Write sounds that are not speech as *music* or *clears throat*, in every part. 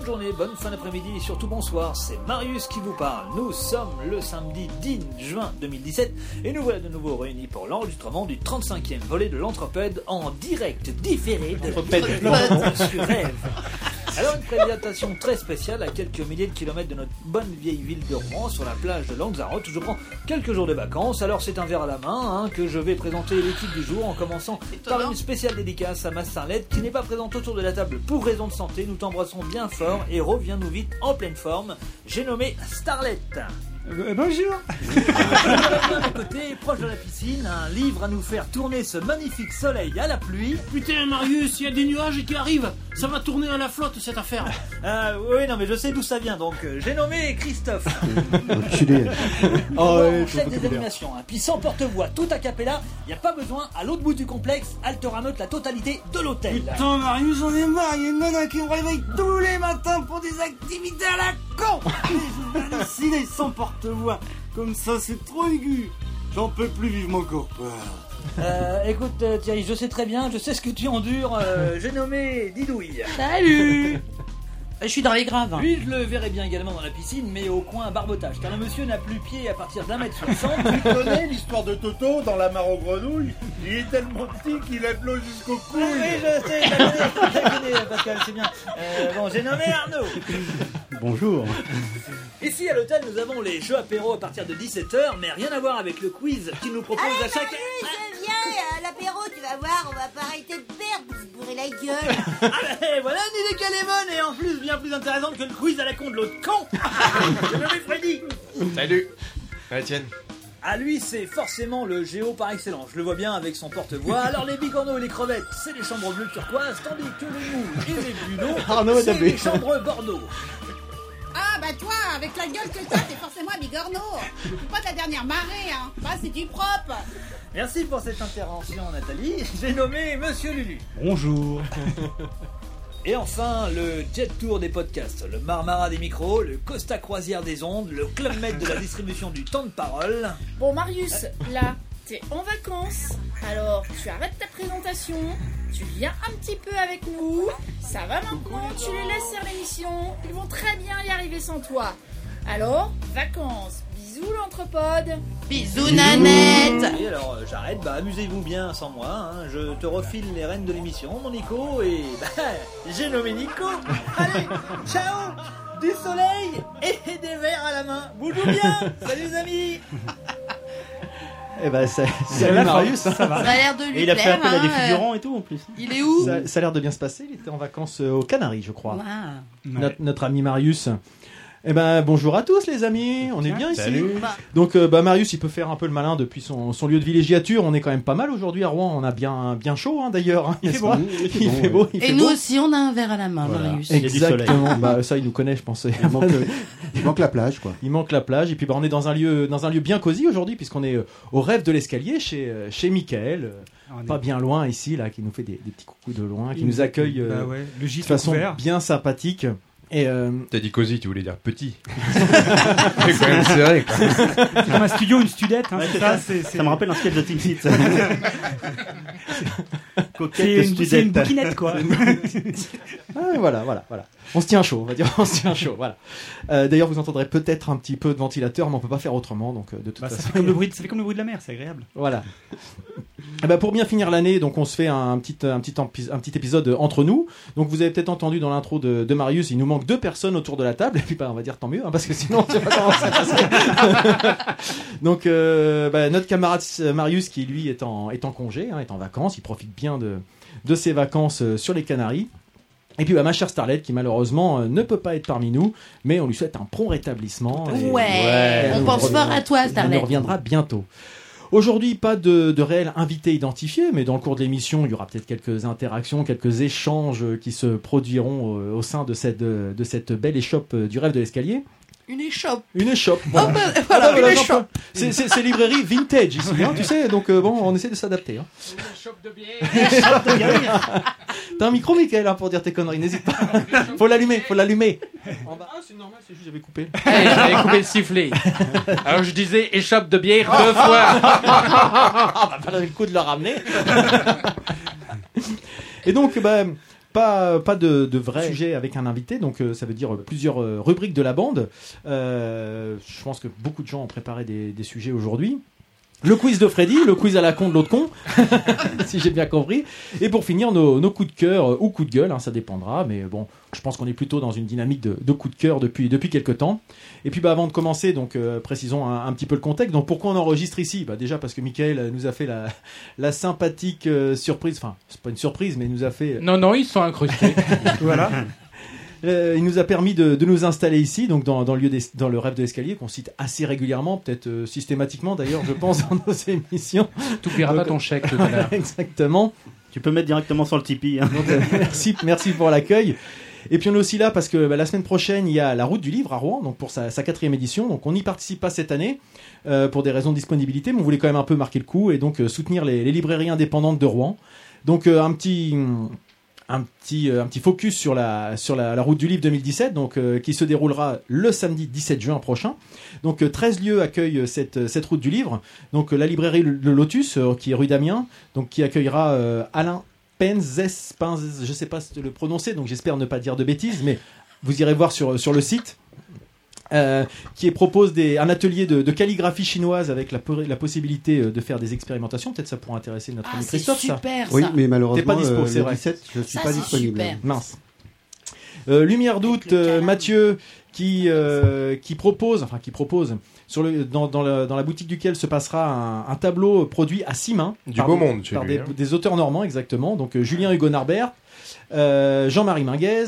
bonne journée, bonne fin d'après-midi et surtout bonsoir. C'est Marius qui vous parle. Nous sommes le samedi 10 juin 2017 et nous voilà de nouveau réunis pour l'enregistrement du 35e volet de l'Anthropède en direct différé de l'Anthropède sur Rêve. Alors une présentation très spéciale à quelques milliers de kilomètres de notre bonne vieille ville de Rouen sur la plage de Lanzarote où je prends quelques jours de vacances. Alors c'est un verre à la main hein, que je vais présenter l'équipe du jour en commençant par une spéciale dédicace à ma Starlet qui n'est pas présente autour de la table pour raison de santé. Nous t'embrassons bien fort et reviens-nous vite en pleine forme. J'ai nommé Starlet. Euh, bonjour *laughs* à mes côtés, proche de la piscine, un livre à nous faire tourner ce magnifique soleil à la pluie. Putain, Marius, il y a des nuages qui arrivent. Ça va tourner à la flotte cette affaire. Ah *laughs* oui, non, mais je sais d'où ça vient, donc euh, j'ai nommé Christophe. *laughs* Enculé. Oh, ouais, chef des animations, hein. puis sans porte-voix, tout à capella, y a pas besoin, à l'autre bout du complexe, rameute la totalité de l'hôtel. Putain, Marius, j'en ai marre, il y a une nana qui me réveille tous les matins pour des activités à la con Je vais halluciner sans Comme ça, c'est trop aigu. J'en peux plus vivre mon corps. Euh, écoute euh, Thierry, je sais très bien, je sais ce que tu endures, euh, j'ai nommé Didouille. Salut *laughs* Je suis dans les graves. Lui, je le verrai bien également dans la piscine, mais au coin barbotage, car le monsieur n'a plus pied à partir d'un mètre soixante. *laughs* Tu connais l'histoire de Toto dans la mare aux grenouilles? Il est tellement petit qu'il a de l'eau jusqu'au Ah couilles. oui, je sais, je connais, je connais, Pascal, c'est bien. Euh, bon, j'ai nommé Arnaud. Bonjour. Ici à l'hôtel, nous avons les jeux apéro à partir de 17h, mais rien à voir avec le quiz qu'il nous propose à chaque. Je viens tu vas voir, on va pas arrêter de perdre, vous se bourrer la gueule. *laughs* Ah ben voilà une idée qu'elle est bonne et en plus bien plus intéressante que le quiz à la con de l'autre con. *laughs* J'ai nommé Freddy. Salut Ouais, tienne. À lui, c'est forcément le géo par excellence. Je le vois bien avec son porte-voix. Alors les bigorneaux et les crevettes, c'est les chambres bleues turquoises, tandis que les mous et les bulots, c'est les chambres bordeaux. Ah bah toi, avec la gueule que t'as, t'es forcément un bigorneau. C'est pas de la dernière marée, hein. Bah c'est du propre. Merci pour cette intervention, Nathalie. J'ai nommé Monsieur Lulu. Bonjour *laughs* Et enfin, le jet tour des podcasts, le Marmara des micros, le Costa Croisière des ondes, le Club Med de la distribution du temps de parole. Bon Marius, là, t'es en vacances, alors tu arrêtes ta présentation, tu viens un petit peu avec nous, ça va maintenant, tu les laisses faire l'émission, ils vont très bien y arriver sans toi. Alors, vacances, bisous l'anthropode. Bisous Nanette. Et alors, euh, j'arrête, bah amusez-vous bien sans moi, hein. je te refile les rênes de l'émission, mon Nico, et bah, *laughs* j'ai nommé Nico. *laughs* Allez, ciao. Du soleil et des verres à la main. Bougez bien. Salut les amis *laughs* Eh ben, ça, Ça Marius. ça va. Ça a l'air de lui Et il a fait appel à des hein, figurants et tout en plus. euh, Il est où? Ça, ça a l'air de bien se passer. Il était en vacances euh, aux Canaries, je crois. Ah. Notre, notre ami Marius. Eh ben, bonjour à tous les amis, on est bien ici. Salut. Donc, euh, bah, Marius, il peut faire un peu le malin depuis son, son lieu de villégiature. On est quand même pas mal aujourd'hui à Rouen. On a bien, bien chaud, hein, d'ailleurs. hein, Il fait fait beau. il Et fait nous beau. aussi, on a un verre à la main, Voilà. Marius. Exactement. bah, ça, il nous connaît, je pense. Il manque, il manque la plage, quoi. Il manque la plage. Et puis, bah, on est dans un lieu, dans un lieu bien cosy aujourd'hui, puisqu'on est euh, au rêve de l'escalier chez, euh, chez Michael. est- Pas bien loin ici, là, qui nous fait des, des petits coucous de loin, qui Il nous accueille euh, Bah ouais, le de façon bien sympathique. Et euh, T'as dit cosy, tu voulais dire petit. *laughs* C'est quand même serré. C'est comme un studio, une studette. Hein, c'est ça, c'est, c'est- Ça me rappelle un sketch de Team Seat. *laughs* c'est Coquette une, c'est une studette. bouquinette, quoi. *laughs* ah, voilà, voilà, voilà. On se tient chaud, on va dire, on se tient chaud, voilà. Euh, D'ailleurs, vous entendrez peut-être un petit peu de ventilateur, mais on peut pas faire autrement, donc euh, de toute Bah, ça, façon. fait comme le bruit, de- ça fait comme le bruit de la mer, c'est agréable. Voilà. Ben, pour bien finir l'année, donc on se fait un petit, un, petit, empis- un petit épisode entre nous. Donc vous avez peut-être entendu dans l'intro de, de Marius, il nous manque deux personnes autour de la table. Et puis bah, on va dire tant mieux, hein, parce que sinon on sait pas comment ça va se passer. *laughs* donc euh, bah, notre camarade euh, Marius, qui lui est en, est en congé, hein, est en vacances, il profite bien de, de ses vacances euh, sur les Canaries. Et puis bah, ma chère Starlet qui malheureusement euh, ne peut pas être parmi nous, mais on lui souhaite un prompt rétablissement. Et- Ouais, on elle pense fort à toi, elle Starlet. nous reviendra bientôt. Aujourd'hui, pas de, de réel invité identifié, mais dans le cours de l'émission, il y aura peut-être quelques interactions, quelques échanges qui se produiront euh, au sein de cette, de, de cette belle échoppe euh, du rêve de l'escalier. Une échoppe. Une échoppe. Oh, Voilà. bah, Ah, voilà, voilà, une j'en échoppe. C'est- C'est c'est librairie vintage ici, hein, tu sais, donc euh, bon, on essaie de s'adapter. Hein. T'as un micro, Michael, hein, pour dire tes conneries, n'hésite pas. faut l'allumer, faut l'allumer. En bas, ah, c'est normal, c'est juste j'avais coupé. Hey, j'avais coupé le sifflet. Alors je disais échoppe de bière deux fois. On va pas le coup de le ramener. Et donc, bah, pas, pas de, de vrai sujet avec un invité, donc euh, ça veut dire plusieurs euh, rubriques de la bande. Euh, je pense que beaucoup de gens ont préparé des, des sujets aujourd'hui. Le quiz de Freddy, le quiz à la con de l'autre con, *laughs* si j'ai bien compris. Et pour finir, nos, nos coups de cœur euh, ou coups de gueule, hein, ça dépendra. Mais bon, je pense qu'on est plutôt dans une dynamique de, de coups de cœur depuis, depuis quelques temps. Et puis bah, avant de commencer, donc euh, précisons un, un petit peu le contexte. Donc pourquoi on enregistre ici? Bah, Déjà parce que Michael euh, nous a fait la, *laughs* la sympathique euh, surprise. Enfin, c'est pas une surprise, mais il nous a fait... Non, non, ils sont incrustés. *laughs* voilà. Euh, il nous a permis de, de nous installer ici, donc dans, dans le, lieu des- dans le rêve de l'escalier, qu'on cite assez régulièrement, peut-être euh, systématiquement d'ailleurs, je pense, dans nos émissions. T'oublieras pas ton chèque tout à l'heure. *laughs* Exactement. Tu peux mettre directement sur le Tipeee. hein. Donc, euh, merci, merci pour l'accueil. Et puis on est aussi là parce que bah, la semaine prochaine, il y a la route du livre à Rouen, donc pour sa, sa quatrième édition. Donc on n'y participe pas cette année euh, pour des raisons de disponibilité, mais on voulait quand même un peu marquer le coup et donc euh, soutenir les, les librairies indépendantes de Rouen. Donc euh, un petit un petit euh, un petit focus sur la sur la, route du livre 2017 donc euh, qui se déroulera le samedi 17 juin prochain. Donc euh, 13 lieux accueillent euh, cette euh, cette route du livre. Donc euh, la librairie Le, Lotus euh, qui est rue d'Amiens donc qui accueillera euh, Alain Penzes, Penzes, je sais pas le prononcer donc j'espère ne pas dire de bêtises mais vous irez voir sur sur le site. Euh, qui propose des, un atelier de, de calligraphie chinoise avec la, po- la possibilité euh, de faire des expérimentations. Peut-être ça pourra intéresser notre Ah, ami c'est Christophe. ça. super, Oui, ça. mais malheureusement, T'es pas dispo, euh, le vrai. 17, je suis Ça, pas disponible. super. Mince. Euh, Lumière d'août, euh, Mathieu qui euh, qui propose, enfin qui propose sur le dans, dans, la, dans la boutique duquel se passera un, un tableau produit à six mains Du par beau monde par lui, des, hein. des auteurs normands exactement. Donc euh, Julien Hugo Narbert, euh, Jean-Marie Minguez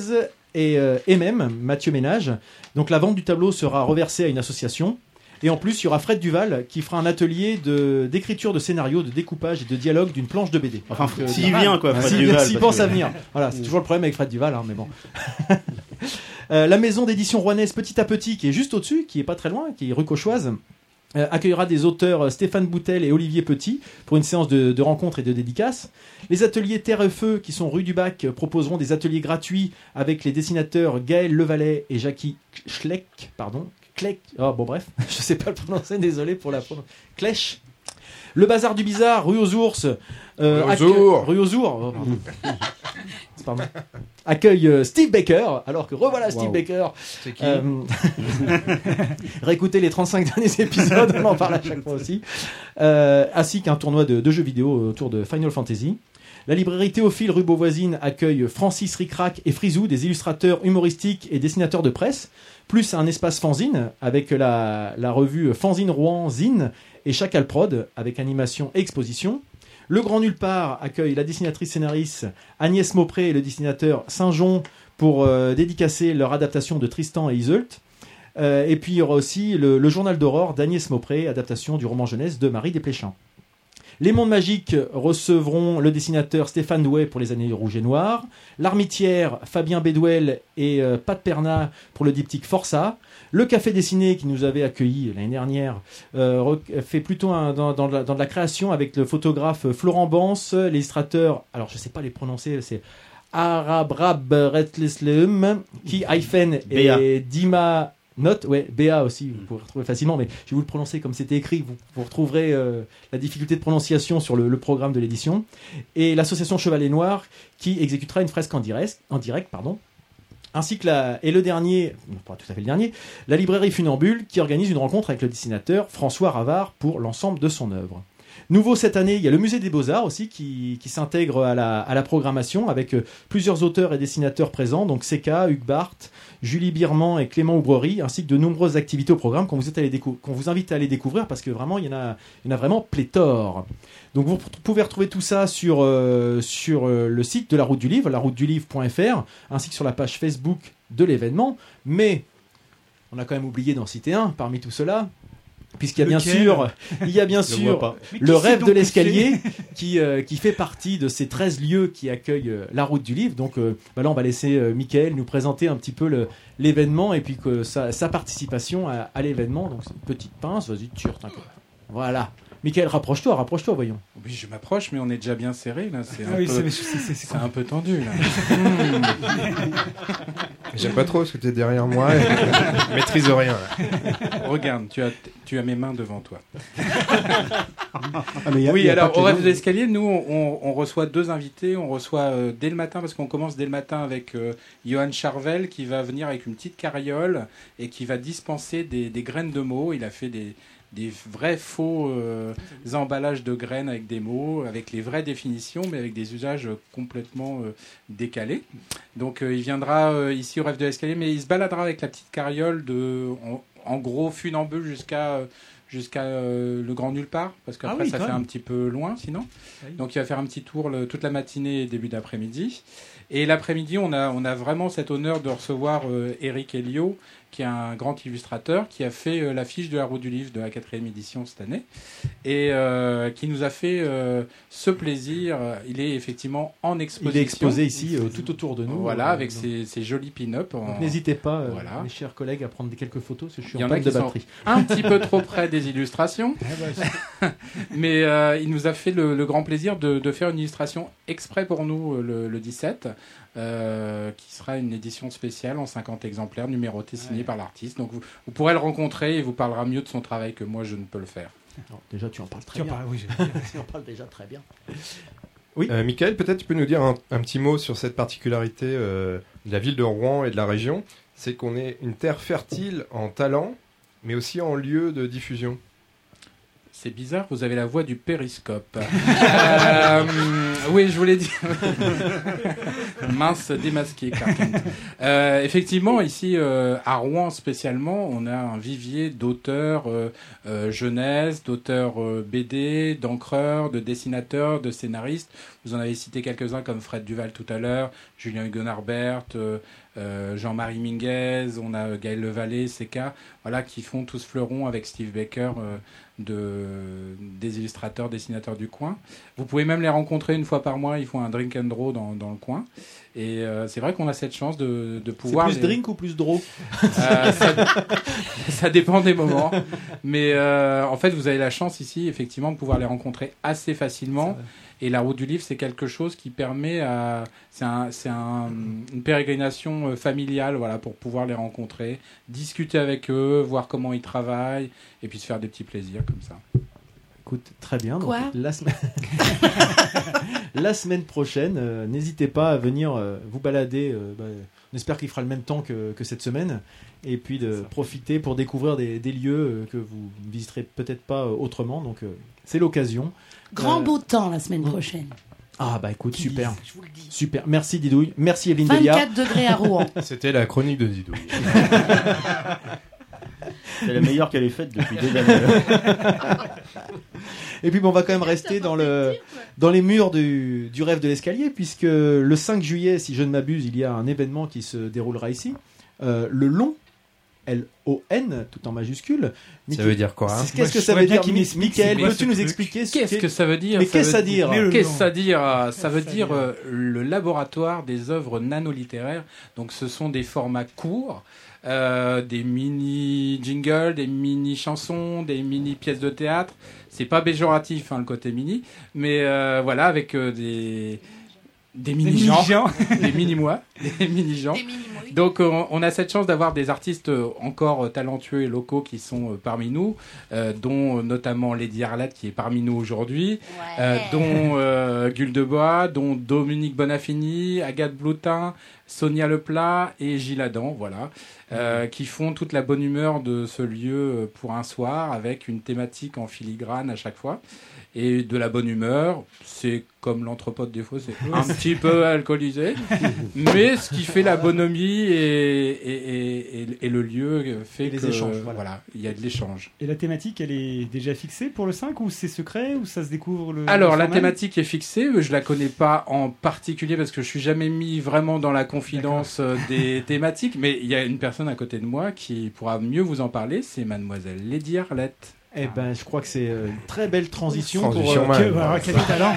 et, euh, et même Mathieu Ménage. Donc la vente du tableau sera reversée à une association. Et en plus, il y aura Fred Duval qui fera un atelier de d'écriture de scénario, de découpage et de dialogue d'une planche de BD. Enfin, Donc, euh, s'il vient, quoi, Fred S'il Duval, s'il parce pense que- à venir. Voilà, c'est toujours le problème avec Fred Duval, hein, mais bon. *laughs* Euh, la maison d'édition rouennaise Petit à Petit, qui est juste au-dessus, qui est pas très loin, qui est rue Cauchoise, euh, accueillera des auteurs Stéphane Boutel et Olivier Petit pour une séance de, de rencontres et de dédicaces. Les ateliers Terre et Feu, qui sont rue du Bac, proposeront des ateliers gratuits avec les dessinateurs Gaël Levalet et Jackie Schleck, pardon, Kleck, oh bon bref, *laughs* je sais pas le prononcer, désolé pour la prononciation. Klech. Le bazar du bizarre, rue aux ours. euh, Rue aux ours. Rue aux ours. oh. *laughs* Pardon. Accueille euh, Steve Baker, alors que revoilà Steve Wow. Baker. C'est qui Euh, *laughs* Réécoutez les 35 derniers épisodes, on en parle à chaque fois aussi. Euh, ainsi qu'un tournoi de, de jeux vidéo autour de Final Fantasy. La librairie Théophile rue Beauvoisine accueille Francis Ricrac et Frisou, des illustrateurs humoristiques et dessinateurs de presse, plus un espace fanzine avec la, revue Fanzine Rouen Zine et Chacal Prod avec animation et exposition. Le Grand Nulle Part accueille la dessinatrice scénariste Agnès Maupré et le dessinateur Saint-Jean pour euh, dédicacer leur adaptation de Tristan et Iseult. Euh, et puis il y aura aussi le, le Journal d'Aurore d'Agnès Maupré, adaptation du roman jeunesse de Marie Desplechin. Les Mondes Magiques recevront le dessinateur Stéphane Douet pour les années rouges et noires, l'Armitière, Fabien Bédouel et euh, Pat Perna pour le diptyque Força, le Café Dessiné qui nous avait accueillis l'année dernière euh, fait plutôt un- dans, dans de la, dans de la création avec le photographe Florent Bance, l'illustrateur, alors je sais pas les prononcer, c'est Arabrab Retleslem, qui hyphen et Dima Note, ouais, BA aussi, vous pouvez retrouver facilement, mais je vais vous le prononcer comme c'était écrit, vous, vous retrouverez euh, la difficulté de prononciation sur le, le programme de l'édition. Et l'association Chevalet Noir qui exécutera une fresque en direct, en direct pardon, ainsi que la, et le dernier, pas tout à fait le dernier, la librairie Funambule qui organise une rencontre avec le dessinateur François Ravard pour l'ensemble de son œuvre. Nouveau cette année, il y a le musée des beaux-arts aussi qui, qui s'intègre à la, à la programmation avec euh, plusieurs auteurs et dessinateurs présents, donc Seka, Hugues Barthes, Julie Birman et Clément Oubrerie, ainsi que de nombreuses activités au programme qu'on vous, invite à aller découvrir parce que vraiment il y en a, vraiment pléthore. Donc vous pouvez retrouver tout ça sur, euh, euh, le site de la route du livre, laroutedulivre.fr, ainsi que sur la page Facebook de l'événement. Mais on a quand même oublié d'en citer un parmi tout cela. Puisqu'il y a bien Lequel sûr, il y a bien sûr le rêve de l'escalier *laughs* qui, euh, qui fait partie de ces 13 lieux qui accueillent euh, la route du livre. Donc euh, bah là, on va laisser euh, Mickaël nous présenter un petit peu l'événement et puis que sa, sa participation à, à l'événement. Donc c'est une petite pince, vas-y, tire. Voilà. Michael, rapproche-toi, rapproche-toi, voyons. Oui, je m'approche, mais on est déjà bien serré là. C'est un, Ah oui, peu... c'est- un peu tendu là. *laughs* J'aime pas trop parce que t'es derrière moi et *laughs* je maîtrise rien. là. Regarde, tu as, tu as mes mains devant toi. mais y a- oui, y a alors au rêve de l'escalier, nous on reçoit deux invités. On reçoit euh, dès le matin parce qu'on commence dès le matin avec euh, Johan Charvel qui va venir avec une petite carriole et qui va dispenser des, des graines de mots. Il a fait des, des vrais faux euh, emballages de graines avec des mots, avec les vraies définitions, mais avec des usages complètement euh, décalés. Donc euh, il viendra euh, ici au rêve de l'escalier, mais il se baladera avec la petite carriole de, en, en gros funambule jusqu'à euh, jusqu'à euh, le grand nulle part, parce qu'après Ah oui, ça fait même. un petit peu loin sinon. Oui. Donc il va faire un petit tour le- toute la matinée et début d'après-midi. Et l'après-midi, on a, on a vraiment cet honneur de recevoir euh, Eric Elio, qui est un grand illustrateur, qui a fait euh, l'affiche de la roue du livre de la quatrième édition cette année, et euh, qui nous a fait euh, ce plaisir. Il est effectivement en exposition. Il est exposé ici, euh, tout autour de nous. Voilà, avec ses, ses jolis pin-up. en- n'hésitez pas, Voilà. mes chers collègues, à prendre quelques photos, parce que je suis Il y en panne de batterie. un petit peu trop près des illustrations. *laughs* Mais euh, il nous a fait le, le grand plaisir de, de faire une illustration exprès pour nous le, le 17, euh, qui sera une édition spéciale en 50 exemplaires, numérotée, signée par l'artiste. Donc vous, vous pourrez le rencontrer et il vous parlera mieux de son travail que moi je ne peux le faire. Alors, déjà, tu en parles très Tu en bien. parles, oui, *laughs* tu en parles déjà très bien. Euh, Michael, peut-être tu peux nous dire un, un petit mot sur cette particularité euh, de la ville de Rouen et de la région. C'est qu'on est une terre fertile en talent, mais aussi en lieu de diffusion. C'est bizarre, vous avez la voix du périscope. Euh, oui, je voulais dire. *laughs* Mince, démasqué. Euh, effectivement, ici, euh, à Rouen spécialement, on a un vivier d'auteurs jeunesse, d'auteurs BD, d'encreurs, de dessinateurs, de scénaristes. Vous en avez cité quelques-uns comme Fred Duval tout à l'heure, Julien Huguenard-Bert, euh, Jean-Marie Minguez, on a Gaël Levalet, CK, voilà, qui font tous fleurons avec Steve Baker de, des illustrateurs, dessinateurs du coin. Vous pouvez même les rencontrer une fois par mois, ils font un drink and draw dans, dans le coin. Et euh, c'est vrai qu'on a cette chance de, de C'est pouvoir... plus les- drink ou plus draw? Euh, ça, *laughs* ça dépend des moments. Mais euh, en fait, vous avez la chance ici, effectivement, de pouvoir les rencontrer assez facilement. Et la route du livre, c'est quelque chose qui permet à. C'est un, une pérégrination euh, familiale, voilà, pour pouvoir les rencontrer, discuter avec eux, voir comment ils travaillent, et puis se faire des petits plaisirs comme ça. Écoute, très bien. donc, Quoi? la, semaine... *laughs* la semaine prochaine, euh, n'hésitez pas à venir euh, vous balader. euh, bah, on espère qu'il fera le même temps que, que cette semaine. Et puis de profiter pour découvrir des, des lieux euh, que vous ne visiterez peut-être pas autrement. Donc euh, c'est l'occasion. Grand Euh, beau temps la semaine prochaine. Ah bah écoute, super. Super. Merci Didouille. Merci Evelyne 24 Delia. degrés à Rouen. *laughs* C'était la chronique de Didouille. *laughs* C'est la meilleure qu'elle ait faite depuis des années. Et puis bon, on va quand même rester dans, le, dans les murs du, du rêve de l'escalier, puisque le 5 juillet, si je ne m'abuse, il y a un événement qui se déroulera ici. Euh, le long, L-O-N, tout en majuscule. Ça veut dire quoi, hein Qu'est-ce que ça veut dire Michael, peux-tu nous expliquer ce Qu'est-ce qu'est- que ça veut dire Mais qu'est-ce que ça veut dire Qu'est-ce veut dire euh, Ça veut dire euh, le laboratoire des œuvres nanolittéraires? Donc, ce sont des formats courts, euh, des mini jingles, des mini chansons, des mini pièces de théâtre. C'est pas péjoratif hein, le côté mini, mais euh, voilà avec euh, des des mini gens, *laughs* mini-gens. des mini moi, des mini gens. Donc on, on a cette chance d'avoir des artistes euh, encore euh, talentueux et locaux qui sont euh, parmi nous, euh, dont notamment Lady Arlette qui est parmi nous aujourd'hui, euh, dont euh, de Bois, dont Dominique Bonafini, Agathe Bloutin, Sonia Leplat et Gilles Adam, voilà, euh, qui font toute la bonne humeur de ce lieu euh, pour un soir avec une thématique en filigrane à chaque fois. Et de la bonne humeur, c'est comme l'anthropote des fois, c'est un petit peu alcoolisé, mais ce qui fait la bonhomie et, et, et, et- et le lieu fait Et les que échanges, voilà. voilà. il y a de l'échange. Et la thématique, elle est déjà fixée pour le 5 ou c'est secret ou ça se découvre le. Alors le la thématique est fixée, je la connais pas en particulier parce que je suis jamais mis vraiment dans la confidence euh, des thématiques, mais il y a une personne à côté de moi qui pourra mieux vous en parler, c'est mademoiselle Lady Arlette. Eh ben, je crois que c'est euh, une très belle transition, Transition pour. euh, mal. Que- alors, quel talent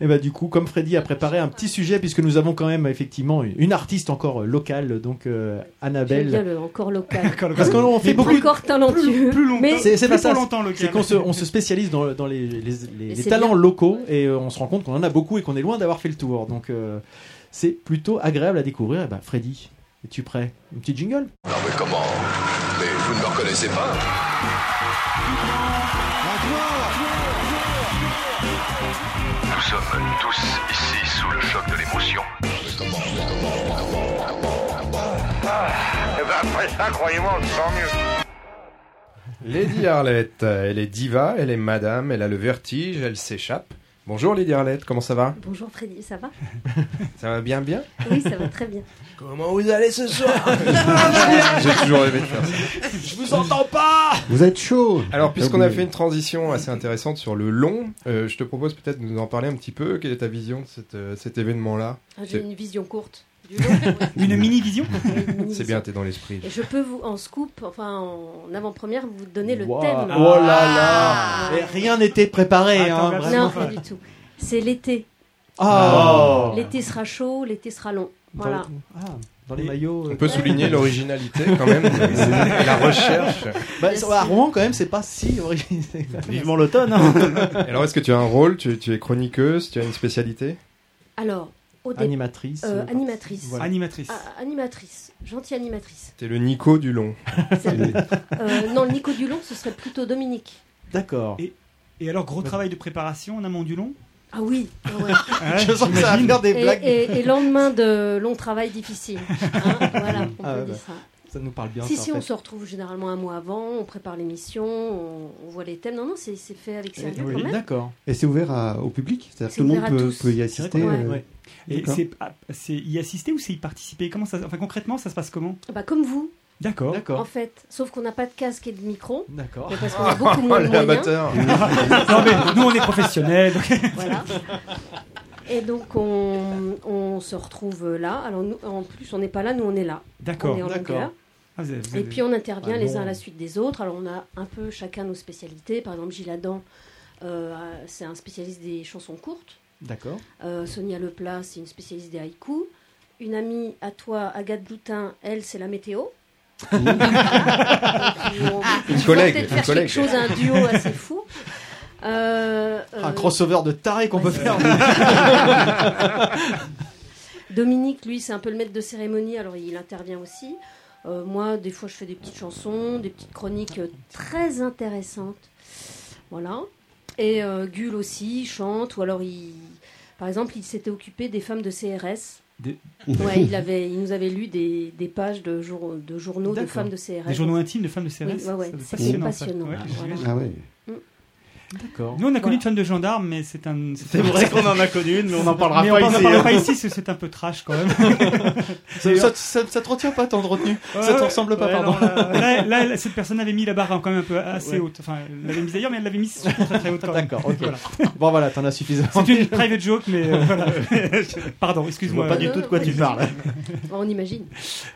Et bah du coup, comme Freddy a préparé un petit sujet, puisque nous avons quand même effectivement une artiste encore euh, locale, donc euh, Annabelle. bien le *laughs* encore local. Parce qu'on fait beaucoup. encore talentueux. mais C'est c'est pas plus ça. longtemps. C'est qu'on se, on se spécialise dans, dans les, les- les- les c'est talents bien. locaux et euh, on se rend compte qu'on en a beaucoup et qu'on est loin d'avoir fait le tour. Donc euh, c'est plutôt agréable à découvrir. Et bah, Freddy, es-tu prêt? Une petite jingle? Non mais comment? Mais vous ne me reconnaissez pas Nous sommes tous ici sous le choc de l'émotion. Eh ben après ça, croyez-moi, on se sent mieux. Lady Arlette, elle est diva, elle est madame, elle a le vertige, elle s'échappe. Bonjour Lady Arlette, comment ça va Bonjour Freddy, ça va *laughs* Ça va bien bien Oui, ça va très bien. Comment vous allez ce soir *laughs* J'ai toujours rêvé de faire ça. Je vous entends pas Vous êtes chaud Alors, puisqu'on a fait une transition assez intéressante sur le long, euh, je te propose peut-être de nous en parler un petit peu. Quelle est ta vision de cet, euh, cet événement-là? Ah, J'ai une vision courte. Du. *laughs* Une mini-vision C'est bien, t'es dans l'esprit. Et je peux vous, en scoop, enfin en avant-première, vous donner le Wow. thème. Oh là là Et Rien n'était préparé. Attends, hein. Non, pas du tout. C'est l'été. Oh. L'été sera chaud, l'été sera long. Voilà. Ah, dans les maillots. euh, On peut souligner *laughs* l'originalité quand même et la recherche. Bah, à Rouen, quand même, c'est pas si original. Vivement l'automne. hein. *laughs* Alors, est-ce que tu as un rôle? Tu, tu es chroniqueuse? Tu as une spécialité? Alors, au dé- Animatrice. euh, euh, animatrice. Voilà. Animatrice. Ah, animatrice. Gentille animatrice. T'es le Nico du long. *laughs* Euh, non, le Nico Dulon, ce serait plutôt Dominique. D'accord. Et, et alors, gros travail de préparation en amont du long? Ah oui. ah *laughs* ouais. Je sens que ça va faire des Et, blagues. et- et lendemain de long travail difficile. *laughs* Hein, voilà, on Ah peut ouais, dire bah, ça. Ça nous parle bien. Si, ça, en si, on se retrouve généralement un mois avant, on prépare l'émission, on, on voit les thèmes. Non, non, c'est c'est fait avec sérieux Oui, quand même. D'accord. Et c'est ouvert à- au public C'est-à-dire C'est que tout le monde peut, peut y C'est assister vrai, euh, ouais. Et c'est ah, c'est y assister ou c'est y participer? Comment ça, enfin concrètement, ça se passe comment? Bah, comme vous, D'accord. en fait. Sauf qu'on n'a pas de casque et de micro. D'accord. mais parce qu'on a beaucoup *laughs* moins de moyens. *laughs* Non mais nous on est professionnels. *laughs* Voilà. Et donc on, on se retrouve là. Alors nous, en plus, on n'est pas là, nous on est là. D'accord. On est en d'accord. longueur. Ah, vous avez- vous Et puis on intervient Ah les uns à la suite des autres. Alors on a un peu chacun nos spécialités. Par exemple, Gilles Adam, euh, c'est un spécialiste des chansons courtes. D'accord. Euh, Sonia Leplat, c'est une spécialiste des haïkus. Une amie à toi, Agathe Bloutin, elle, c'est la météo. *laughs* Puis on- Une collègue, peut-être une faire collègue. quelque chose, un duo assez fou. *laughs* Euh, Un euh, crossover de taré qu'on peut faire. *laughs* Dominique, lui, c'est un peu le maître de cérémonie, alors il intervient aussi. Euh, moi, des fois, je fais des petites chansons, des petites chroniques très intéressantes. Voilà. Et euh, Gull aussi, il chante, ou alors il. Par exemple, il s'était occupé des femmes de CRS. Des- Ouais, il, *laughs* avait, il nous avait lu des, des pages de, jour- de journaux de femmes de CRS. Des journaux intimes de femmes de CRS. Oui, ouais, c'était passionnant. ça. voilà. Ah ouais. D'accord. Nous on a connu Voilà. une femme de gendarme, mais c'est un. C'est vrai qu'on en a connu une, mais on n'en parlera mais pas on n'en ici. parlera hein. pas ici, parce que c'est un peu trash quand même. *laughs* Ça, ça, ça- ça te retient pas tant de retenue Ça te ressemble pas, Ouais, pardon. non, là, là, là, cette personne avait mis la barre quand même un peu assez Ouais. haute. Enfin, elle l'avait mise d'ailleurs, mais elle l'avait mise surtout très très haute quand même. D'accord, ok. Voilà. Bon voilà, t'en as suffisamment. C'est une private joke, mais euh, voilà. *laughs* *laughs* Pardon, excuse-moi. pas du tout de quoi tu parles. On imagine.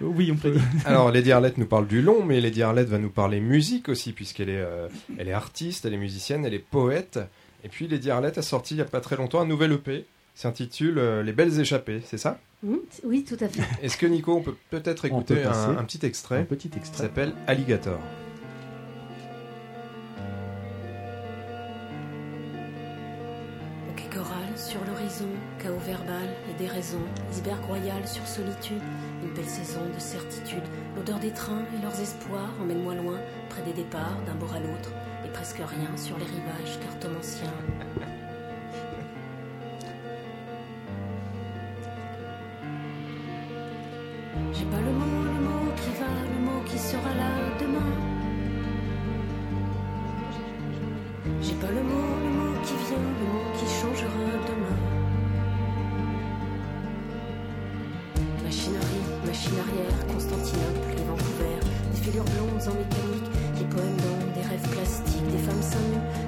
Oui, on peut dire. Alors, Lady Arlette nous parle du long, mais Lady Arlette va nous parler musique aussi, puisqu'elle est, euh, elle est artiste, elle est musicienne, elle est poète. Et puis, Lady Arlette a sorti il n'y a pas très longtemps un nouvel EP. s'intitule euh, Les Belles Échappées, c'est ça? Mmh, oui, tout à fait. *laughs* Est-ce que Nico, on peut peut-être écouter peut un, un petit extrait un petit extrait. qui s'appelle Alligator? Bouquet choral sur l'horizon, chaos verbal et des raisons, iceberg royal sur solitude, une belle saison de certitude, l'odeur des trains et leurs espoirs emmène-moi loin, près des départs d'un bord à l'autre, presque rien sur les rivages cartomanciens. J'ai pas le mot, le mot qui va, le mot qui sera là demain. J'ai pas le mot, le mot qui vient, le mot qui changera demain. Machinerie, machine arrière, Constantinople et Vancouver, des filures blondes en mécanique, des poèmes des rêves plastiques, des femmes seins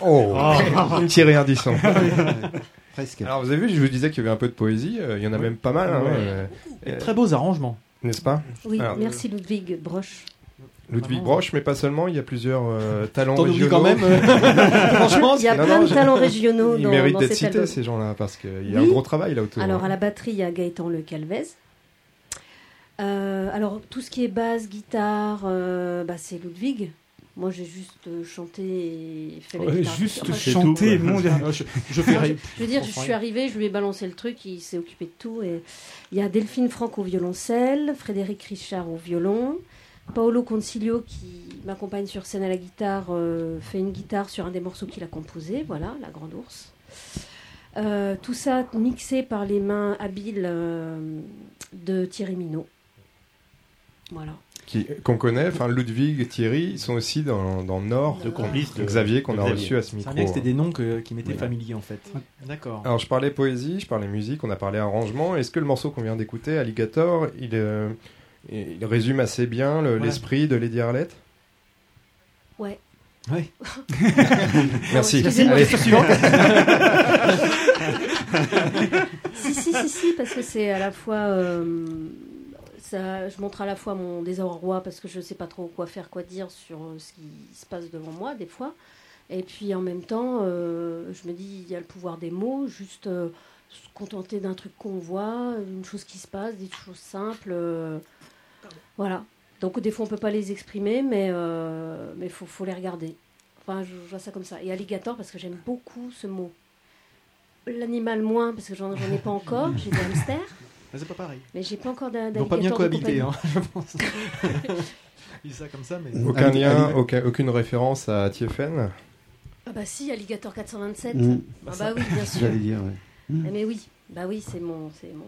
Oh, *laughs* Thierry Ardisson. *laughs* Presque. Alors vous avez vu, je vous disais qu'il y avait un peu de poésie, euh, il y en a même pas mal. hein, euh, Très beaux arrangements. N'est-ce pas Oui, Alors, merci Ludwig Broche. Ludwig Broche, mais pas seulement, il y a plusieurs euh, *laughs* talents T'en oublies régionaux. quand même, euh, franchement, Il y a Non, plein non, de talents régionaux Ils dans- méritent dans d'être cet cités, album. ces gens-là, parce qu'il y a Oui. un gros travail là autour. Alors hein. à la batterie, il y a Gaëtan Le Calvez. Euh, alors tout ce qui est basse, guitare, euh, bah, c'est Ludwig. Moi j'ai juste euh, chanté et fait la Ouais, guitare. juste Enfin, chanter, je- mon Dieu. *laughs* Je, je fais ré- je veux dire, je suis arrivée, je lui ai balancé le truc, il s'est occupé de tout. Et il y a Delphine Franck au violoncelle, Frédéric Richard au violon, Paolo Concilio qui m'accompagne sur scène à la guitare, euh, fait une guitare sur un des morceaux qu'il a composé, voilà, La Grande Ours. Euh, tout ça mixé par les mains habiles euh, de Thierry Minot. Voilà. Qui- Qu'on connaît, enfin Ludwig et Thierry, ils sont aussi dans, dans le Nord. Deux complices de- Xavier qu'on de a reçu à ce micro. que c'était des noms que- qui m'étaient Oui. familiers en fait. D'accord. Alors je parlais poésie, je parlais musique, on a parlé arrangement. Est-ce que le morceau qu'on vient d'écouter, Alligator, il, euh, il résume assez bien le- Voilà. l'esprit de Lady Arlette? Ouais. Ouais. *laughs* Merci. Excusez-moi. Allez. *laughs* Si, si, si, si, parce que c'est à la fois. euh, je montre à la fois mon désarroi parce que je ne sais pas trop quoi faire, quoi dire sur euh, ce qui se passe devant moi, des fois. Et puis en même temps, euh, je me dis, il y a le pouvoir des mots, juste euh, se contenter d'un truc qu'on voit, une chose qui se passe, des choses simples. voilà. Donc des fois, on peut pas les exprimer, mais il faut, les regarder. Enfin, je, je vois ça comme ça. Et alligator, parce que j'aime beaucoup ce mot. L'animal moins, parce que j'en ai pas encore. J'ai des hamsters. *laughs* Mais c'est pas pareil. Mais j'ai pas encore d'a- Ils vont pas bien cohabiter, hein, je *laughs* pense. Dis ça comme ça, mais. Aucun lien, aucun- aucune référence à Tiefen Ah bah si, Alligator 427. Mm. Ah bah oui, bien sûr. J'allais dire, ouais. Ah, mais oui, bah oui, c'est mon, c'est mon.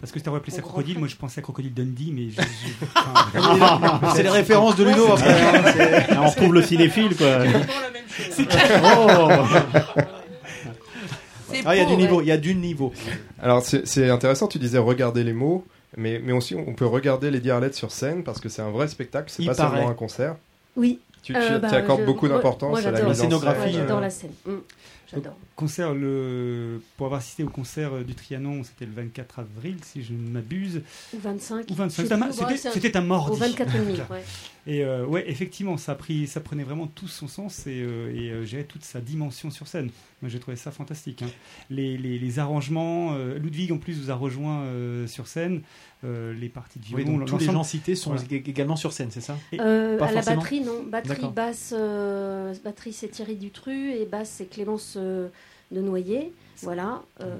Parce que tu aurais appelé ça crocodile, frère. moi je pensais à crocodile Dundee, mais je- je- *laughs* Ah, C'est les références de Ludo après. hein, c'est- On retrouve le cinéphile, quoi. *laughs* Ah, il y a du niveau, il y a du niveau. Alors c'est intéressant, tu disais regarder les mots, mais, mais aussi on peut regarder Lady Arlette sur scène parce que c'est un vrai spectacle, c'est pas paraît. seulement un concert. Oui. Tu, tu- Euh, tu bah, accordes je- beaucoup d'importance à la en scénographie, scène. Ouais, j'adore la scène. Mm, J'adore. Concert, le... pour avoir assisté au concert euh, du Trianon, c'était le 24 avril, si je ne m'abuse. Ou 25. Ou 25. Je sais C'était un- un- mardi. Au 24 et demi, *laughs* ouais. Et euh, ouais, effectivement, ça, a pris, ça prenait vraiment tout son sens et, euh, et euh, gérait toute sa dimension sur scène. Moi, j'ai trouvé ça fantastique. hein. Les, les- les arrangements, euh, Ludwig en plus vous a rejoint euh, sur scène, euh, les parties de Oui, violon. donc tous les gens cités sont Voilà. également sur scène, c'est ça? Euh, à la batterie, non. Batterie, basse, euh, batterie c'est Thierry Dutru et basse c'est Clémence euh, de Noyer. Voilà. euh,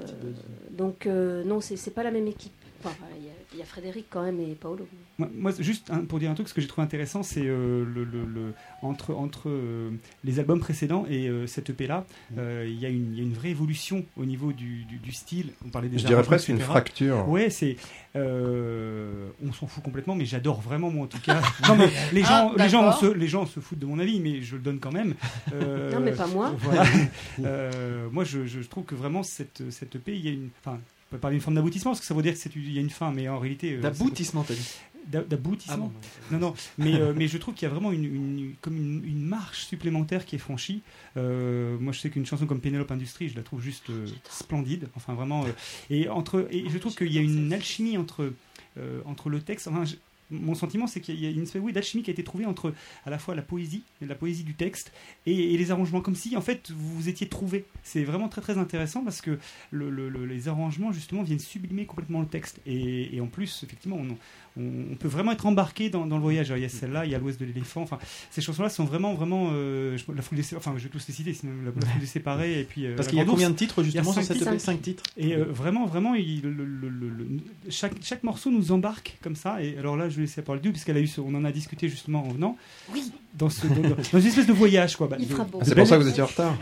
donc euh, non, c'est pas la même équipe. Enfin, il y a- il y, a Frédéric quand même et Paolo. Moi, moi, juste hein, pour dire un truc, ce que j'ai trouvé intéressant, c'est euh, le, le- le- entre, entre euh, les albums précédents et euh, cette EP-là, euh, il y, a une- il y a une vraie évolution au niveau du, du- du style. On parlait des Je dirais presque une fracture. Ouais, c'est. euh, on s'en fout complètement, mais j'adore vraiment, moi en tout cas. non, mais les gens, Ah, les, gens se, les gens se foutent de mon avis, mais je le donne quand même. Euh, Non, mais pas moi. voilà. *laughs* Euh, moi, je, je trouve que vraiment, cette, cette EP, il y a une. Enfin, on peut parler d'une forme d'aboutissement, parce que ça veut dire qu'il y a une fin, mais en réalité. euh, D'aboutissement, t'as dit D'a- D'aboutissement Ah bon, Non, non, mais, euh, mais je trouve qu'il y a vraiment une, une- comme une, une marche supplémentaire qui est franchie. Euh, moi, je sais qu'une chanson comme Penelope Industrie, je la trouve juste euh, splendide. Enfin, vraiment. euh, et, entre, et je trouve qu'il y a une alchimie entre, euh, entre le texte. Enfin, je- mon sentiment, c'est qu'il y a une espèce oui, d'alchimie qui a été trouvée entre à la fois la poésie, la poésie du texte et, et les arrangements, comme si en fait vous vous étiez trouvés. C'est vraiment très très intéressant parce que le- le- le- les arrangements justement viennent sublimer complètement le texte. Et, et en plus, effectivement, on, on- on peut vraiment être embarqué dans, dans le voyage. Alors, il y a celle-là, il y a l'Ouest de l'éléphant. Enfin, ces chansons-là sont vraiment vraiment euh, je- la foule des, enfin, je vais tous les citer, sinon la, la foule des séparés et puis. euh, Parce qu'il y a combien de titres, justement, sur cinq cette titres. EP Cinq titres? Et euh, vraiment, vraiment, il- le- le- le- le- chaque, chaque morceau nous embarque comme ça. Et alors là, je vais laisser la parole du puisqu'elle a eu, ce- on en a discuté justement en venant. Oui. Dans, ce, dans, dans- une espèce de voyage, quoi. Bah, Il de- fera beau. de C'est pour ça que vous étiez en retard.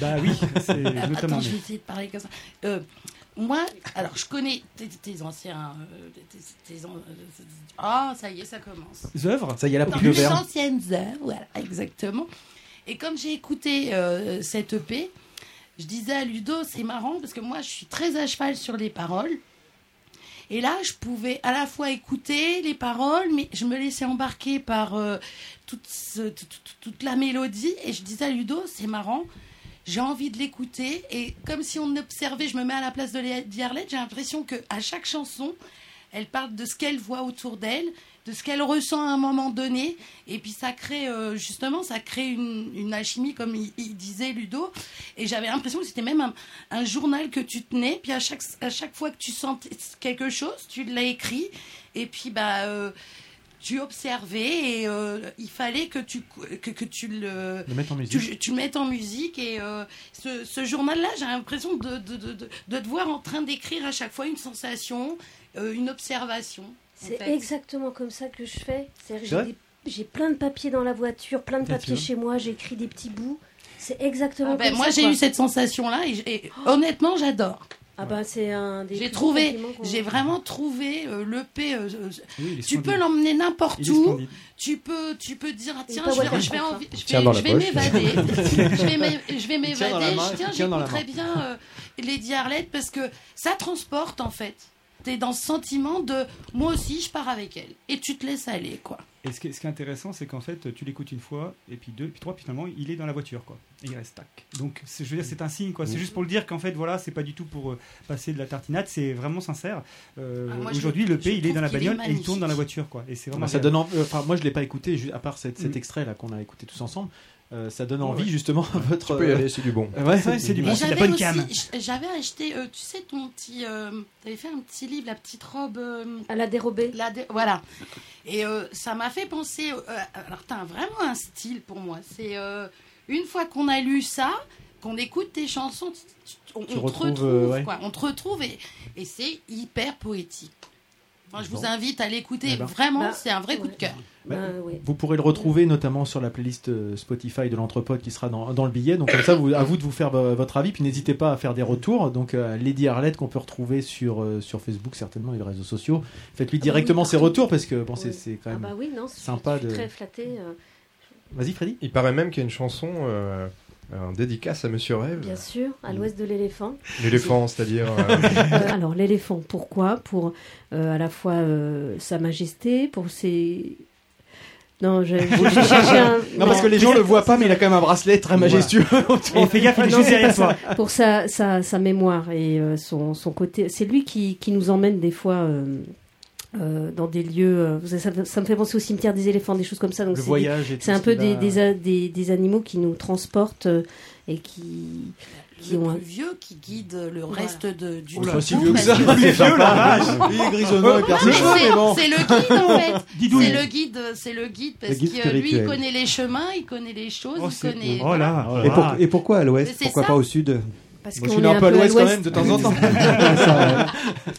Bah oui, c'est notamment. Attends, je vais essayer de parler comme ça. Euh, moi, alors je connais tes, tes anciens. euh, tes, tes an- euh, Ah, ça y est, ça commence. œuvres Ça y est, la de les anciennes œuvres, voilà, exactement. Et comme j'ai écouté euh, cette EP, je disais à Ludo, c'est marrant parce que moi, je suis très à cheval sur les paroles. Et là, je pouvais à la fois écouter les paroles, mais je me laissais embarquer par euh, toute, la mélodie. Et je disais à Ludo, c'est marrant. j'ai envie de l'écouter et comme si on observait, je me mets à la place de Lady j'ai l'impression que à chaque chanson, elle parle de ce qu'elle voit autour d'elle, de ce qu'elle ressent à un moment donné, et puis ça crée euh, justement, ça crée une, une alchimie comme il, il disait Ludo, et j'avais l'impression que c'était même un, un journal que tu tenais, puis à chaque à chaque fois que tu sentais quelque chose, tu l'as écrit, et puis bah euh, tu observais et euh, il fallait que tu que, que tu le, Le mettre en musique. tu, tu le mettes en musique. Et euh, ce, ce journal-là, j'ai l'impression de, de, de, de, de te voir en train d'écrire à chaque fois une sensation, euh, une observation. C'est fait. exactement comme ça que je fais. C'est-à-dire que C'est vrai j'ai des- J'ai plein de papiers dans la voiture, plein de Bien papiers sûr. chez moi, j'écris des petits bouts. C'est exactement Ah ben, comme moi ça. j'ai quoi. eu cette sensation-là et, honnêtement j'adore. Ah bah c'est un des J'ai trouvé, j'ai vraiment trouvé euh, l'EP. euh, euh, Oui, est tu peux l'emmener n'importe où. splendide. Tu peux, tu peux dire ah, tiens, je vais, je vais, hein. je vais, dans je la vais poche. m'évader. *laughs* je vais m'é- je m'évader. Tiens, j'écouterais main. bien euh, Lady Arlette parce que ça transporte en fait. T'es dans ce sentiment de moi aussi je pars avec elle et tu te laisses aller quoi. Et ce qui, est, ce qui est intéressant, c'est qu'en fait, tu l'écoutes une fois, et puis deux, puis trois, puis finalement, il est dans la voiture, quoi. Et il reste tac. Donc, je veux dire, c'est un signe, quoi. C'est juste pour le dire qu'en fait, voilà, c'est pas du tout pour euh, passer de la tartinade, c'est vraiment sincère. Euh, Ah, Aujourd'hui, le P, il est dans la bagnole et il tourne dans la voiture, quoi. Et c'est Bah, vraiment. ça donne envie- enfin, moi je l'ai pas écouté à part cet, cet Mm. extrait là qu'on a écouté tous ensemble euh, ça donne envie ouais. justement à *laughs* votre Tu peux y aller, c'est du bon. Euh, *laughs* ouais, ouais, c'est du bon j'avais aussi- J'avais acheté, euh, tu sais, ton petit. Euh, T'avais fait un petit livre, la petite robe. euh, à la dérobée. La dé- Voilà. Et euh, ça m'a fait penser. euh, alors, t'as vraiment un style pour moi. C'est euh, une fois qu'on a lu ça, qu'on écoute tes chansons, on, te retrouve. euh, ouais. quoi. On te retrouve et, et c'est hyper poétique. Moi, je vous invite à l'écouter. Eh ben. Vraiment, Bah, c'est un vrai coup de cœur. Bah, Bah, ouais. Vous pourrez le retrouver notamment sur la playlist euh, Spotify de l'Entrepode qui sera dans, dans le billet. Donc comme ça, vous, à vous de vous faire vo- votre avis. Puis n'hésitez pas à faire des retours. Donc euh, Lady Arlette qu'on peut retrouver sur, euh, sur Facebook certainement et les réseaux sociaux. Faites-lui Ah directement oui, ses partout. retours parce que bon, c'est Ouais. c'est quand Ah même bah oui, non, sympa je suis de. très flattée. euh, Vas-y Freddy. Il paraît même qu'il y a une chanson euh, en dédicace à Monsieur Rêve. Bien sûr, à l'ouest de l'éléphant. L'éléphant, c'est-à-dire. euh, *laughs* Euh, alors l'éléphant, pourquoi? Pour euh, à la fois euh, sa majesté, pour ses... Non, je, j'ai *laughs* cherché un... Non, parce que les gens le voient pas, mais il a quand même un bracelet très majestueux. *laughs* Et fais gaffe, il est Non, juste c'est derrière pas toi. Pour sa, sa, sa mémoire et euh, son, son côté. C'est lui qui, qui nous emmène des fois euh, euh, dans des lieux. euh, ça, ça- me fait penser au cimetière des éléphants, des choses comme ça. Donc Le c'est voyage des- et tout C'est un ce peu des, des, a- des, des animaux qui nous transportent euh, et qui, qui Le ont un- plus vieux qui guide le reste de, du Oh là, si vieux que ça, que- *laughs* il est vieux, la vache. Il est grisonnant et cheveux, c'est- bon. C'est le guide en fait. *laughs* C'est le guide, c'est le guide parce Le guide que lui il connaît les chemins, il connaît les choses, Oh, il c'est- connaît. oh là. Et, pour- et pourquoi à l'ouest? C'est Pourquoi ça. pas au sud? Parce je qu'on suis est un peu à l'ouest quand même de temps en temps. *laughs*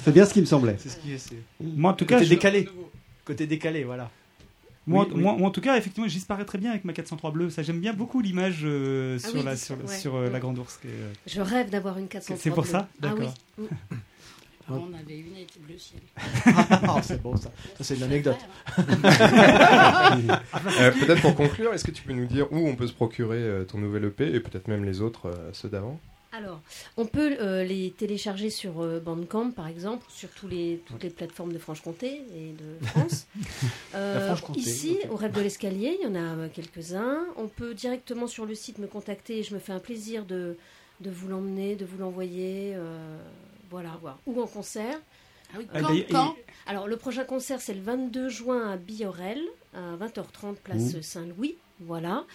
C'est bien ce qui me semblait. C'est ce qui est. c'est- Moi, en tout cas, Côté je- décalé. Côté décalé, voilà. Moi, Oui, oui. moi- moi, en tout cas, effectivement, j'y parais très bien avec ma 403 bleue. Ça, j'aime bien beaucoup l'image euh, Ah sur, oui, la, c'est- sur, ouais. sur euh, la grande ours. qui est, euh, Je rêve d'avoir une 403 C'est pour ça bleue. Ah oui. D'accord. Mm. On avait une avec bleu ciel. *laughs* Ah, c'est bon ça. Ça c'est de l'anecdote. Euh, peut-être pour conclure, est-ce que tu peux nous dire où on peut se procurer euh, ton nouvel EP et peut-être même les autres, euh, ceux d'avant? Alors, on peut euh, les télécharger sur euh, Bandcamp, par exemple, sur tous les, toutes les plateformes de Franche-Comté et de France. *laughs* Euh, ici, au Rêve de l'Escalier, il y en a quelques-uns. On peut directement sur le site me contacter et je me fais un plaisir de, de vous l'emmener, de vous l'envoyer. euh, voilà, voir. Ou en concert. Ah oui, quand, Alors, le prochain concert, c'est le 22 juin à Biorel, à 20h30, place. Saint-Louis. Voilà.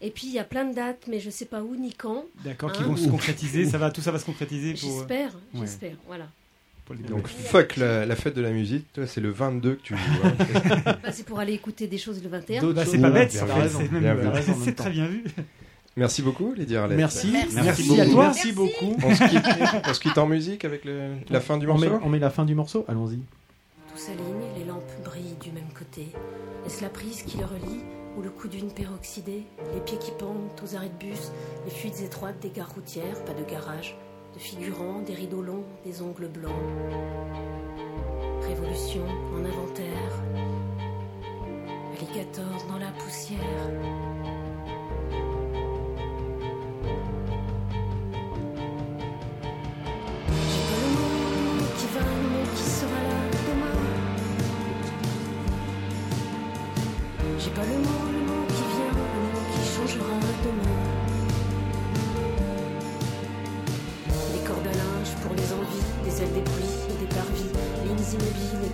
Et puis, il y a plein de dates, mais je ne sais pas où ni quand. D'accord, qui Hein vont se concrétiser. Ça va, tout ça va se concrétiser pour. euh, J'espère, ouais. j'espère. Voilà. Donc fuck la, la fête de la musique, toi c'est le 22 que tu joues. hein. *laughs* Bah, c'est pour aller écouter des choses le 21. Bah, c'est pas bête, c'est euh, très bien vu. Merci beaucoup, Lady Arlette. Merci. Merci. Merci, Merci à toi. Merci. beaucoup. On se, quitte, on se quitte en musique avec le- la fin du On met, morceau on met la fin du morceau. Allons-y. Tout s'aligne, les lampes brillent du même côté. Est-ce la prise qui le relie? Ou le coup d'une peroxydée Les pieds qui pendent aux arrêts de bus, les fuites étroites des gares routières, pas de garage, de figurants, des rideaux longs, des ongles blancs. Révolution en inventaire. Alligator dans la poussière.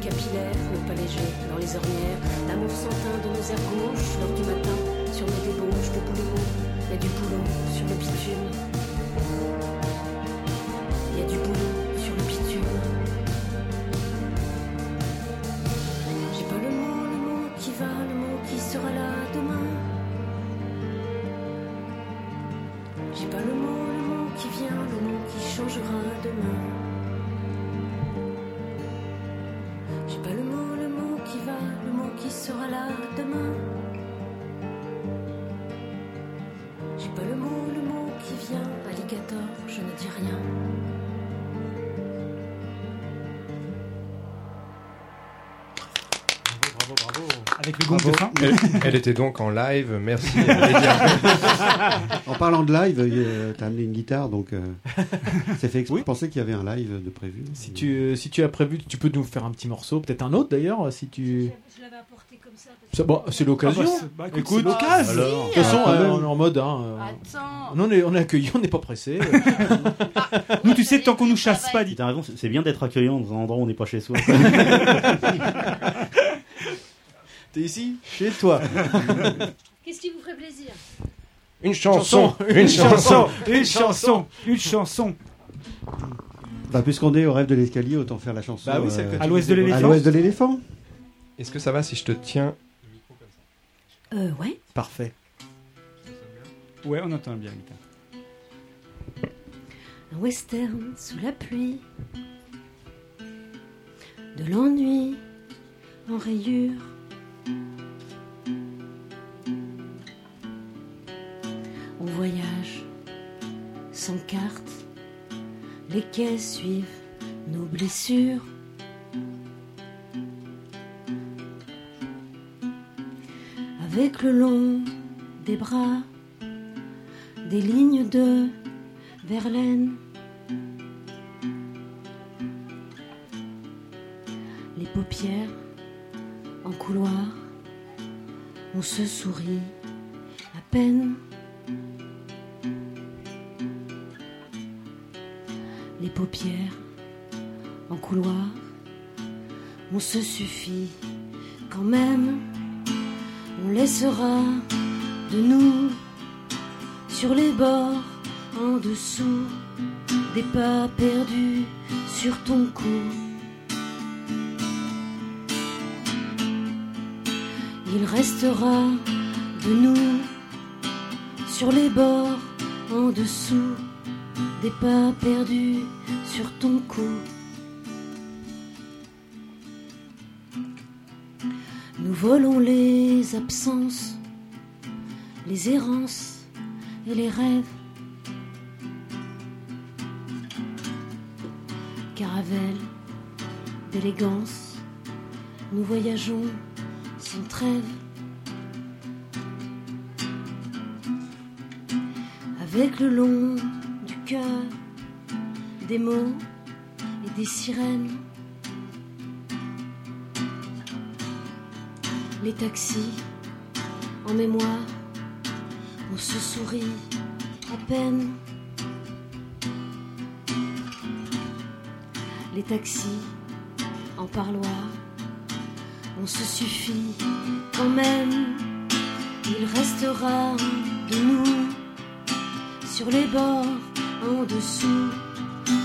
capillaires, nos pas légers, dans les ornières, l'amour sans teint de nos airs gauches, l'heure du matin, sur nos débauches de boulot, et du boulot sur le bitume. Avec le gong de fin. Elle, elle était donc en live, merci. *laughs* En parlant de live, euh, t'as amené une guitare, donc euh, *laughs* c'est fait exprès. Je pensais qu'il y avait un live de prévu. Si tu, euh, si tu as prévu, tu peux nous faire un petit morceau, peut-être un autre d'ailleurs, si tu. Je l'avais apporté comme ça. Bon, c'est l'occasion. Ah bah, bah, écoute, l'occasion. alors. De toute façon, Ah, euh, on est en mode. Hein, euh, Attends. on, est, on est accueillis, on n'est pas pressé. *laughs* Nous, tu sais, tant qu'on nous chasse pas, dit. T'as raison, c'est c'est bien d'être accueillant dans un endroit où on n'est pas chez soi. T'es ici, chez toi. Qu'est-ce qui vous ferait plaisir? Une chanson, une chanson. Une chanson, une chanson. Bah, puisqu'on est au rêve de l'escalier, autant faire la chanson. Bah oui, euh, que tu À l'ouest de l'éléphant. à l'ouest de l'éléphant. Est-ce que ça va si je te tiens? Euh, ouais. Parfait. Ouais, on entend bien, Mika. Un western sous la pluie. De l'ennui en rayure. On voyage sans carte. Les quais suivent nos blessures. Avec le long des bras, des lignes de Verlaine. Les paupières en couloir, on se sourit à peine. Les paupières en couloir, on se suffit quand même. On laissera de nous sur les bords en dessous des pas perdus sur ton cou. Il restera de nous sur les bords en dessous des pas perdus sur ton cou. Nous volons les absences, les errances et les rêves. Caravelle d'élégance, nous voyageons trêve. Avec le long du cœur, des mots et des sirènes. Les taxis en mémoire, on se sourit à peine. Les taxis en parloir, on se suffit quand même. Il restera de nous sur les bords en dessous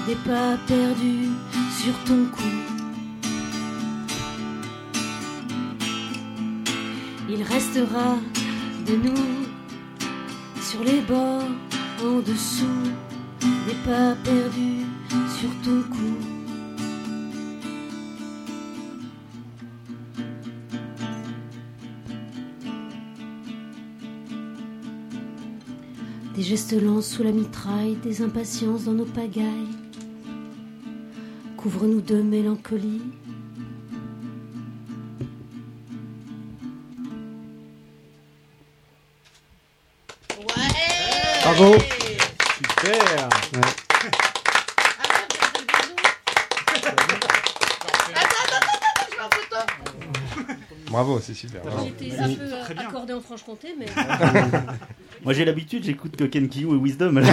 des pas perdus sur ton cou. Il restera de nous sur les bords en dessous des pas perdus sur ton cou. Des gestes lents sous la mitraille, des impatiences dans nos pagailles. Couvre-nous de mélancolie. Bravo. Super. Bravo, c'est super. J'étais un peu accordé en Franche-Comté, mais. *laughs* Moi j'ai l'habitude, j'écoute que Ken Kiyou et Wisdom. *laughs*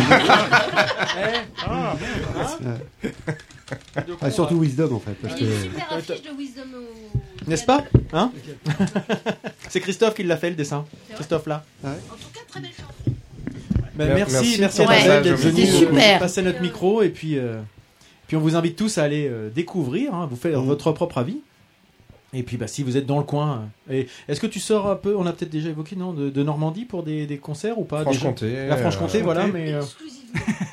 Ah, surtout Wisdom en fait. Parce Il y a une que... super affiche de Wisdom au. N'est-ce pas? Hein? *laughs* C'est Christophe qui l'a fait le dessin. Christophe là. En tout cas, très belle chanson. Bah, Mer- merci, merci, à d'être super. passer notre micro et puis, euh, puis on vous invite tous à aller euh, découvrir, hein, vous faire votre propre avis. Et puis bah, si vous êtes dans le coin, euh, est-ce que tu sors un peu, on a peut-être déjà évoqué non, de, de Normandie pour des, des concerts ou pas déjà Franche-Comté, La Franche-Comté, euh, voilà, mais euh,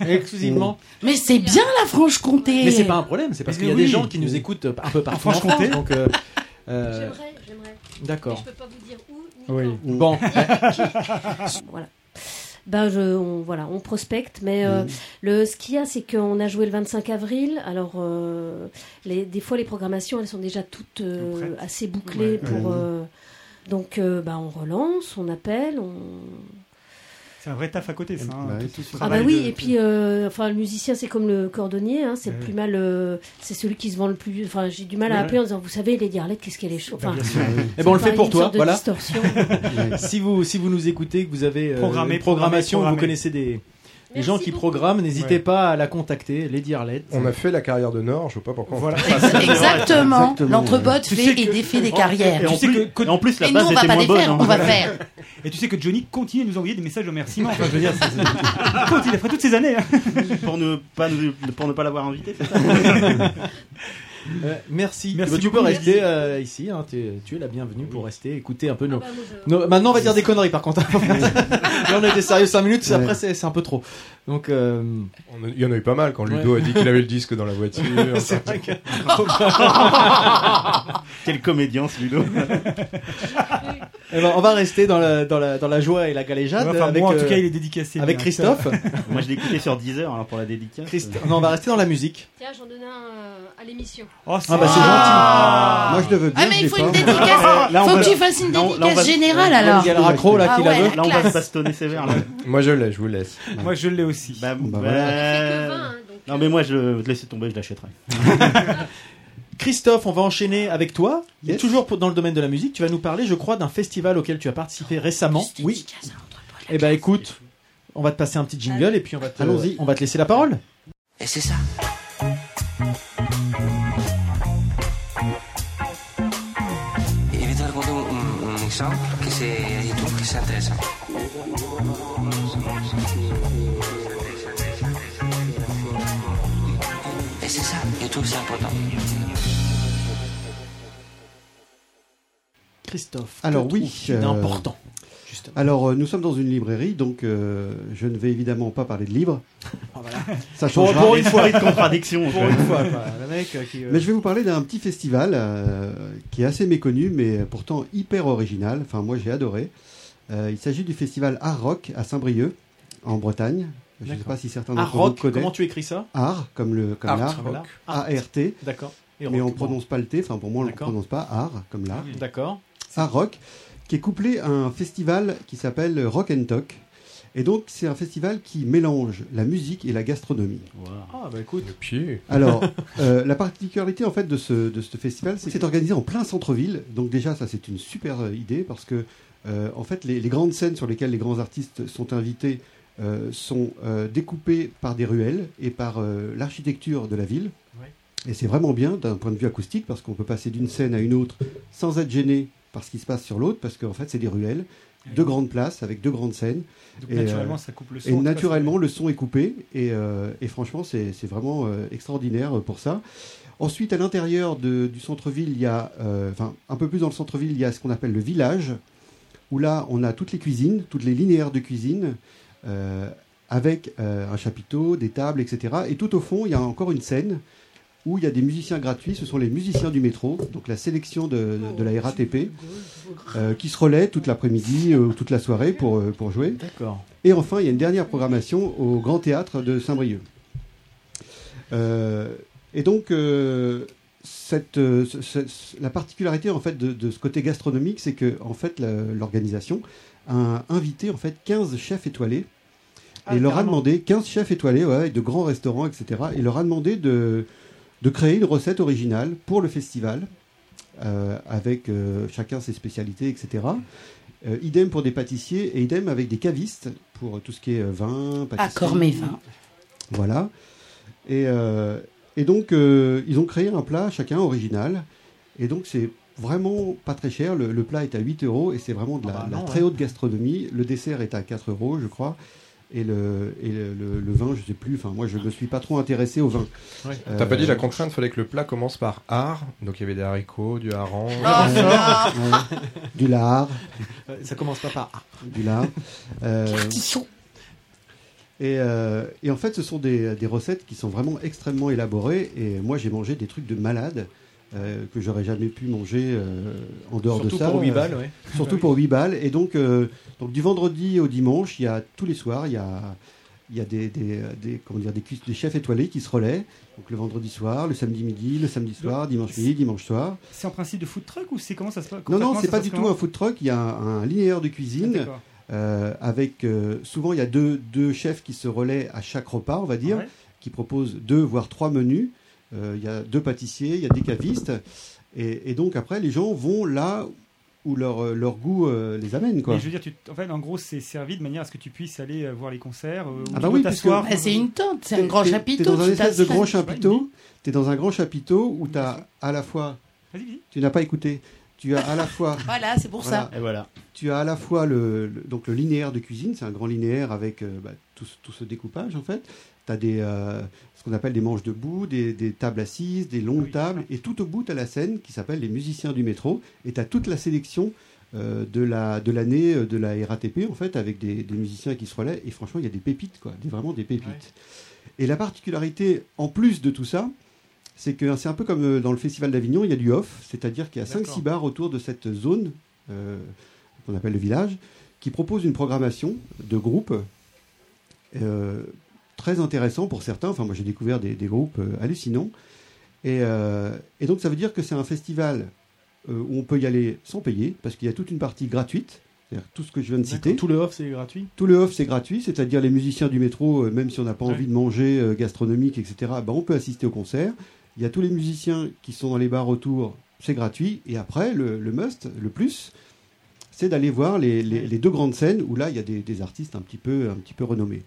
exclusivement. Mais c'est bien la Franche-Comté. Mais c'est pas un problème, c'est parce qu'il y a oui. des gens qui nous écoutent un peu partout en Franche-Comté. Donc euh, euh, J'aimerais, j'aimerais. D'accord. Je peux pas vous dire où. Oui. Bon, Voilà. Ben je, on, voilà, on prospecte, mais euh, le, ce qu'il y a, c'est qu'on a joué le 25 avril. Alors, euh, les, des fois, les programmations, elles sont déjà toutes euh, assez bouclées Ouais. pour. Ouais. euh, donc, ben, on relance, on appelle, on. C'est un vrai taf à côté, ça. hein, Bah, tout. Ah bah oui, de- et puis, euh, enfin, le musicien, c'est comme le cordonnier, hein, c'est le Ouais. plus mal, euh, c'est celui qui se vend le plus. Enfin, j'ai du mal à Ouais. appeler en disant, vous savez, Lady Arlette, qu'est-ce qu'elle est chaude. Bah, Enfin, sûr. Eh ben, on le fait pour toi, voilà. distorsion. *laughs* si vous si vous nous écoutez, que vous avez euh, Programmé, programmation, programmé, vous connaissez des, Merci gens qui beaucoup. programment, n'hésitez Ouais. pas à la contacter, Lady Arlette. On a fait la carrière de Nord, je vois pas pourquoi on Voilà. fait. *laughs* Exactement. Tu fait sais et que- défait des Et carrières. en, Tu sais plus, que- et en plus, la Et nous, on va pas moins les bonne. faire, hein. on va faire. *laughs* Et tu sais que Johnny continue à nous envoyer des messages de remerciements. Enfin, je veux dire, c'est- c'est- *laughs* continue après toutes ces années. hein. pour ne pas nous- pour ne pas l'avoir invité, c'est ça Euh, merci. Merci tu peux rester euh, ici. hein, tu es la bienvenue pour rester, écouter un peu nos. Ah bah, moi, je- nos- Maintenant, on va dire des conneries par contre. *laughs* Là, on était sérieux 5 minutes. Ouais. Après, c'est un peu trop. Donc, euh, a- Il y en a eu pas mal quand Ludo Ouais. a dit qu'il avait le disque dans la voiture. *laughs* c'est vrai que. *laughs* Quel comédien, ce Ludo. Eh ben, on va rester dans la, dans la, dans la joie et la galéjade Enfin, avec, moi, en euh, tout cas, il est dédicacé. avec bien. Christophe. *laughs* Moi, je l'ai écouté sur Deezer alors pour la dédicace. Christ- Non, on va rester dans la musique. Tiens, j'en donnais un euh, à l'émission. Oh, Ah bah c'est gentil. Moi, je le veux bien. Ah, mais il faut pas. une dédicace. Là, on Faut va- que tu fasses une là, on- là, on dédicace va- générale alors. Il y a le raccro là Ah qui la veut. Là, on va se bastonner sévère. Là. Moi je l'ai, je vous laisse. Moi, je l'ai aussi. Bah, Bah, bah, voilà. 20, hein, donc, Non, mais moi, je vais te laisser tomber, je l'achèterai. *laughs* Christophe, on va enchaîner avec toi. Yes. toujours dans le domaine de la musique, tu vas nous parler, je crois, d'un festival auquel tu as participé récemment. Oui. Eh ben écoute, on va te passer un petit jingle et puis on va te, Allons-y. on va te laisser la parole. Et c'est ça. Te un, un que que sea interesante. C'est YouTube c'est important. Christophe. Alors que oui, trouves-tu euh, d'important. Justement? Alors, euh, nous sommes dans une librairie, donc euh, je ne vais évidemment pas parler de livres. *laughs* Ah, voilà. *laughs* Ça changera. pour une fois. de contradiction. Pour une fois, quoi. Le mec qui. euh, Mais je vais vous parler d'un petit festival euh, qui est assez méconnu, mais pourtant hyper original. Enfin, moi, j'ai adoré. Euh, il s'agit du festival Art Rock à Saint-Brieuc, en Bretagne. Je ne sais pas si certains Art d'entre vous Rock, connaissent. comment tu écris ça Art, comme le comme Art l'art. Rock. A-R-T. D'accord. Mais rock, on bon. prononce pas le T. Enfin, pour moi, on ne le D'accord. prononce pas. Art, comme l'art. D'accord. Art Rock, qui est couplé à un festival qui s'appelle Rock and Talk. Et donc, c'est un festival qui mélange la musique et la gastronomie. Ah bah écoute. Pied. Alors, *laughs* euh, la particularité en fait de ce, de ce festival, c'est que c'est organisé en plein centre-ville. Donc déjà, ça c'est une super euh, idée parce que euh, en fait, les, les grandes scènes sur lesquelles les grands artistes sont invités euh, sont euh, découpées par des ruelles et par euh, l'architecture de la ville. Et c'est vraiment bien d'un point de vue acoustique parce qu'on peut passer d'une scène à une autre sans être gêné par ce qui se passe sur l'autre parce qu'en fait, c'est des ruelles, deux grandes places avec deux grandes scènes. Donc, Et, naturellement, euh, ça coupe le son. Et naturellement, le son est coupé. Et, et franchement, c'est vraiment extraordinaire pour ça. Ensuite, à l'intérieur du centre-ville, il y a, enfin, un peu plus dans le centre-ville, il y a ce qu'on appelle le village, où là, on a toutes les cuisines, toutes les linéaires de cuisine, avec euh, un chapiteau, des tables, etc. Et tout au fond, il y a encore une scène où il y a des musiciens gratuits. Ce sont les musiciens du métro, donc la sélection de, la RATP, euh, qui se relaient toute l'après-midi ou toute la soirée pour, euh, pour jouer. D'accord. Et enfin, il y a une dernière programmation au Grand Théâtre de Saint-Brieuc. Euh, et donc, euh, cette, euh, ce- ce- la particularité en fait de, de ce côté gastronomique, c'est que en fait l'organisation a invité en fait 15 chefs étoilés Ah, et leur a demandé 15 chefs étoilés, ouais, de grands restaurants, etc. Et leur a demandé de, de créer une recette originale pour le festival, euh, avec euh, chacun ses spécialités, etc. Euh, idem pour des pâtissiers et idem avec des cavistes pour tout ce qui est euh, vin, pâtisserie. Accord mes vins. Voilà. Et, euh, et donc, euh, ils ont créé un plat, chacun original. Et donc, c'est vraiment pas très cher. Le, le plat est à 8 euros et c'est vraiment de la, Ah bah la non, très ouais. haute gastronomie. Le dessert est à 4 euros, je crois. Et le, et le, le- le vin, je sais plus. Enfin, moi, je me suis pas trop intéressé au vin. Ouais. Euh, T'as pas dit la contrainte, fallait que le plat commence par art. Donc il y avait des haricots, du hareng. Ouais. Du lard. Ça commence pas par A. Du lard. Euh, et, euh, et en fait, ce sont des, des recettes qui sont vraiment extrêmement élaborées. Et moi, j'ai mangé des trucs de malade euh, que j'aurais jamais pu manger euh, en dehors Surtout de ça. pour huit Euh, balles, ouais. Surtout pour 8 balles. Et donc, donc, du vendredi au dimanche, il y a tous les soirs, il y a, il y a des, des, des- comment dire, des, chefs étoilés qui se relaient. Donc le vendredi soir, le samedi midi, le samedi soir, dimanche midi, dimanche soir. C'est en principe de food truck ou c'est comment ça se passe Non, non, c'est pas du tout un food truck. Il y a un, un linéaire de Ah, cuisine euh, avec euh, souvent il y a deux, deux chefs qui se relaient à chaque repas, on va dire, Ouais. qui proposent deux voire trois menus. Euh, il y a deux pâtissiers, il y a des cavistes, et, et donc après les gens vont là où leur, euh, leur goût euh, les amène, quoi. Je veux dire, tu, en fait, en gros, c'est servi de manière à ce que tu puisses aller voir les concerts. euh, Ah bah oui, t'asseoir. Bah, c'est une tente, c'est un grand chapiteau. T'es dans un tu espèce de grand chapiteau. T'es dans un grand chapiteau où t'as à la fois. Vas-y, vas-y. Tu n'as pas écouté. Tu as à la fois. *laughs* Voilà, c'est pour ça. Et voilà. Tu as à la fois le, le- donc le linéaire de cuisine, c'est un grand linéaire avec euh, bah, tout, ce- tout ce découpage en fait. Tu as des, euh, ce qu'on appelle des manches debout, des, des tables assises, des longues tables, et tout au bout, tu as la scène qui s'appelle les musiciens du métro, et tu as toute la sélection euh, de la de l'année euh, de la RATP en fait, avec des, des musiciens qui se relaient, et franchement, il y a des pépites, quoi, des, vraiment des pépites. Et la particularité, en plus de tout ça, c'est que c'est un peu comme euh, dans le Festival d'Avignon, il y a du off, c'est-à-dire qu'il y a 5-6 bars autour de cette zone euh, qu'on appelle le village, qui propose une programmation de groupes euh, très intéressant pour certains. Enfin, moi j'ai découvert des, des groupes euh, hallucinants. Et, euh, et donc ça veut dire que c'est un festival euh, où on peut y aller sans payer, parce qu'il y a toute une partie gratuite. C'est-à-dire tout ce que je viens de citer. Tout le off, c'est gratuit? Tout le off, c'est gratuit, c'est-à-dire les musiciens du métro, même si on n'a pas Ouais. envie de manger gastronomique, etc., ben, on peut assister au concert. Il y a tous les musiciens qui sont dans les bars autour, c'est gratuit. Et après, le, le must, le plus, c'est d'aller voir les, les- les deux grandes scènes où là, il y a des, des artistes un petit peu, un petit peu renommés.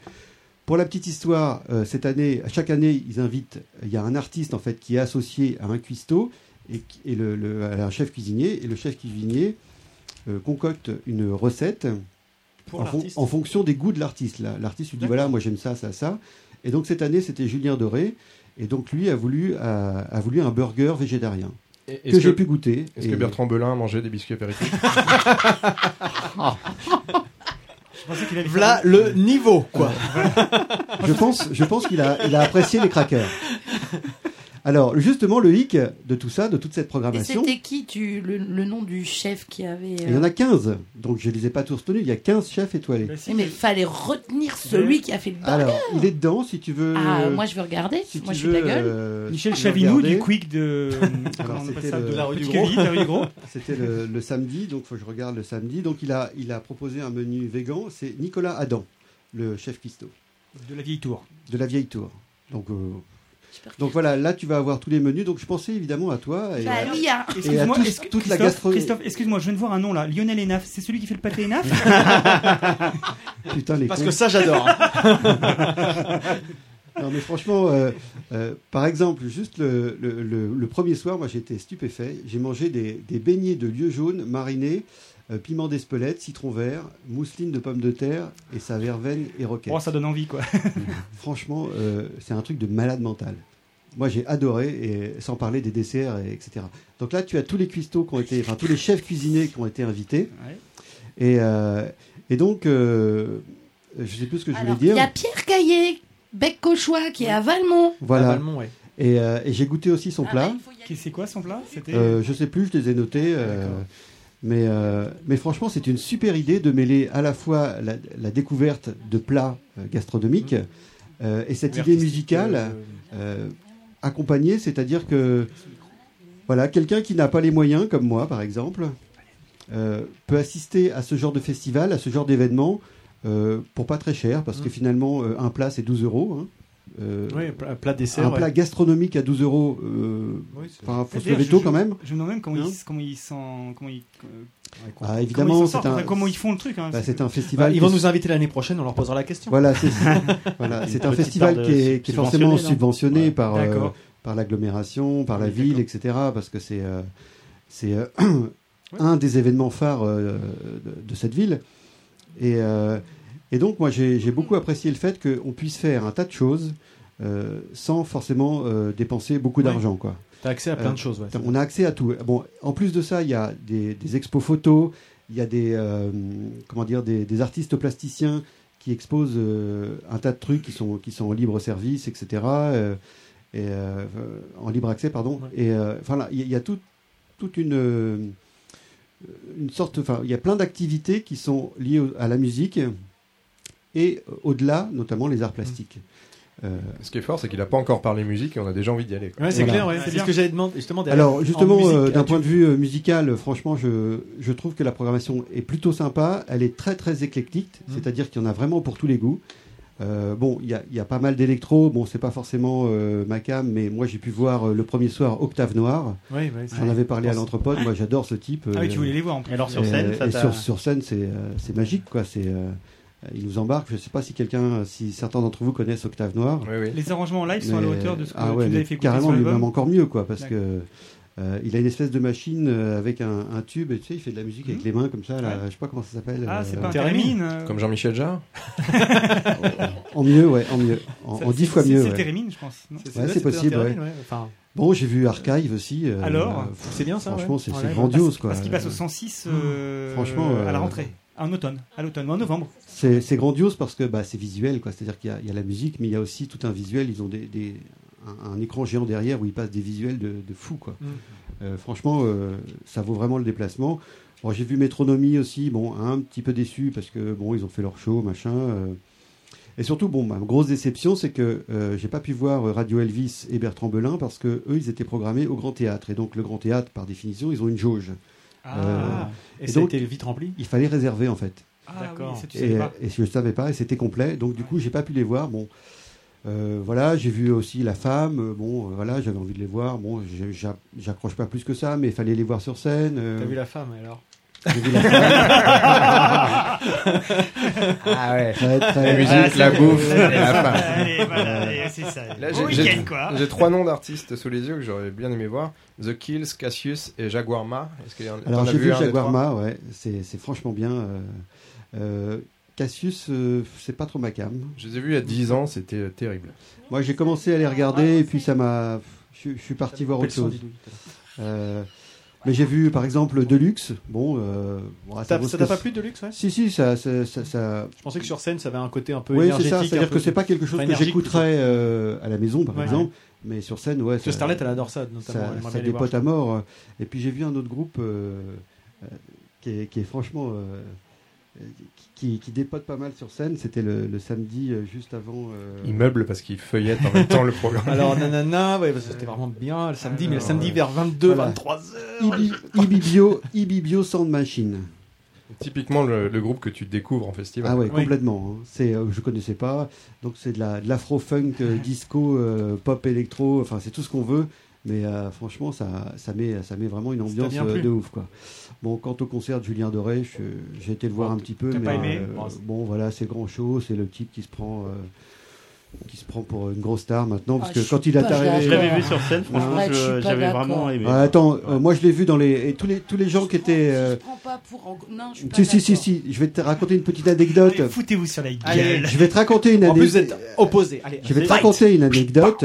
Pour la petite histoire, euh, cette année, chaque année, ils invitent. Il y a un artiste en fait qui est associé à un cuistot et, qui- et le, le- à un chef cuisinier. Et le chef cuisinier euh, concocte une recette Pour en, fon- l'artiste. en fonction des goûts de l'artiste. là. L'artiste lui dit voilà, moi j'aime ça, ça, ça. Et donc cette année, c'était Julien Doré. Et donc lui a voulu, a, a voulu un burger végétarien. Et- que j'ai pu goûter. Est-ce Et- que Bertrand Belin a mangé des biscuits apéritifs? *laughs* *laughs* Voilà faire- le niveau, quoi. je pense, je pense qu'il a, il a apprécié les crackers. Alors, justement, le hic de tout ça, de toute cette Et programmation, c'était qui tu, le, le nom du chef qui avait. il y en a 15. Donc, je ne les ai pas tous tenus. Il y a 15 chefs étoilés. Mais fallait retenir celui qui a fait le burger. Alors, il est dedans si tu veux. Ah, moi je veux regarder. si moi je suis de la veux, gueule. euh, Michel veux Chavinou du Quick de. *laughs* Alors, c'était ça le- De la rue du Gros. Quevilly, la rue du Gros. *laughs* C'était le, le samedi, donc faut que je regarde le samedi. Donc il a, il a proposé un menu végan. C'est Nicolas Adam, le chef cuistot. De la vieille tour. De la vieille tour. Donc, euh, donc voilà, là tu vas avoir tous les menus. Donc je pensais évidemment à toi et, Bah à- oui, hein. et à toute la Christophe, gastronomie. Christophe, excuse-moi, je viens de voir un nom là. Lionel Enaf, c'est celui qui fait le pâté Enaf *laughs* Putain, les Parce cons. que ça, j'adore. *laughs* Non mais franchement, euh, euh, par exemple, juste le, le- le- le premier soir, moi j'étais stupéfait. J'ai mangé des, des beignets de lieu jaune marinés, euh, piment d'Espelette, citron vert, mousseline de pommes de terre et sa verveine et roquette. Oh, ça donne envie quoi. *laughs* Franchement, euh, c'est un truc de malade mental. Moi, j'ai adoré, et sans parler des desserts, et etc. Donc là, tu as tous les cuistots qui ont été, enfin tous les chefs cuisiniers qui ont été invités. Ouais. Et, euh, et donc, euh, je sais plus ce que je voulais il dire. y a Pierre Caillet, bec cauchois, qui est à Valmont. Voilà. À Valmont, ouais. Et, euh, et j'ai goûté aussi son Ah, plat. bah, il C'est quoi son plat. Euh, je sais plus, je les ai notés. euh, mais, euh, mais franchement, c'est une super idée de mêler à la fois la, la découverte de plats euh, gastronomiques euh, et cette Et idée musicale euh, accompagnée, c'est-à-dire que voilà, quelqu'un qui n'a pas les moyens, comme moi par exemple, peut assister à ce genre de festival, à ce genre d'événement, pour pas très cher, parce que Mm. finalement, un plat c'est 12 euros. hein. Euh, Oui, plat, plat dessert. un ouais. plat gastronomique à 12 euros, euh, Oui, enfin, faut se lever tôt quand même. Je me demande même comment Hein ils comment ils s'en comment ils euh, Ah, comment évidemment, ils c'est sortent, un, enfin, comment ils font le truc. hein, bah, c'est- un festival. Bah, ils vont nous inviter l'année prochaine, on leur posera la question. Voilà, c'est *laughs* voilà, un festival qui est, qui est forcément subventionné, non subventionné Ouais. par, euh, par l'agglomération, par la Oui, ville, etc. Parce que c'est euh, c'est un des événements phares euh, de, de cette ville. Et, euh, et donc, moi, j'ai beaucoup apprécié le fait qu'on puisse faire un tas de choses euh, sans forcément euh, dépenser beaucoup Ouais. d'argent, quoi. T'as accès à plein de choses, ouais. On a accès à tout. Bon, en plus de ça, il y a des, des expos photos, il y a des, euh, comment dire, des, des artistes plasticiens qui exposent euh, un tas de trucs qui sont, qui sont en libre service, etc. euh, et, euh, euh, en libre accès, pardon. Et euh, enfin, il y, a- il y a tout- toute une, euh, une sorte, enfin, il y a plein d'activités qui sont liées au- à la musique et euh, au-delà, notamment les arts plastiques. Euh, Ce qui est fort, c'est qu'il n'a pas encore parlé musique et on a déjà envie d'y aller. quoi. Ouais, c'est Voilà. clair, ouais. C'est ce que j'allais demander. Justement, derrière, Alors en justement, euh, d'un point de vue musical, franchement, je, je trouve que la programmation est plutôt sympa. Elle est très très éclectique, Mhm. c'est-à-dire qu'il y en a vraiment pour tous les goûts. Euh, bon, il y a, il y a pas mal d'électro. Bon, c'est pas forcément euh, ma cam, mais moi j'ai pu voir euh, le premier soir Octave Noir. Oui, oui, J'en avais parlé à l'entrepode. Moi, j'adore ce type. Ah oui, tu voulais les voir, en plus. Alors, sur Et, scène, ça et t'a- sur, sur scène, c'est euh, magique, quoi. C'est euh, il nous embarque. Je sais pas si quelqu'un, si certains d'entre vous connaissent Octave Noir. Les arrangements en live sont à la hauteur de ce que ah tu ouais, nous avais fait écouter carrément, sur lui l'album. même encore mieux, quoi, parce que euh, il a une espèce de machine euh, avec un, un tube, et tu sais, il fait de la musique avec les mains comme ça. Là, Ouais. Je sais pas comment ça s'appelle. Ah, euh, c'est pas un Térémine, euh Comme Jean-Michel Jarre En mieux, ouais, en mieux, en, Ça, en dix fois mieux. c'est ouais. Térémine, je pense, Ouais, C'est- possible. Enfin- Bon, j'ai vu Archive aussi. euh, Alors euh, C'est bien ça, Franchement, c'est grandiose, Parce- quoi. Parce qu'il passe au 106 euh, Franchement, à la euh, rentrée, en automne, à l'automne, en novembre. C'est grandiose parce que bah, c'est visuel, quoi. C'est-à-dire qu'il y, a- il y a la musique, mais il y a aussi tout un visuel. Ils ont des, des- un, un écran géant derrière où ils passent des visuels de, de fou, quoi. Mm. Euh, franchement, euh, ça vaut vraiment le déplacement. Bon, j'ai vu Métronomie aussi, bon, un petit peu déçu parce que bon, ils ont fait leur show, machin. euh. Et surtout, bon, ma grosse déception, c'est que euh, j'ai pas pu voir Radio Elvis et Bertrand Belin parce que eux, ils étaient programmés au Grand Théâtre. Et donc, le Grand Théâtre, par définition, ils ont une jauge. Euh, Ah. Et ça a été vite rempli? Il fallait réserver, en fait. Ah, D'accord. oui, Et, je ne savais pas, et c'était complet. Donc, du coup, j'ai pas pu les voir. Bon, euh, voilà, j'ai vu aussi La Femme. euh, Bon, euh, voilà, j'avais envie de les voir. Bon, j'accroche pas plus que ça, mais il fallait les voir sur scène. euh. T'as vu la femme alors? *laughs* Ah ouais. La musique, Ah, la bouffe, la femme. allez, voilà, allez, c'est ça. Là, Au j'ai- trois noms d'artistes sous les yeux que j'aurais bien aimé voir The Kills, Cassius et Jaguar Ma. Est-ce qu'il y en- Alors j'ai vu un des Jaguar trois Ma, ouais, c'est c'est franchement bien. euh, euh, Cassius, euh, c'est pas trop ma cam. Je les ai vus il y a 10 ans, c'était terrible. Moi j'ai commencé à les regarder et puis ça m'a. Je suis parti voir autre chose. Euh, mais j'ai vu par exemple Deluxe. Bon, euh, bon, Ça- vaut ça t'a pas c'est. plu, Deluxe, ouais? Si, si, ça. ça, ça, ça- Je pensais que sur scène, ça avait un côté un peu Oui, c'est énergétique. ça. C'est-à-dire que c'est pas quelque chose que j'écouterais euh, à la maison, par Ouais. exemple. Mais sur scène, ouais. Parce que Starlet, elle adore ça, notamment, Ça, ça dépote à mort. Et puis j'ai vu un autre groupe euh, euh, qui, est, qui est franchement. Qui, qui dépote pas mal sur scène. C'était le, le samedi euh, juste avant. euh, Il meuble parce qu'il feuillette en même temps le programme. Alors, nanana, ouais, c'était vraiment bien le samedi, mais le samedi vers 22, Voilà. 23 Ibi- Ibibio, Ibibio Sound Machine. Typiquement le, le groupe que tu découvres en festival. Ah ouais, complètement. hein. C'est, euh, je connaissais pas. Donc c'est de la, de l'afro-funk, euh, disco, euh, pop, électro. Enfin, c'est tout ce qu'on veut. Mais euh, franchement, ça, ça met, ça met vraiment une ambiance euh, de ouf, quoi. Bon, quant au concert de Julien Doré, je- j'ai été le voir un petit peu, mais pas aimé euh, bon, voilà, c'est grand show. C'est le type qui se prend. euh, qui se prend pour une grosse star maintenant parce Ah, que je quand il pas arrivé. Je l'avais vu sur scène, franchement, je- je j'avais vraiment aimé. Ah, attends euh, moi je l'ai vu dans les et tous les tous les gens qui étaient euh, Je prends pas pour. en- Non, je suis pas si, si, si, si, je vais te raconter une petite anecdote. Foutez-vous sur la gueule. Allez, je vais te raconter une En plus, vous anecdote. êtes opposés. Allez, je vais te raconter une anecdote.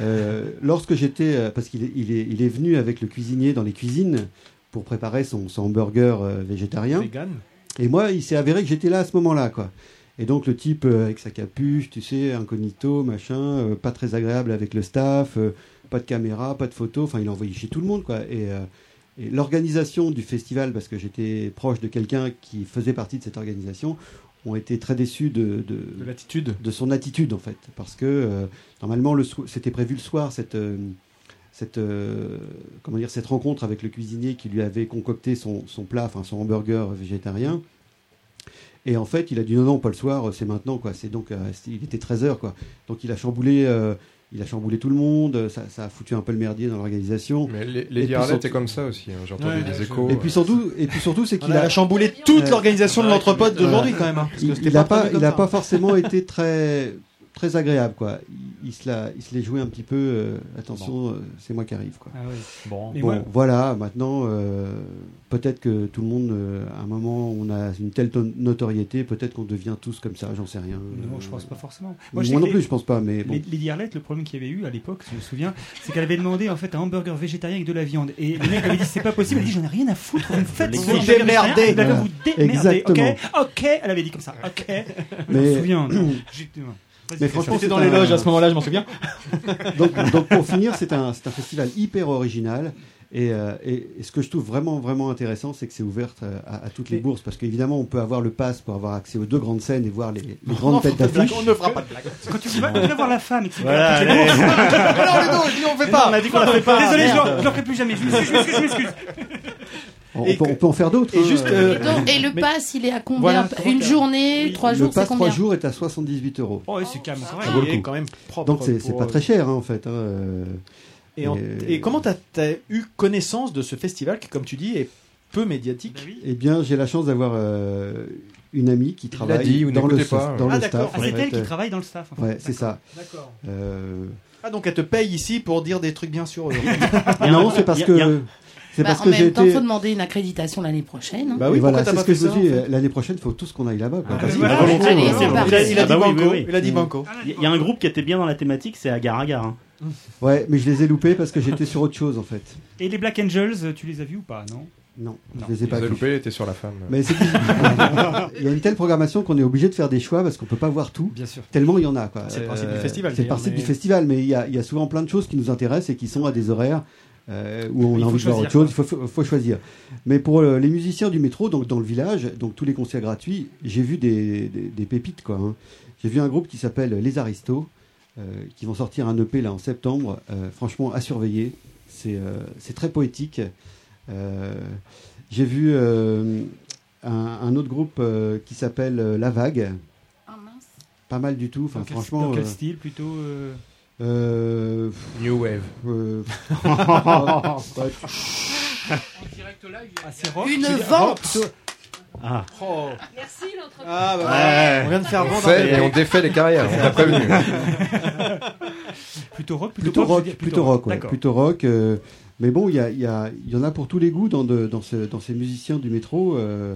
Euh, lorsque j'étais, euh, parce qu'il est, il est, il est venu avec le cuisinier dans les cuisines pour préparer son, son hamburger euh, végétarien. Vegan. Et moi, il s'est avéré que j'étais là à ce moment-là, quoi. Et donc le type euh, avec sa capuche, tu sais, incognito, machin, euh, pas très agréable avec le staff, euh, pas de caméra, pas de photo, enfin il a envoyé chez tout le monde, quoi. Et, et l'organisation du festival, parce que j'étais proche de quelqu'un qui faisait partie de cette organisation, ont été très déçus de, de, De l'attitude. de son attitude en fait, parce que euh, normalement le c'était prévu le soir cette euh, cette euh, comment dire cette rencontre avec le cuisinier qui lui avait concocté son, son plat, enfin son hamburger végétarien. Et en fait, il a dit non non pas le soir, c'est maintenant quoi. C'est donc il était 13 h quoi. Donc il a chamboulé il a chamboulé tout le monde, ça, ça a foutu un peu le merdier dans l'organisation. Mais les, surtout- est comme ça aussi. hein. J'ai entendu Ouais, des échos. et puis surtout, et puis surtout, c'est qu'il a a chamboulé toute l'organisation de l'entrepode d'aujourd'hui quand même. hein, parce que il c'était il a pas pas, pas forcément été très très agréable, quoi. Il, il se la, il se l'est joué un petit peu. euh, attention, euh, c'est moi qui arrive, quoi. Ah oui. Bon. Bon, moi- voilà, maintenant, euh, peut-être que tout le monde, euh, à un moment, on a une telle ton- notoriété, peut-être qu'on devient tous comme ça, j'en sais rien. Non, je pense pas forcément. Moi, non plus, les- je pense pas, mais bon. les- Lady Arlette, le problème qu'il y avait eu à l'époque, je me souviens, c'est qu'elle avait demandé en fait un hamburger végétarien avec de la viande. Et le mec avait dit c'est pas possible. Elle a dit j'en ai rien à foutre. Vous me faites Vous démerdez. Vous. Ok, ok. Elle avait dit comme ça. Ok. Je Mais- me souviens. *clears throat* non. Mais franchement, ça. J'étais dans les loges à ce moment-là, je m'en souviens. *laughs* donc, donc, pour finir, c'est un, c'est un festival hyper original. Et, euh, et- et ce que je trouve vraiment, vraiment intéressant, c'est que c'est ouvert euh, à, à toutes les bourses. Parce qu'évidemment, on peut avoir le pass pour avoir accès aux deux grandes scènes et voir les, les grandes Non, têtes d'affiche. On ne fera pas de blague. Quand tu vas, tu vas voir la femme Voilà, *laughs* dis, on fait pas. On a dit qu'on la fait pas. Désolé, je je l'en ferai plus jamais. Je m'excuse, je m'excuse, je m'excuse. On, peut, on peut en faire d'autres. et hein, juste, euh, euh, Et, donc- et le pass, il est à combien Voilà, Une journée, trois le jours, c'est pass combien 3 jours est à 78 euros. Oh, c'est le Il est coup. quand même propre. Donc c'est pas euh, très cher hein, en fait. hein, Et, en- Et- et comment t'as as eu connaissance de ce festival qui, comme tu dis, est peu médiatique Bah oui. Eh bien, j'ai la chance d'avoir euh, une amie qui travaille dit, dans, le, pas. dans Ah, le d'accord. staff. Ah, c'est elle qui travaille dans le staff. en fait. Ouais, c'est ça. D'accord. Euh, Ah, donc elle te paye ici pour dire des trucs bien sur eux. Non, c'est parce y a- y a- que c'est Bah, parce En que j'ai même temps, été. faut demander une accréditation l'année prochaine. hein. Bah oui, voilà, pourquoi c'est t'as ce que je dis. fait L'année prochaine, il faut tous qu'on aille là-bas. Ah, Parce bah, Allez, c'est parti. Il a, il a Ah dit bah oui, banco. oui, oui. Il a dit banco. Il y a un groupe qui était bien dans la thématique, c'est Agar Agar. hein. Ouais, mais je les ai loupés parce que j'étais sur autre chose en fait. Et les Black Angels, tu les as vus ou pas Non? Non, Non. je les ai Il pas les a vus. loupés, il était sur la femme. Mais c'est *laughs* il y a une telle programmation qu'on est obligé de faire des choix parce qu'on peut pas voir tout. Bien sûr. Tellement il y en a. quoi. C'est le principe Euh, du festival, C'est le d'ailleurs, principe mais- du festival, mais il y, a, il y a souvent plein de choses qui nous intéressent et qui sont à des horaires euh, où on Il a envie de voir autre chose. Il faut, faut- faut choisir. Mais pour euh, les musiciens du métro, donc dans le village, donc tous les concerts gratuits, j'ai vu des, des- des pépites quoi. hein. J'ai vu un groupe qui s'appelle Les Aristos, euh, qui vont sortir un EP là en septembre. Euh, franchement, à surveiller. C'est euh, c'est très poétique. Euh, j'ai vu euh, un, un autre groupe euh, qui s'appelle La Vague. Ah, mince. Pas mal du tout. Enfin, Dans quel, franchement. dans quel style plutôt euh, New Wave. euh, *laughs* En direct live Ah, Une vente. Ah. Oh. Merci l'entreprise. Ah, bah, Ouais. on vient de faire On vendre. fait un- et on défait les carrières, on t'a prévenu. *laughs* Plutôt rock, plutôt, rock, dire, plutôt rock, ouais, plutôt rock. euh, mais bon, il y, en a pour tous les goûts dans, de- dans, ce- dans ces musiciens du métro. euh,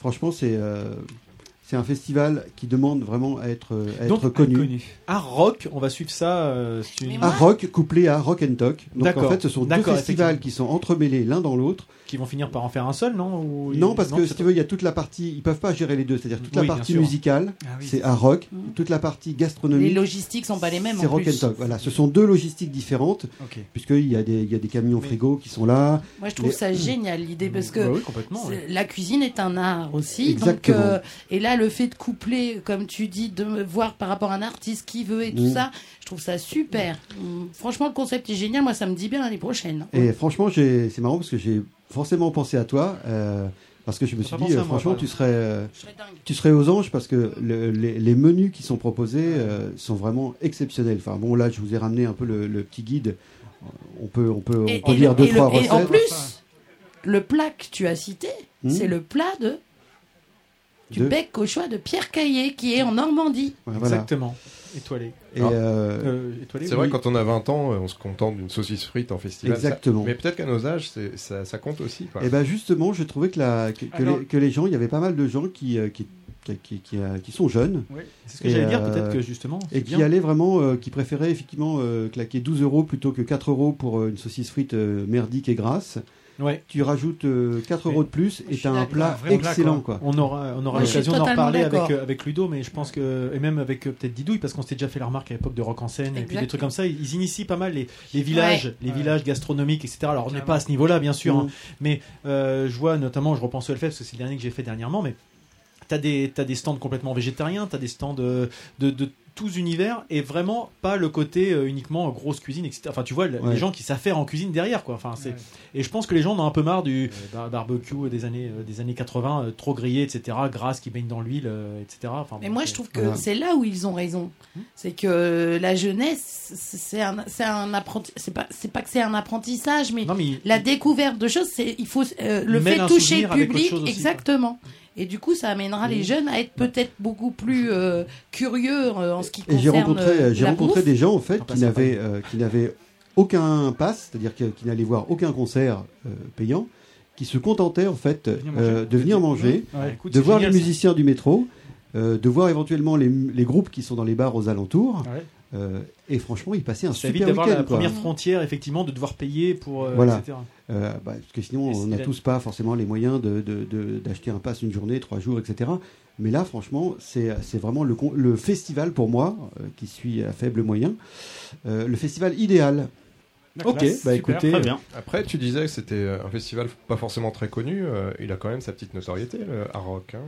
franchement, c'est euh, c'est un festival qui demande vraiment à être, euh, à Donc, être connu. Connu. Art rock, on va suivre ça. euh, une- À rock couplé à rock and talk. Donc en fait, ce sont deux festivals qui sont entremêlés l'un dans l'autre. Qui vont finir par en faire un seul, non Ou- Non, parce que c'est si tu veux, il y a toute la partie. Ils peuvent pas gérer les deux. C'est-à-dire toute Oui, la bien partie sûr. musicale, Ah oui, c'est à rock. Mm. Toute la partie Les gastronomique, logistiques sont pas les mêmes c'est en rock plus. and talk. Voilà, ce sont deux logistiques différentes, Ok. puisqu'il y, a des- il y a des camions frigo qui sont là. Moi, je trouve Les- ça génial l'idée parce que Bah oui, complètement. c'est- ouais. la cuisine est un art aussi. Exactement. Donc, euh, et là, le fait de coupler, comme tu dis, de me voir par rapport à un artiste qui veut et tout Mm. ça, je trouve ça super. Mm. Franchement, le concept est génial. Moi, ça me dit bien l'année prochaine. Et franchement, j'ai- c'est marrant parce que j'ai forcément pensé à toi. euh, parce que je me suis dit, euh, franchement, tu serais, euh, serais tu serais aux anges parce que le- les, les menus qui sont proposés euh, sont vraiment exceptionnels. Enfin bon, là, je vous ai ramené un peu le, le petit guide. On peut, on peut, on Et, peut et lire le- deux, et le- trois et en recettes. plus, le plat que tu as cité, Mm. c'est le plat de du De- bec au choix de Pierre Caillé, qui est en Normandie. Ouais, voilà. Exactement. Étoilé. Et, Ah. euh, Euh, étoilé, C'est oui. vrai, quand on a 20 ans, euh, on se contente d'une saucisse frite en festival. ça- Exactement. Mais peut-être qu'à nos âges, c'est- ça, ça compte aussi. Quoi. Et ben justement, je trouvais que, la, que, que Alors- les, que les gens, il y avait pas mal de gens qui, qui, qui, qui, qui, qui sont jeunes Ouais, C'est ce que Et, j'allais dire, peut-être que justement. et qui bien. allaient vraiment, euh, qui préféraient effectivement euh, claquer 12 euros plutôt que 4 euros pour une saucisse frite euh, merdique et grasse. Ouais. Tu rajoutes euh, 4 Mais- euros de plus et tu as un plat excellent. quoi. On aura, on aura Ouais, l'occasion d'en reparler avec, euh, avec Ludo, mais je pense que, et même avec euh, peut-être Didouille, parce qu'on s'était déjà fait la remarque à l'époque de Rock en scène, et puis des trucs comme ça, ils initient pas mal les, les villages, les Ouais. villages gastronomiques, etc. Alors on n'est pas à ce niveau-là, bien sûr, hein, Mm. mais euh, je vois notamment, je repense au Hellfest, parce que c'est le dernier que j'ai fait dernièrement, mais t'as des, t'as des stands complètement végétariens, t'as des stands euh, de, de tous univers, et vraiment pas le côté euh, uniquement grosse cuisine, etc. Enfin, tu vois, Ouais. les gens qui savent faire en cuisine derrière, quoi. Enfin, c'est, Ouais. et je pense que les gens en ont un peu marre du euh, bar- barbecue des années, euh, des années 80, euh, trop grillé, etc., grasse qui baigne dans l'huile, euh, etc. Enfin, Mais bon, moi, je trouve que c'est là où ils ont raison. C'est que la jeunesse, c'est un, c'est un apprenti. C'est pas, c'est pas que c'est un apprentissage, mais Non, mais il- la découverte de choses, c'est il faut euh, le fait toucher le public, exactement. Et du coup, ça amènera les jeunes à être peut-être beaucoup plus euh, curieux euh, en ce qui Et j'ai concerne rencontré, euh, j'ai la rencontré bouffe. des gens en fait En qui passant n'avaient euh, qui n'avaient aucun pass, c'est-à-dire qui n'allaient voir aucun concert euh, payant, qui se contentaient en fait euh, de venir manger, Ouais, écoute, de voir génial, les ça. musiciens du métro, euh, de voir éventuellement les, les groupes qui sont dans les bars aux alentours. Ouais. Euh, et franchement, ils passaient un Ça évite super d'avoir week-end. la quoi. première frontière, effectivement, de devoir payer pour. euh, Voilà. etc. Euh, bah, parce que sinon, on n'a tous pas forcément les moyens de- de- de- d'acheter un pass une journée, trois jours, etc. Mais là, franchement, c'est c'est vraiment le, festival pour moi, euh, qui suis à faible moyen, euh, le festival idéal. Ok, bah écoutez. Après, tu disais que c'était un festival pas forcément très connu. euh, il a quand même sa petite notoriété, le Hard Rock. hein.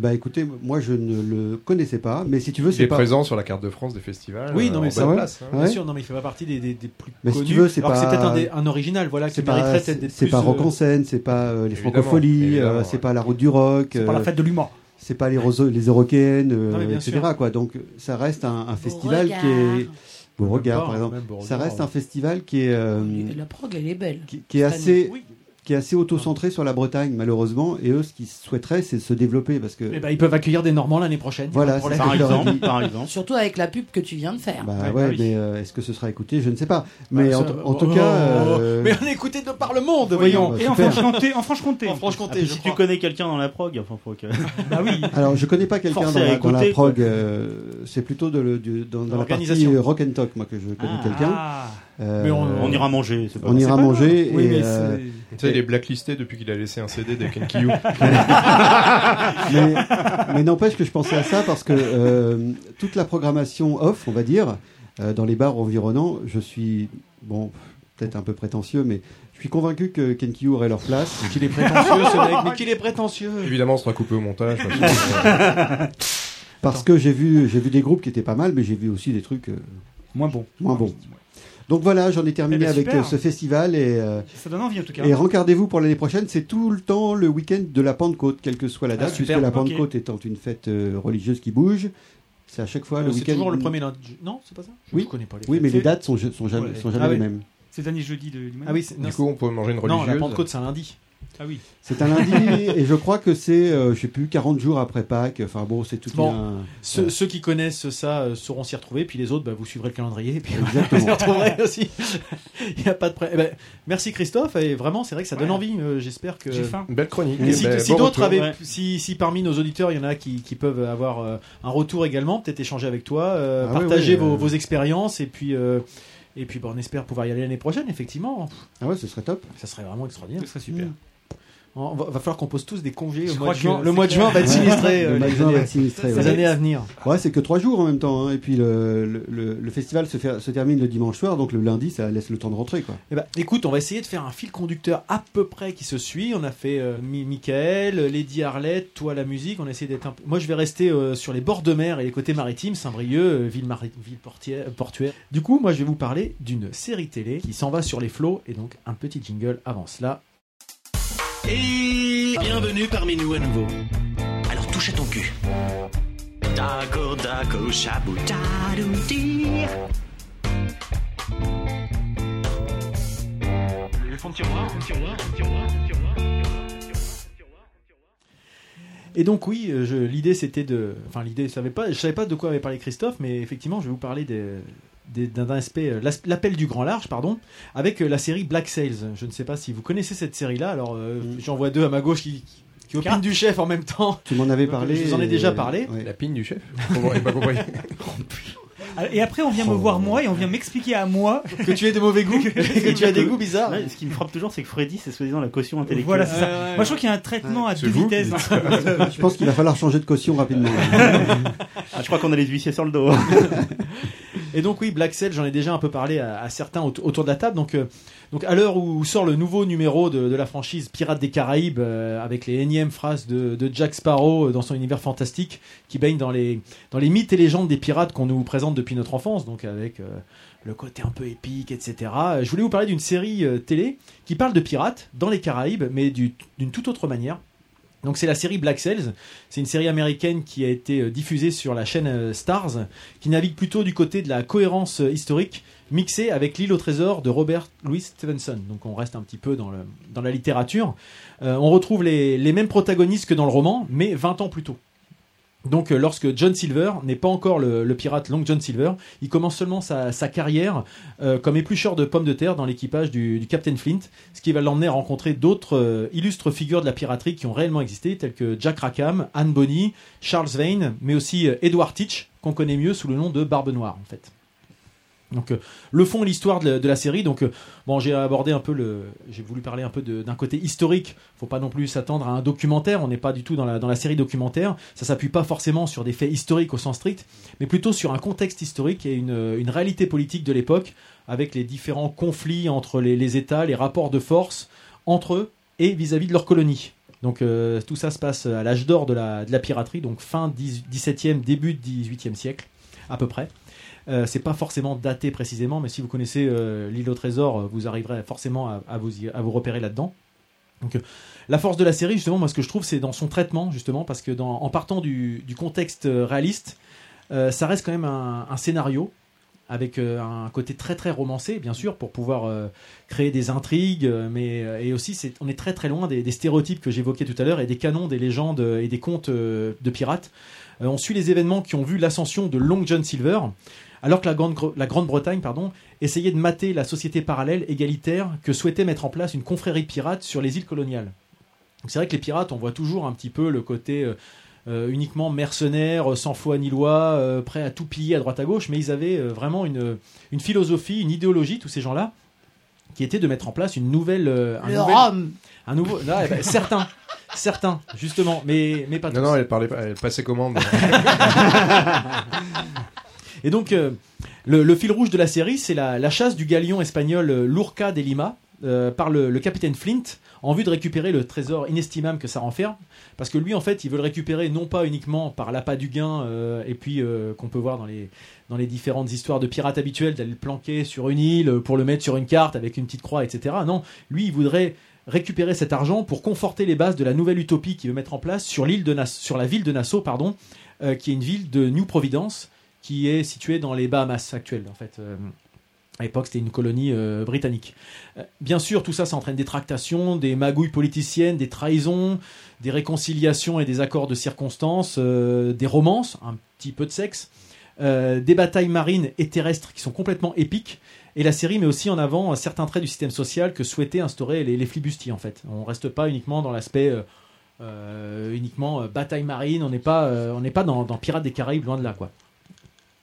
Bah écoutez, moi je ne le connaissais pas, mais si tu veux, Il c'est est pas. présent sur la carte de France des festivals. Oui, euh, non, mais ça place, hein. Ah Bien sûr, non, mais il fait pas partie des, des, des plus Mais si tu veux, c'est alors que pas- c'est peut-être un, des- un original, voilà, qui C'est pas, mériterait peut-être d'être c'est pas Rock en scène, c'est pas euh, les Évidemment, Francopholies, euh, c'est ouais. pas la route du rock, C'est pas la fête de l'humour. c'est pas les, roso- les euh, Non, etc. sûr. Quoi. Donc ça reste un, un festival qui est Beauregard, par exemple. Beauregard, ça reste ouais. un festival qui est euh, La prog, elle est belle. qui, qui est assez. Oui. Qui est assez auto-centré sur la Bretagne malheureusement et eux ce qu'ils souhaiteraient c'est se développer parce que eh ben, ils peuvent accueillir des Normands l'année prochaine. Voilà, c'est. Par exemple, par exemple. Surtout avec la pub que tu viens de faire. bah Ouais, ouais, bah oui. mais euh, est-ce que ce sera écouté? Je ne sais pas mais Ah, en, ça- en tout oh, cas oh, euh, Mais on est écouté de par le monde, voyons. bah, Et en. Franche-Comté, en Franche-Comté. En Ah, si crois. tu connais quelqu'un dans la prog, enfin, faut que. *laughs* Bah oui. alors je connais pas quelqu'un dans, la- dans la écouter, prog euh, c'est plutôt de dans, dans la partie L'organisation. rock and talk moi que je connais Ah. quelqu'un Mais on- On ira manger, c'est pas on ira pas manger. Oui, et mais euh, Tu sais, il est blacklisté depuis qu'il a laissé un CD de Ken *laughs* Kiyou. mais, mais n'empêche que je pensais à ça parce que euh, toute la programmation off, on va dire, euh, dans les bars environnants, je suis, bon, peut-être un peu prétentieux, mais je suis convaincu que Kenkyu aurait leur place. Qu'il est prétentieux, ce mec, mais qu'il est prétentieux. Évidemment, on sera coupé au montage. *laughs* parce que- j'ai vu, j'ai vu des groupes qui étaient pas mal, mais j'ai vu aussi des trucs euh, Moins bon. moins bons. Donc voilà, j'en ai terminé Eh ben, avec euh, ce festival et, euh, Ça donne envie en tout cas. et rencardez-vous pour l'année prochaine. C'est tout le temps le week-end de la Pentecôte, quelle que soit la Ah, date, puisque la. Pentecôte étant une fête euh, religieuse qui bouge. C'est à chaque fois le C'est week-end. toujours le premier lundi. Non, c'est pas ça? Oui. Je connais pas les Oui, fêtes. mais les C'est- dates sont, sont jamais, Ouais. sont jamais Ah les oui. mêmes. C'est le dernier jeudi de, du mois. Ah oui, c'est- non, Du coup, on peut manger une non, religieuse. la Pentecôte, c'est un lundi. Ah oui. C'est un lundi et je crois que c'est, euh, je sais plus, 40 jours après Pâques. Enfin bon, c'est tout Bon, un... Ceux, ceux qui connaissent ça euh, sauront s'y retrouver, puis les autres, bah, vous suivrez le calendrier, et puis *laughs* Exactement. vous y retrouverez aussi. *laughs* Il n'y a pas de. Eh ben, merci Christophe, et vraiment, c'est vrai que ça donne Ouais. envie. euh, J'espère que. J'ai faim. Une belle chronique. Et si, ben, si bon d'autres avaient, ouais. si, si parmi nos auditeurs, il y en a qui, qui peuvent avoir euh, un retour également, peut-être échanger avec toi, euh, Ah partager vos, euh. vos expériences, et puis, euh, et puis bah, on espère pouvoir y aller l'année prochaine, effectivement. Ah ouais, ce serait top. Ça serait vraiment extraordinaire. Ce serait super. Mm. On va, va falloir qu'on pose tous des congés Je au mois de juin. Le mois de juin va être sinistré. Le euh, mois de les juin années- va être sinistré, les ouais. années à venir. Ouais, c'est que trois jours en même temps. hein. Et puis le, le, le- le festival se, fait, se termine le dimanche soir, donc le lundi, ça laisse le temps de rentrer. Quoi. Eh ben, écoute, on va essayer de faire un fil conducteur à peu près qui se suit. On a fait euh, Mi- Michael, Lady Arlette, toi la musique. On a essayé d'être un peu. Moi, je vais rester euh, sur les bords de mer et les côtés maritimes, Saint-Brieuc, euh, ville, mari- ville portière- portuaire. Du coup, moi, je vais vous parler d'une série télé qui s'en va sur les flots et donc un petit jingle avant cela. Et bienvenue parmi nous à nouveau. Alors touche à ton cul. Dago, dago, chabou. Et donc oui, euh, l'idée c'était de, enfin l'idée, je savais pas, je savais pas de quoi avait parlé Christophe, mais effectivement, je vais vous parler des- d'un aspect, euh, l'as- l'appel du grand large, pardon, avec euh, la série Black Sails. Je ne sais pas si vous connaissez cette série-là. Alors euh, j'en vois deux à ma gauche qui, qui opinent du chef en même temps. Tu m'en avais parlé. Je vous en ai déjà parlé. ouais. La pine du chef pas compris. *laughs* Et après, on vient me voir moi et on vient m'expliquer à moi *laughs* que tu es de mauvais goût, *laughs* que tu as des goûts bizarres. Ouais, ce qui me frappe toujours, c'est que Freddy, c'est soi-disant la caution intellectuelle. Voilà, c'est ça. Ouais, ouais, Moi, je trouve qu'il y a un traitement à deux vitesses. Je pense qu'il va falloir changer de caution rapidement. Ah, je crois qu'on a les huissiers sur le dos. Et donc oui, Black Sail, j'en ai déjà un peu parlé à, certains aut- autour de la table. Donc, euh, donc à l'heure où sort le nouveau numéro de, la franchise Pirates des Caraïbes, euh, avec les énièmes phrases de, Jack Sparrow euh, dans son univers fantastique, qui baigne dans les, dans les mythes et légendes des pirates qu'on nous présente depuis notre enfance, donc avec le côté un peu épique, etc. Je voulais vous parler d'une série télé qui parle de pirates dans les Caraïbes, mais du- d'une toute autre manière. Donc c'est la série Black Sails, c'est une série américaine qui a été euh, diffusée sur la chaîne euh, Stars, qui navigue plutôt du côté de la cohérence euh, historique, mixée avec L'île au trésor de Robert Louis Stevenson. Donc on reste un petit peu dans, la littérature. On retrouve les, les mêmes protagonistes que dans le roman, mais 20 ans plus tôt. Donc, euh, lorsque John Silver n'est pas encore le, pirate Long John Silver, il commence seulement sa, carrière euh, comme éplucheur de pommes de terre dans l'équipage du, du Captain Flint, ce qui va l'emmener à rencontrer d'autres euh, illustres figures de la piraterie qui ont réellement existé, tels que Jack Rackham, Anne Bonny, Charles Vane, mais aussi Edward Teach, qu'on connaît mieux sous le nom de Barbe Noire, en fait. Donc euh, le fond et l'histoire de, la- série. Donc euh, bon, j'ai abordé un peu le, j'ai voulu parler un peu d'un côté historique. Faut pas non plus s'attendre à un documentaire. On n'est pas du tout dans la dans la série documentaire. Ça s'appuie pas forcément sur des faits historiques au sens strict, mais plutôt sur un contexte historique et une, une réalité politique de l'époque avec les différents conflits entre les, États, les rapports de force entre eux et vis-à-vis de leurs colonies. Donc euh, tout ça se passe à l'âge d'or de la, de la piraterie, donc fin 10 17e, début 18e siècle, à peu près. Euh, c'est pas forcément daté précisément, mais si vous connaissez euh, l'île au trésor, euh, vous arriverez forcément à, vous, repérer là-dedans. Donc, la force de la série, justement, moi, ce que je trouve, c'est dans son traitement, justement, parce que en partant du, contexte réaliste, ça reste quand même un, scénario avec un côté très très romancé, bien sûr, pour pouvoir créer des intrigues, mais et aussi on est très très loin des, des stéréotypes que j'évoquais tout à l'heure et des canons, des légendes et des contes de pirates. On suit les événements qui ont vu l'ascension de Long John Silver, alors que la, Grande- la Grande-Bretagne pardon, essayait de mater la société parallèle égalitaire que souhaitait mettre en place une confrérie de pirates sur les îles coloniales. Donc C'est vrai que les pirates, on voit toujours un petit peu le côté euh, euh, uniquement mercenaire, euh, sans foi ni loi, euh, prêt à tout piller à droite à gauche, mais ils avaient euh, vraiment une, une philosophie, une idéologie, tous ces gens-là, qui était de mettre en place une nouvelle... euh, un Le nouvel- rhum. Un nouveau... non, eh ben, certains, *laughs* certains, justement, mais, mais pas tous. Non, non, elle, parlait, pas- elle passait commande. *laughs* Et donc, euh, le, fil rouge de la série, c'est la, chasse du galion espagnol euh, Lurca de Lima euh, par le, capitaine Flint en vue de récupérer le trésor inestimable que ça renferme. Parce que lui, en fait, il veut le récupérer non pas uniquement par l'appât du gain et puis qu'on peut voir dans les, dans les différentes histoires de pirates habituelles, d'aller le planquer sur une île pour le mettre sur une carte avec une petite croix, etc. Non, lui, il voudrait récupérer cet argent pour conforter les bases de la nouvelle utopie qu'il veut mettre en place sur, l'île de sur la ville de Nassau, pardon, qui est une ville de New Providence, qui est située dans les Bahamas actuelles, en fait. Euh, à l'époque, c'était une colonie euh, britannique. Euh, bien sûr, tout ça, ça entraîne des tractations, des magouilles politiciennes, des trahisons, des réconciliations et des accords de circonstances, des romances, un petit peu de sexe, des batailles marines et terrestres qui sont complètement épiques. Et la série met aussi en avant certains traits du système social que souhaitaient instaurer les, les flibustiers, en fait. On reste pas uniquement dans l'aspect uniquement bataille marine, on n'est pas, on pas dans, dans Pirates des Caraïbes, loin de là, quoi.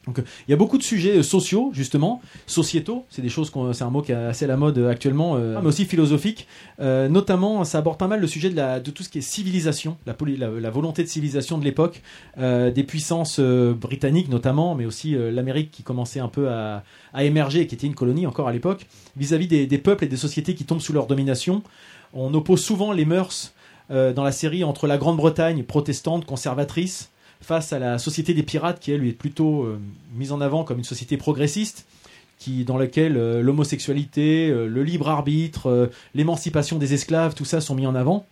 Donc, il y a beaucoup de sujets euh, sociaux, justement, sociétaux, c'est des choses qu'on, c'est un mot qui est assez à la mode euh, actuellement, euh, mais aussi philosophiques. Euh, notamment, ça aborde pas mal le sujet de, la, de tout ce qui est civilisation, la, poli- la, la volonté de civilisation de l'époque, euh, des puissances britanniques notamment, mais aussi l'Amérique qui commençait un peu à, à émerger et qui était une colonie encore à l'époque, vis-à-vis des, des peuples et des sociétés qui tombent sous leur domination. On oppose souvent les mœurs dans la série entre la Grande-Bretagne protestante, conservatrice, face à la société des pirates qui elle est plutôt euh, mise en avant comme une société progressiste qui dans laquelle euh, l'homosexualité, euh, le libre arbitre, l'émancipation des esclaves, tout ça sont mis en avant.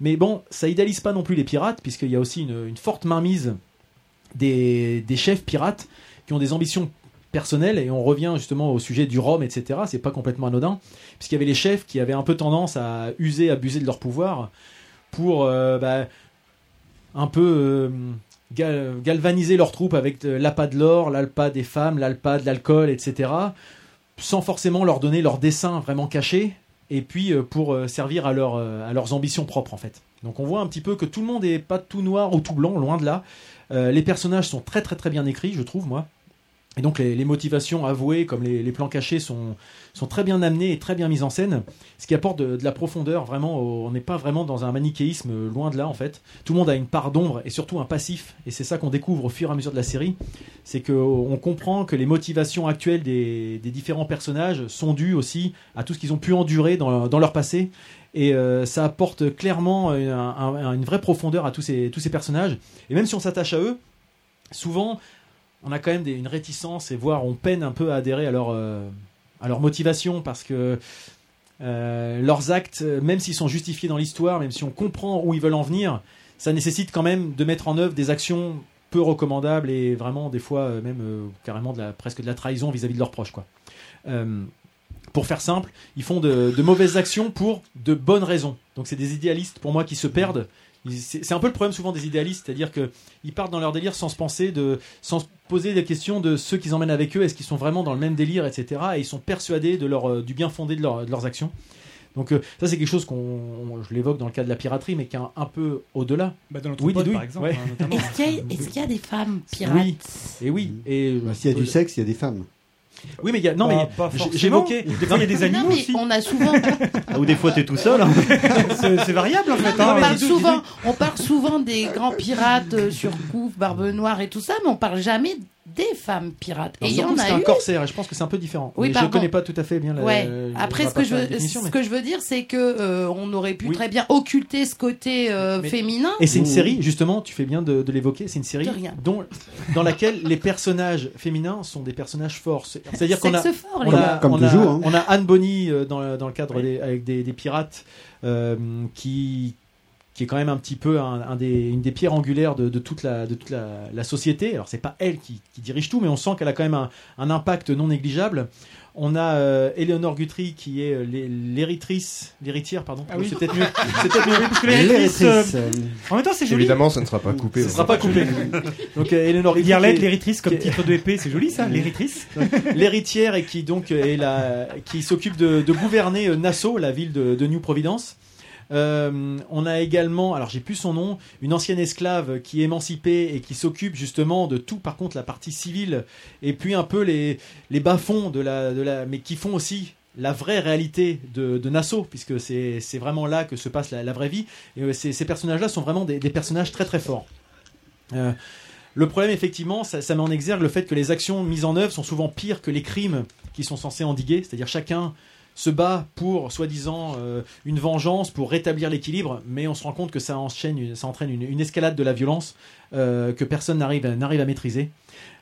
Mais bon, ça idéalise pas non plus les pirates puisqu'il y a aussi une, forte mainmise des, des chefs pirates qui ont des ambitions personnelles et on revient justement au sujet du rhum, etc. C'est pas complètement anodin puisqu'il y avait les chefs qui avaient un peu tendance à user, abuser de leur pouvoir pour bah, un peu gal- galvaniser leurs troupes avec de l'appât de l'or, l'alpa des femmes, l'alpa de l'alcool, etc. Sans forcément leur donner leur dessin vraiment caché, et puis euh, pour euh, servir à, leur, euh, à leurs ambitions propres en fait. Donc on voit un petit peu que tout le monde n'est pas tout noir ou tout blanc, loin de là. Euh, les personnages sont très très très bien écrits, je trouve moi. Et donc les, motivations avouées, comme les, plans cachés, sont, sont très bien amenés et très bien mis en scène, ce qui apporte de, la profondeur. Vraiment, on n'est pas vraiment dans un manichéisme, euh, loin de là en fait. Tout le monde a une part d'ombre et surtout un passif, et c'est ça qu'on découvre au fur et à mesure de la série. C'est qu'on comprend que les motivations actuelles des, des différents personnages sont dues aussi à tout ce qu'ils ont pu endurer dans, dans leur passé. Et euh, ça apporte clairement un- un- une vraie profondeur à tous ces, tous ces personnages. Et même si on s'attache à eux, souvent on a quand même une réticence et voire on peine un peu à adhérer à leur, euh, motivation parce que Euh, leurs actes, euh, même s'ils sont justifiés dans l'histoire, même si on comprend où ils veulent en venir, ça nécessite quand même de mettre en œuvre des actions peu recommandables et vraiment des fois même carrément presque de la trahison vis-à-vis de leurs proches. Quoi. Pour faire simple, ils font de, de mauvaises actions pour de bonnes raisons. Donc c'est des idéalistes pour moi qui se perdent. C'est un peu le problème souvent des idéalistes, c'est-à-dire que ils partent dans leur délire sans se penser, de, sans se poser des questions de ceux qu'ils emmènent avec eux, est-ce qu'ils sont vraiment dans le même délire, etc. Et ils sont persuadés de leur, euh, du bien fondé de, leur- de leurs actions. Donc euh, ça c'est quelque chose qu'on, je l'évoque dans le cas de la piraterie, mais qui est un, un peu au-delà. Bah, dans notre Oui, pod, par exemple, ouais. hein. Est-ce qu'il y, y a des femmes pirates? Oui, et oui. Et Bah, S'il y a du sexe, il y a des femmes. Oui, mais il y a, non, Bah, mais pas j- forcément. j'évoquais. Des fois, il y a des animaux Non, mais aussi. on a souvent. Ah, Ou des fois, t'es tout seul. hein. *laughs* c'est c'est variable en fait. on, hein. parle souvent, on parle souvent des grands pirates euh, sur Couf, Barbe Noire et tout ça, mais on parle jamais des femmes pirates. Et il y en que c'est a un eu. corsaire, et je pense que c'est un peu différent. Oui, mais je pardon. connais pas tout à fait bien la. Ouais. Après, ce que, je veux, ce mais- que je veux dire, c'est que euh, on aurait pu Oui. très bien occulter ce côté euh, Mais- féminin. Et c'est une série, justement, tu fais bien de, de l'évoquer, c'est une série dont, dans laquelle les personnages féminins sont des personnages forts. C'est- C'est-à-dire qu'on a, fort, on a, Comme on a- toujours, hein. on a Anne Bonny euh, dans, le- dans le cadre des, avec des, des pirates euh, qui qui est quand même un petit peu un, un des, une des pierres angulaires de, de toute la, de toute la, la société. Alors c'est pas elle qui, qui dirige tout, mais on sent qu'elle a quand même un, un impact non négligeable. On a euh, Eleonore Guthrie qui est euh, l'hé- l'héritrice, l'héritière, pardon. Ah oui. C'est peut-être mieux. C'est peut-être mieux. Parce que l'héritrice, euh, En même temps, c'est joli. Évidemment, ça ne sera pas coupé. Ce on sera pas coupé. Donc euh, Eleanor Guthrie, l'héritrice comme titre de épée, c'est joli ça, l'héritrice. l'héritière et qui donc est la, qui s'occupe de, de gouverner euh, Nassau, la ville de, de New Providence. Euh, on a également, alors j'ai plus son nom, une ancienne esclave qui est émancipée et qui s'occupe justement de tout, par contre la partie civile et puis un peu les, les bas-fonds de la, de la, mais qui font aussi la vraie réalité de, Nassau, puisque c'est vraiment là que se passe la, vraie vie. Et euh, ces, personnages-là sont vraiment des, des personnages très très forts. Euh, le problème, effectivement, ça, ça met en exergue le fait que les actions mises en œuvre sont souvent pires que les crimes qui sont censés endiguer. C'est-à-dire chacun se bat pour, soi-disant, euh, une vengeance, pour rétablir l'équilibre, mais on se rend compte que ça, enchaîne, ça entraîne une, une escalade de la violence euh, que personne n'arrive à, n'arrive à maîtriser.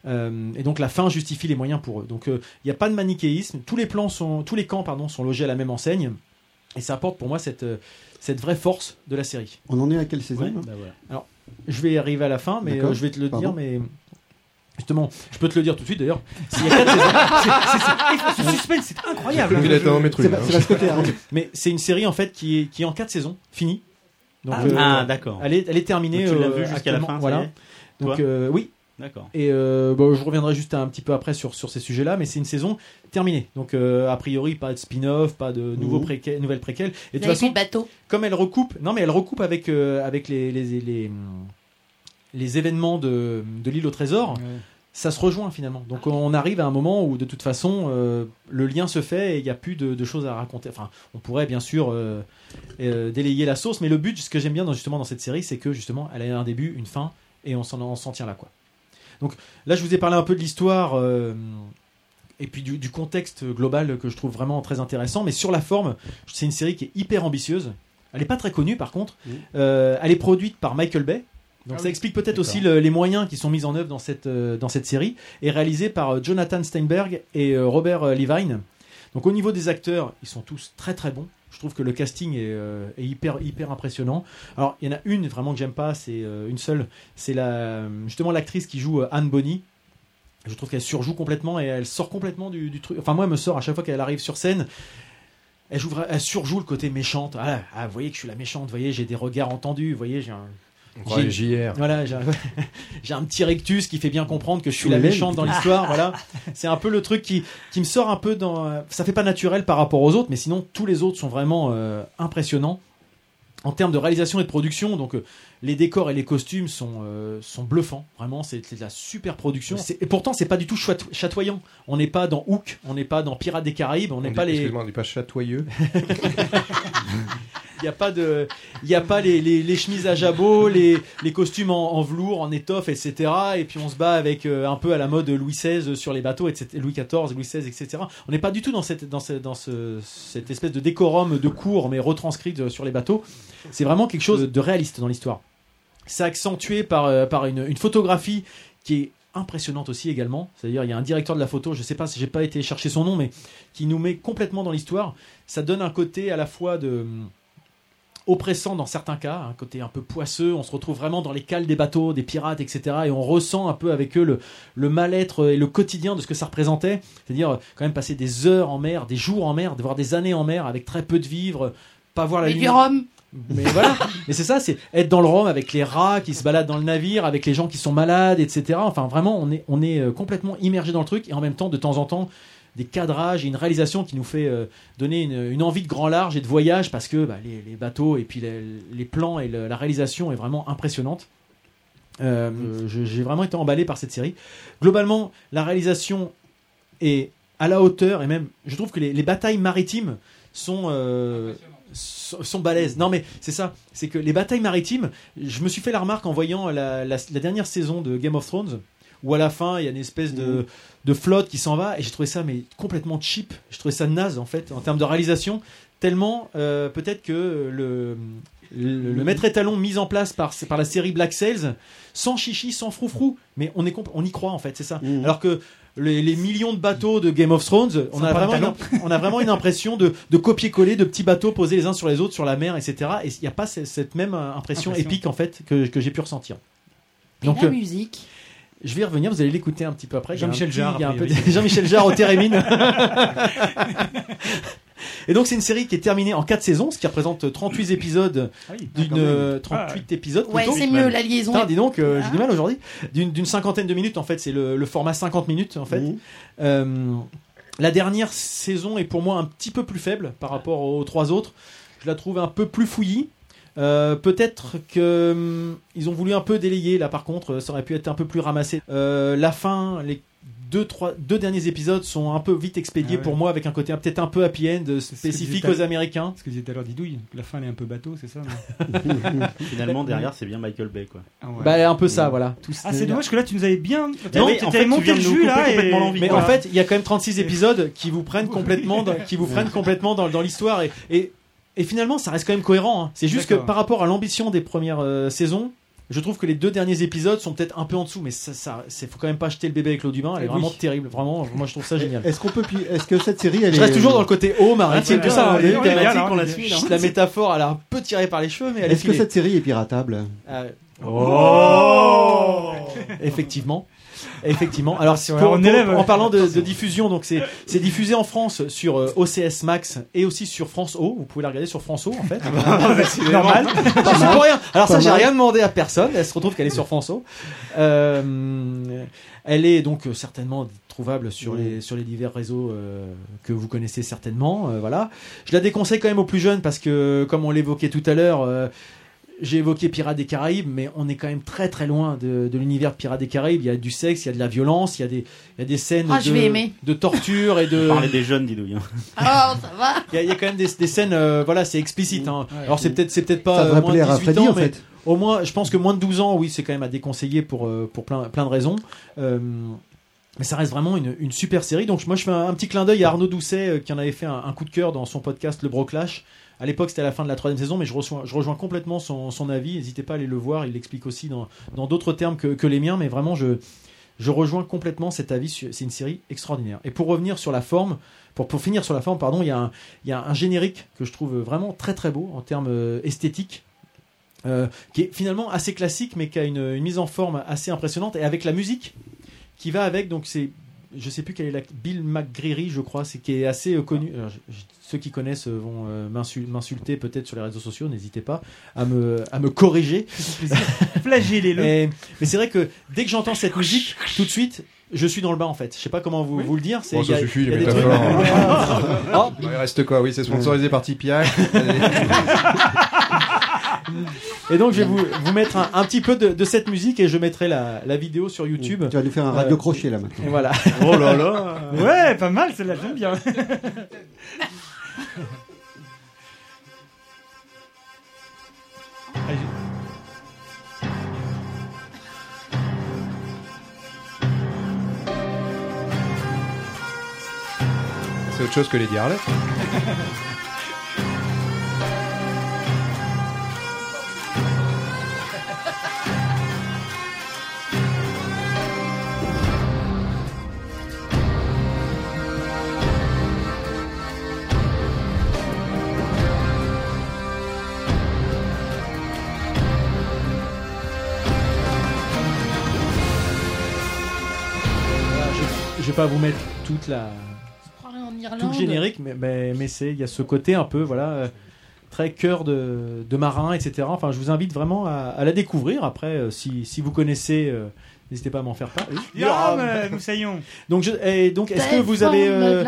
Euh, et donc la fin justifie les moyens pour eux. Donc euh, il n'y a pas de manichéisme. Tous les plans sont, tous les camps pardon, sont logés à la même enseigne, et ça apporte pour moi cette, cette vraie force de la série. On en est à quelle saison Ouais. là? Alors, je vais arriver à la fin, mais euh, je vais te le Pardon? dire, mais justement, je peux te le dire tout de suite d'ailleurs. S'il y a quatre saisons, *laughs* Ce suspense, c'est incroyable. C'est pas- c'est pas ce côté, hein. *laughs* mais c'est une série en fait qui est, qui est en quatre saisons, finie. Donc, Ah, euh, ah, d'accord. Elle est, elle est terminée. Donc tu l'as euh, vu jusqu'à la fin, Voilà. Donc euh, oui. D'accord. Et euh, bon, je reviendrai juste un petit peu après sur, sur ces sujets-là, mais c'est une saison terminée. Donc euh, a priori pas de spin-off, pas de nouveaux Mhm. préquels- nouvelles préquelles. Et de toute façon, bateau comme elle recoupe, non mais elle recoupe avec euh, avec les les, les, les événements de, de l'île au trésor. Ça se rejoint finalement. Donc on arrive à un moment où de toute façon euh, le lien se fait et il n'y a plus de, de choses à raconter. Enfin, on pourrait bien sûr euh, euh, délayer la sauce, mais le but, ce que j'aime bien dans, justement dans cette série, c'est que justement elle a un début, une fin et on s'en tient là quoi. Donc là, je vous ai parlé un peu de l'histoire euh, et puis du, du contexte global que je trouve vraiment très intéressant. Mais sur la forme, c'est une série qui est hyper ambitieuse. Elle n'est pas très connue par contre. Euh, elle est produite par Michael Bay. Donc Ah ça oui. explique peut-être aussi le- les moyens qui sont mis en œuvre dans cette, euh, dans cette série. Et réalisée par euh, Jonathan Steinberg et euh, Robert euh, Levine. Donc au niveau des acteurs, ils sont tous très très bons. Je trouve que le casting est, euh, est hyper hyper impressionnant. Alors il y en a une vraiment que j'aime pas, c'est euh, une seule, c'est la justement l'actrice qui joue euh, Anne Bonny. Je trouve qu'elle surjoue complètement et elle sort complètement du, du truc. Enfin moi elle me sort à chaque fois qu'elle arrive sur scène. Elle, joue, elle surjoue le côté méchante. Ah, ah, vous voyez que je suis la méchante. Vous voyez, j'ai des regards entendus. Vous voyez, j'ai un. JR. Voilà, *laughs* j'ai un, petit rectus qui fait bien comprendre que je suis la méchante dans l'histoire. *laughs* voilà, c'est un peu le truc qui, qui me sort un peu dans. Ça fait pas naturel par rapport aux autres, mais sinon tous les autres sont vraiment euh, impressionnants en termes de réalisation et de production. Donc euh, les décors et les costumes sont euh, sont bluffants. Vraiment, c'est de la super production. Et pourtant, c'est pas du tout chatoyant. On n'est pas dans Hook, on n'est pas dans Pirates des Caraïbes, on n'est pas les. Excuse-moi, on n'est pas chatoyeux. *laughs* Il n'y a pas de, il y a pas les, les, les chemises à jabot, les, les costumes en, en velours, en étoffe, etc. Et puis on se bat avec euh, un peu à la mode Louis XVI sur les bateaux, etc. Louis XIV, Louis XVI, etc. On n'est pas du tout dans cette, dans ce, dans ce, cette espèce de décorum de cours, mais retranscrit de- sur les bateaux. C'est vraiment quelque chose de réaliste dans l'histoire. C'est accentué par, euh, par une, une photographie qui est impressionnante aussi également. C'est-à-dire, il y a un directeur de la photo, je sais pas si j'ai pas été chercher son nom, mais qui nous met complètement dans l'histoire. Ça donne un côté à la fois de hum, oppressant dans certains cas, un côté un peu poisseux. On se retrouve vraiment dans les cales des bateaux, des pirates, etc. Et on ressent un peu avec eux le, le mal-être et le quotidien de ce que ça représentait. C'est-à-dire, quand même passer des heures en mer, des jours en mer, voire des années en mer avec très peu de vivres, pas voir la lumière. Mais voilà, mais c'est ça, c'est être dans le Rhum avec les rats qui se baladent dans le navire, avec les gens qui sont malades, etc. Enfin, vraiment, on est, on est euh, complètement immergé dans le truc et en même temps, de temps en temps, des cadrages et une réalisation qui nous fait euh, donner une, une envie de grand large et de voyage parce que bah, les, les bateaux et puis les, les plans et le- la réalisation est vraiment impressionnante. Euh, J'ai vraiment été emballé par cette série. Globalement, la réalisation est à la hauteur et même, je trouve que les, les batailles maritimes sont euh, sont, balèzes. Non mais c'est ça, c'est que les batailles maritimes, je me suis fait la remarque en voyant la, la- la dernière saison de Game of Thrones où à la fin il y a une espèce de, de flotte qui s'en va et j'ai trouvé ça mais complètement cheap. J'ai trouvé ça naze en fait en termes de réalisation tellement euh, peut-être que le le, le maître étalon mis en place par, par la série Black Sails, sans chichi, sans froufrou, mais on, est on y croit en fait, c'est ça. Alors que les, les millions de bateaux de Game of Thrones, on a, vraiment une, on a vraiment une impression de, de copier-coller de petits bateaux posés les uns sur les autres sur la mer, etc. Et il n'y a pas ce- cette même euh, impression Impression. épique en fait que, que j'ai pu ressentir. Et la musique Je vais y revenir, vous allez l'écouter un petit peu après. Jean-Michel Jarre, Jean-Michel Jarre au Térémine. Et donc c'est une série qui est terminée en 4 saisons, ce qui représente 38 épisodes oui, d'une ah, quand même. euh, 38 épisodes. Ouais, c'est mieux, la liaison Putain, dis donc, euh, j'ai Ah. du mal aujourd'hui. D'une d'une cinquantaine de minutes en fait, c'est le, le format 50 minutes en fait. Euh, la dernière saison est pour moi un petit peu plus faible par rapport aux trois autres. Je la trouve un peu plus fouillie. Euh, Peut-être que hum, ils ont voulu un peu délayer là par contre, ça aurait pu être un peu plus ramassé. Euh, la fin, les deux, trois, deux derniers épisodes sont un peu vite expédiés Ah ouais. pour moi avec un côté peut-être un peu happy end spécifique aux Américains. Ce que disait tout à l'heure Didouille, la fin elle est un peu bateau, c'est ça *laughs* Finalement, derrière, c'est bien Michael Bay, quoi. Ah ouais. Bah un peu ça, voilà. Tout Ah, c'est dommage que là tu nous avais bien. Non, t'avais en fait, tu monté viens le jus là. et-. Mais voilà. en fait, il y a quand même 36 *laughs* épisodes qui vous prennent complètement, dans, qui vous prennent complètement dans, dans l'histoire et, et, et finalement, ça reste quand même cohérent. hein. C'est juste que par rapport à l'ambition des premières euh, saisons, je trouve que les deux derniers épisodes sont peut-être un peu en dessous, mais ça, ça, c'est faut quand même pas jeter le bébé avec l'eau du bain. Elle est Oui. vraiment terrible, vraiment. Moi, je trouve ça génial. Est-ce qu'on peut, est-ce que cette série, elle Je est reste toujours dans le côté haut, maritime, Ah, tout ça. on hein. La- bien, la- là, on la suit, là. La métaphore, elle a un peu tiré par les cheveux, mais elle est Est-ce que cette série est piratable? Euh, Oh *laughs* Effectivement. Effectivement. Alors, pour- on pour- élève. en parlant de, de diffusion, donc c'est c'est diffusé en France sur euh, OCS Max et aussi sur France O. Vous pouvez la regarder sur France O en fait. *laughs* C'est normal. Je sais pas rien. Alors ça, j'ai rien demandé à personne. Elle se retrouve qu'elle est sur France O. Euh, elle est donc euh, certainement trouvable sur Oui. les sur les divers réseaux euh, que vous connaissez certainement. voilà. Je la déconseille quand même aux plus jeunes parce que, comme on l'évoquait tout à l'heure. J'ai évoqué Pirates des Caraïbes, mais on est quand même très très loin de, de l'univers de Pirates des Caraïbes. Il y a du sexe, il y a de la violence, il y a des, il y a des scènes Ah, je de, vais aimer. de torture et de. *laughs* Parler des jeunes, dis-donc. *laughs* Oh, ça va. Il y, a, il y a quand même des, des scènes, euh, voilà, c'est explicite. hein. Alors c'est peut-être, c'est peut-être pas Ça euh, moins de plaire à 18 Freddy, ans, en mais fait. au moins, je pense que moins de 12 ans, oui, c'est quand même à déconseiller pour euh, pour plein plein de raisons. Euh, mais ça reste vraiment une, une super série. Donc moi, je fais un, un petit clin d'œil à Arnaud Doucet euh, qui en avait fait un, un coup de cœur dans son podcast Le Broclash. À l'époque, c'était à la fin de la troisième saison, mais je rejoins, complètement son, avis. N'hésitez pas à aller le voir. Il l'explique aussi dans d'autres termes que, les miens, mais vraiment, je rejoins complètement cet avis. C'est une série extraordinaire. Et pour revenir sur la forme, pour, finir sur la forme, pardon, il y, a un, il y a un générique que je trouve vraiment très très beau en termes euh, esthétiques. euh, qui est finalement assez classique, mais qui a une, une mise en forme assez impressionnante, et avec la musique qui va avec. Donc c'est, je sais plus quel est la Bill McGreary, je crois, c'est qui est assez euh, connu. Alors, je- je- ceux qui connaissent euh, vont euh, m'insul- m'insulter peut-être sur les réseaux sociaux. N'hésitez pas à me à me corriger. Flagellez-le. *laughs* Mais c'est vrai que dès que j'entends cette musique, tout de suite, je suis dans le bain en fait. Je sais pas comment vous, vous le dire. Bon, il y a- ça suffit, il y a les trucs- métaphores. *laughs* Ah, Il reste quoi? Oui, c'est sponsorisé par Tipeee. *laughs* Et donc je vais vous, vous mettre un, un petit peu de, de cette musique et je mettrai la, la vidéo sur YouTube. Tu vas nous faire un radio crochet là maintenant. Et voilà. Oh là là *laughs* Ouais, pas mal celle-là, j'aime bien. *laughs* C'est autre chose que les Harley. *laughs* pas vous mettre toute la tout le générique, mais, mais, mais c'est il y a ce côté un peu voilà euh, très cœur de, de marin, etc. Enfin, je vous invite vraiment à, à la découvrir. Après, euh, si, si vous connaissez, euh, n'hésitez pas à m'en faire part. Oui. Ah, mais nous saillons. Donc, je, et donc, est-ce que vous avez euh,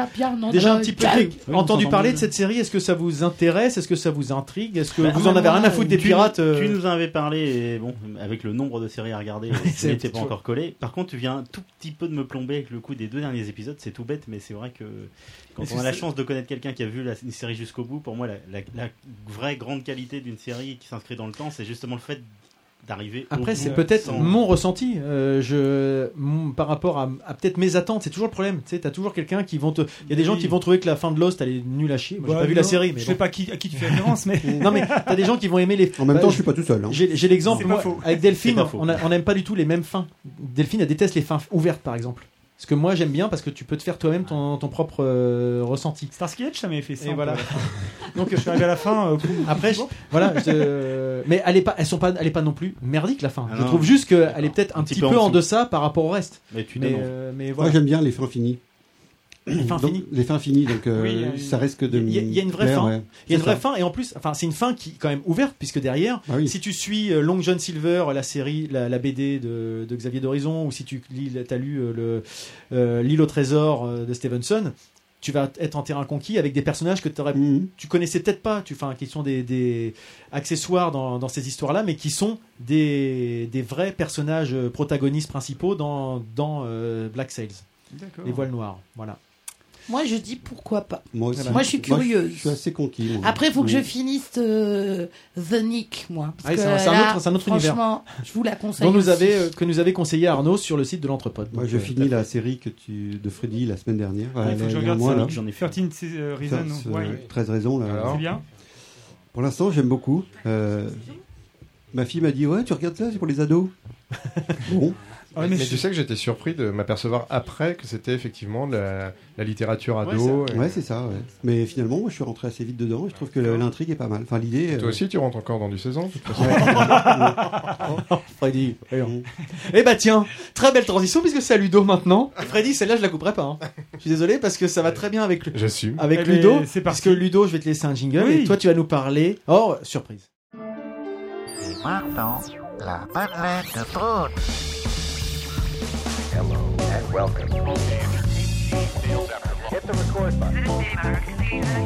déjà un petit peu entendu parler de cette série? Est-ce que ça vous intéresse? Est-ce que ça vous intrigue? Est-ce que Bah, vous en avez rien à foutre des tu- pirates euh, Tu nous en avais parlé, et bon, avec le nombre de séries à regarder, *laughs* ça n'était pas encore collé. Par contre, tu viens un tout petit peu de me plomber avec le coup des deux derniers épisodes. C'est tout bête, mais c'est vrai que quand on a la chance de connaître quelqu'un qui a vu la, une série jusqu'au bout, pour moi, la, la- la vraie grande qualité d'une série qui s'inscrit dans le temps, c'est justement le fait d'arriver. au Après, c'est peut-être sans- mon ressenti. euh, je, mon- par rapport à, à peut-être mes attentes, c'est toujours le problème. Tu sais, t'as toujours quelqu'un qui vont te. Il y a des gens qui vont trouver que la fin de Lost elle est nulle à chier. Moi, j'ai Bah, pas vu la série, mais je bon. sais pas qui, à qui tu fais référence, mais. *laughs* non mais t'as des gens qui vont aimer les. En même Bah, temps, je suis pas tout seul. hein. J'ai j'ai l'exemple avec Delphine, on n'aime pas du tout les mêmes fins. Delphine elle déteste les fins ouvertes par exemple. Ce que moi j'aime bien parce que tu peux te faire toi-même ton, ton propre euh, ressenti. Starsky Hutch, ça m'avait fait ça. Et voilà. *laughs* Donc je suis arrivé à la fin. euh, boum. Après, je- voilà, je- mais elle est pas, elles sont pas, elle est pas non plus merdique la fin. Ah je non. trouve juste qu'elle est peut-être un, petit peu, en dessous. deçà par rapport au reste. Mais tu Mais, euh, mais Moi, voilà. j'aime bien les fins finies. Les fins Donc, finies. Les fins finies, donc euh, Oui, il y a une- ça risque de. Il y, a- il y a une vraie fin. ouais. Il y a une vraie ça. fin et en plus, enfin, c'est une fin qui est quand même ouverte puisque derrière, Ah oui. si tu suis euh, Long John Silver, la série, la, la BD de, de Xavier d'Horizon, ou si tu lis, as lu euh, le euh, l'île au trésor euh, de Stevenson, tu vas être en terrain conquis avec des personnages que t'aurais- Mhm. tu connaissais peut-être pas. Tu fais qui sont des, des accessoires dans, dans ces histoires-là, mais qui sont des, des vrais personnages euh, protagonistes principaux dans, dans euh, Black Sails, les voiles noires. Voilà. Moi, je dis pourquoi pas. Moi aussi. Moi, je suis curieuse. je suis assez conquis. moi. Après, il faut que je finisse euh, The Nick, moi. Ah c'est un- autre- c'est un autre univers. Franchement, je vous la conseille. dont nous aussi. avait, euh, que nous avait conseillé Arnaud sur le site de l'Entrepode. Moi, je euh, finis la série que tu de Freddy la semaine dernière. Ah, il faut que je regarde. J'en ai fait. 13 euh, Reasons Ce- Why. 13 raisons là. C'est bien. Pour l'instant, j'aime beaucoup. Euh, ma fille m'a dit ouais, tu regardes ça, c'est pour les ados. *laughs* bon, Ah, mais mais mais je- tu sais que j'étais surpris de m'apercevoir après que c'était effectivement de la, la littérature Ouais, ado. et- ouais, c'est ça. Ouais. Mais finalement, moi, je suis rentré assez vite dedans. et Je trouve que l'intrigue est pas mal. Enfin, l'idée. Toi euh, aussi, tu rentres encore dans du 16 ans, de toute façon. *laughs* Freddy. voyons. Eh bah tiens, très belle transition puisque c'est à Ludo maintenant. Freddy, celle-là je la couperai pas. hein. Je suis désolé parce que ça va très bien avec, le- J'assume. avec Eh ben, Ludo. c'est parce que Ludo, je vais te laisser un jingle Oui. et toi tu vas nous parler. Oh, surprise. Et maintenant, la de Prout. Hello and welcome. Hit the record button.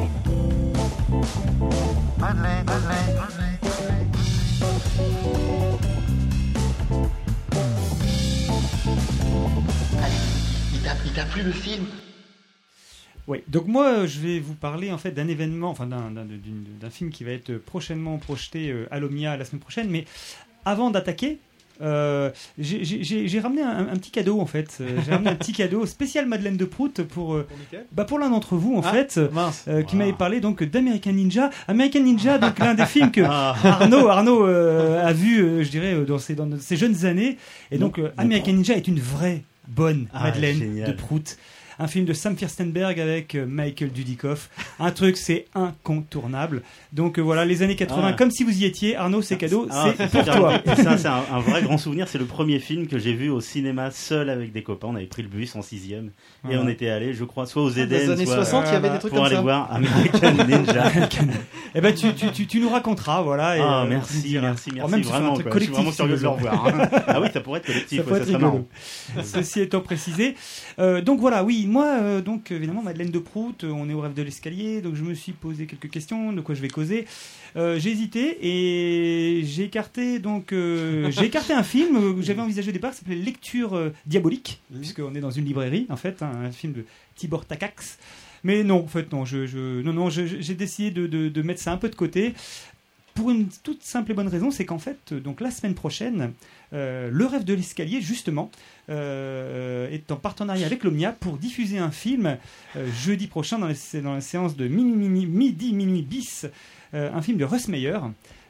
Il t'a- il t'a plu le film? Oui, donc moi euh, je vais vous parler en fait d'un événement, enfin d'un- d'un d'une- d'un film qui va être prochainement projeté euh, à l'Omnia la semaine prochaine, mais avant d'attaquer, euh, j'ai- ramené un, un petit cadeau en fait. Euh, J'ai ramené un petit cadeau spécial Madeleine de Prout pour, euh, bah, pour l'un d'entre vous en Ah, fait, mince. euh, qui m'avait parlé donc d'American Ninja. American Ninja, donc l'un des films que Arnaud, Arnaud euh, a vu, je dirais, dans ses, dans ses jeunes années. Et donc American Ninja est une vraie bonne Ah, Madeleine génial. de Prout. Un film de Sam Firstenberg avec euh, Michael Dudikoff. Un truc, c'est incontournable. Donc euh, voilà, les années 80, Ah. comme si vous y étiez, Arnaud, c'est cadeau, Ah, c'est ça, pour toi. Ça, c'est un, un vrai grand souvenir. C'est le premier film que j'ai vu au cinéma seul avec des copains. On avait pris le bus en sixième et on était allé, je crois, soit aux Ah, Eden, des années soit 60, il y avait des trucs pour comme aller ça. voir *laughs* American Ninja. Eh ben, tu, tu, tu, tu nous raconteras, voilà. et, Ah, euh, merci, diras. merci, Oh, merci, même un vraiment. quoi. Je suis collectif, vraiment curieux de le revoir. hein. ah oui, ça pourrait être collectif, Ça ouais, ça serait marrant. Ceci étant précisé. Euh, donc voilà, oui, moi, euh, donc évidemment, Madeleine de Prout, euh, on est au rêve de l'escalier, donc je me suis posé quelques questions, de quoi je vais causer. Euh, j'ai hésité et j'ai écarté donc euh, *laughs* j'ai écarté un film que j'avais envisagé au départ, qui s'appelait Lecture diabolique, puisqu'on est dans une librairie en fait, hein, un film de Tibor Takacs. Mais non, en fait non, je, je- non non, j'ai décidé de, de- de mettre ça un peu de côté. Pour une toute simple et bonne raison, c'est qu'en fait, donc la semaine prochaine, euh, le rêve de l'escalier, justement, euh, est en partenariat avec l'Omnia pour diffuser un film euh, jeudi prochain dans, la séance de mini, mini, midi minuit bis, un film de Russ Meyer.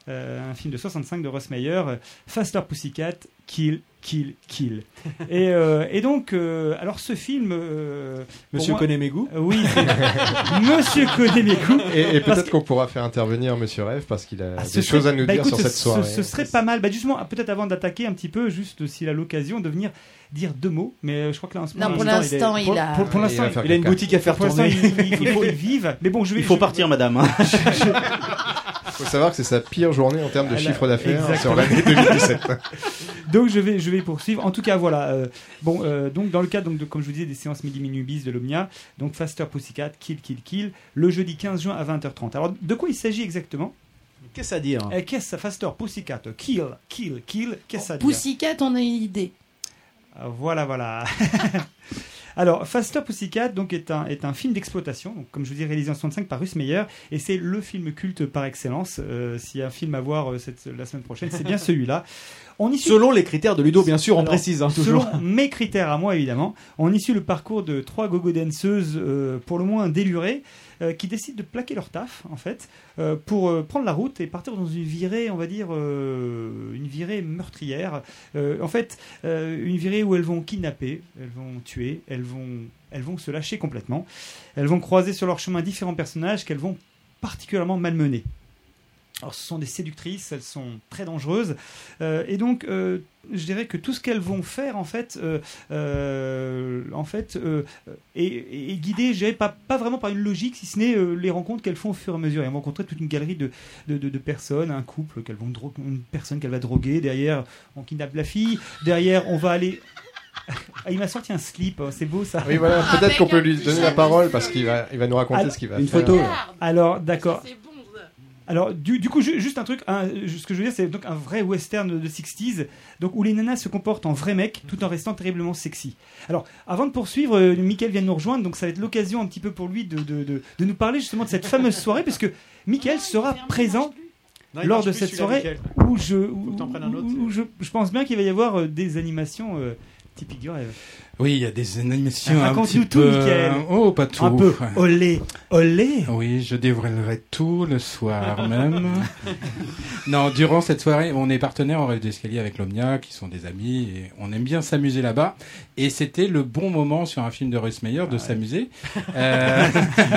Euh, un film de 65 de Ross Meyer, euh, Faster Pussycat, Kill, Kill, Kill. *laughs* et, euh, et donc, euh, alors ce film. euh, pour Monsieur moi- connaît mes goûts Euh, Oui, *laughs* Monsieur connaît mes goûts. Et, peut-être qu'on pourra faire intervenir Monsieur Rêve parce qu'il a Ah, des serait- choses à nous bah, dire écoute, sur ce- cette soirée. Ce, ce serait pas mal. Bah, justement, peut-être avant d'attaquer un petit peu, juste s'il a l'occasion de venir dire deux mots. Mais je crois que là, en ce Non, moment, pour est- l'instant, il pour- a- Pour, pour Il l'instant, Il a une boutique à faire pour tourner. il, il faut qu'il vive. Mais bon, je vais. Il faut je- partir, madame. hein. Il *laughs* faut savoir que c'est sa pire journée en termes de chiffre d'affaires sur l'année 2017. *laughs* donc je vais, je vais poursuivre. En tout cas, voilà. euh, bon, euh, donc dans le cadre, donc, de, comme je vous disais, des séances midi minubis de l'Omnia, donc Faster Pussycat, Kill, Kill, Kill, le jeudi 15 juin à 20h30. Alors, de quoi il s'agit exactement? Qu'est-ce à dire? Euh, Qu'est-ce que Faster Pussycat, Kill, Kill, Kill, qu'est-ce à dire? Pussycat, on a une idée. Ah, Voilà, voilà. *laughs* Alors, Faster Pussycat donc, est, un, est un film d'exploitation, donc, comme je vous dis, réalisé en 65 par Russ Meyer, et c'est le film culte par excellence. Euh, S'il y a un film à voir euh, cette, la semaine prochaine, c'est bien *laughs* celui-là. On y suit- Selon les critères de Ludo, bien sûr, on Alors, précise hein, toujours. Selon mes critères à moi, évidemment, on y suit le parcours de trois gogo danseuses, euh, pour le moins délurées, euh, qui décident de plaquer leur taf, en fait, euh, pour euh, prendre la route et partir dans une virée, on va dire, une virée meurtrière. En fait, une virée où elles vont kidnapper, elles vont tuer, elles vont, elles vont se lâcher complètement. Elles vont croiser sur leur chemin différents personnages qu'elles vont particulièrement malmener. Alors, ce sont des séductrices, elles sont très dangereuses, Euh, et donc euh, je dirais que tout ce qu'elles vont faire en fait, euh, euh, en fait, euh, est, est guidé, je dirais pas, pas vraiment par une logique, si ce n'est euh, les rencontres qu'elles font au fur et à mesure. Elles vont rencontrer toute une galerie de, de, de- de personnes, un couple qu'elles vont une personne qu'elle va droguer. Derrière, on kidnappe la fille. Derrière, on va aller. *laughs* Ah, il m'a sorti un slip, oh, c'est beau ça. Oui, voilà, peut-être qu'on peut lui donner la parole parce qu'il va, il va nous raconter Alors- ce qu'il va Une faire. photo. Alors, d'accord. Alors, du, du coup, ju- juste un truc, un- ce que je veux dire, c'est donc un vrai western de 60s, donc où les nanas se comportent en vrai mec tout en restant terriblement sexy. Alors, avant de poursuivre, euh, Mickaël vient de nous rejoindre, donc ça va être l'occasion un petit peu pour lui de, de, de- de nous parler justement de cette fameuse soirée, parce que Mickaël sera présent Non, lors de cette soirée où je, où je, je pense bien qu'il va y avoir euh, des animations euh, typiques du rêve. Oui, il y a des animations un Raconte-nous tout, peu... Mickaël. Oh, pas tout. Un peu olé, olé. Oui, je dévoilerai tout le soir même. *laughs* non, durant cette soirée, on est partenaire en rêve d'escalier avec l'Omnia, qui sont des amis, et on aime bien s'amuser là-bas. Et c'était le bon moment sur un film de Russ Meyer de s'amuser. *laughs* Euh,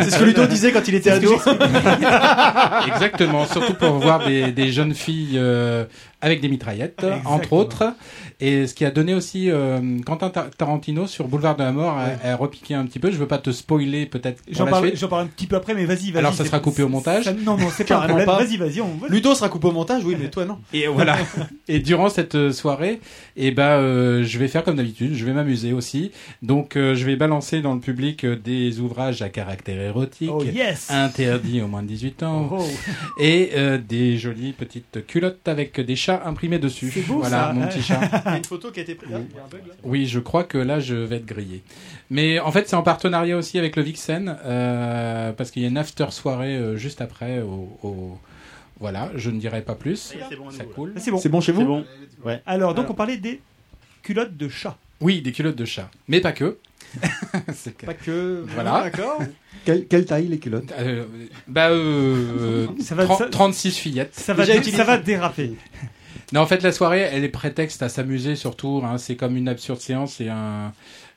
C'est ce que Ludo disait quand il était ado. *laughs* Exactement, surtout pour voir des, des jeunes filles euh, avec des mitraillettes, entre autres. Et ce qui a donné aussi euh, Quentin Tar- Tarantino sur Boulevard de la Mort a, a repiqué un petit peu. Je veux pas te spoiler peut-être. J'en parle, suite. j'en parle un petit peu après, mais vas-y, vas-y. Alors ça sera coupé au montage ça- non, non, c'est pas *laughs* un problème. Vas-y, vas-y, on. Ludo sera coupé au montage, oui, mais toi non. Et voilà. *laughs* Et durant cette euh, soirée, eh ben, euh, je vais faire comme d'habitude. Je vais m'amuser aussi. Donc, euh, je vais balancer dans le public euh, des ouvrages à caractère érotique, Oh, yes interdits aux moins de 18 ans, Oh. et euh, des jolies petites culottes avec des chats imprimés dessus. C'est beau, voilà, ça. mon petit chat. Il y a une photo qui a été prise. Il y a un bug, là. Oui, je crois que là, je vais être grillé. Mais en fait, c'est en partenariat aussi avec le Vixen, euh, parce qu'il y a une after soirée euh, juste après. Au, au- Voilà, je ne dirai pas plus. C'est bon, ça coule. C'est bon. C'est bon chez vous C'est bon. Ouais. Alors, donc, on parlait des culottes de chat. Oui, des culottes de chat, mais pas que. *laughs* Pas que. Voilà. *laughs* D'accord. Quelle, quelle taille les culottes Euh, bah, euh, Ça va- 30 ça- 36 fillettes. Ça va, ça va déraper. Non, en fait, la soirée, elle est prétexte à s'amuser surtout. Hein, c'est comme une absurde séance. C'est un,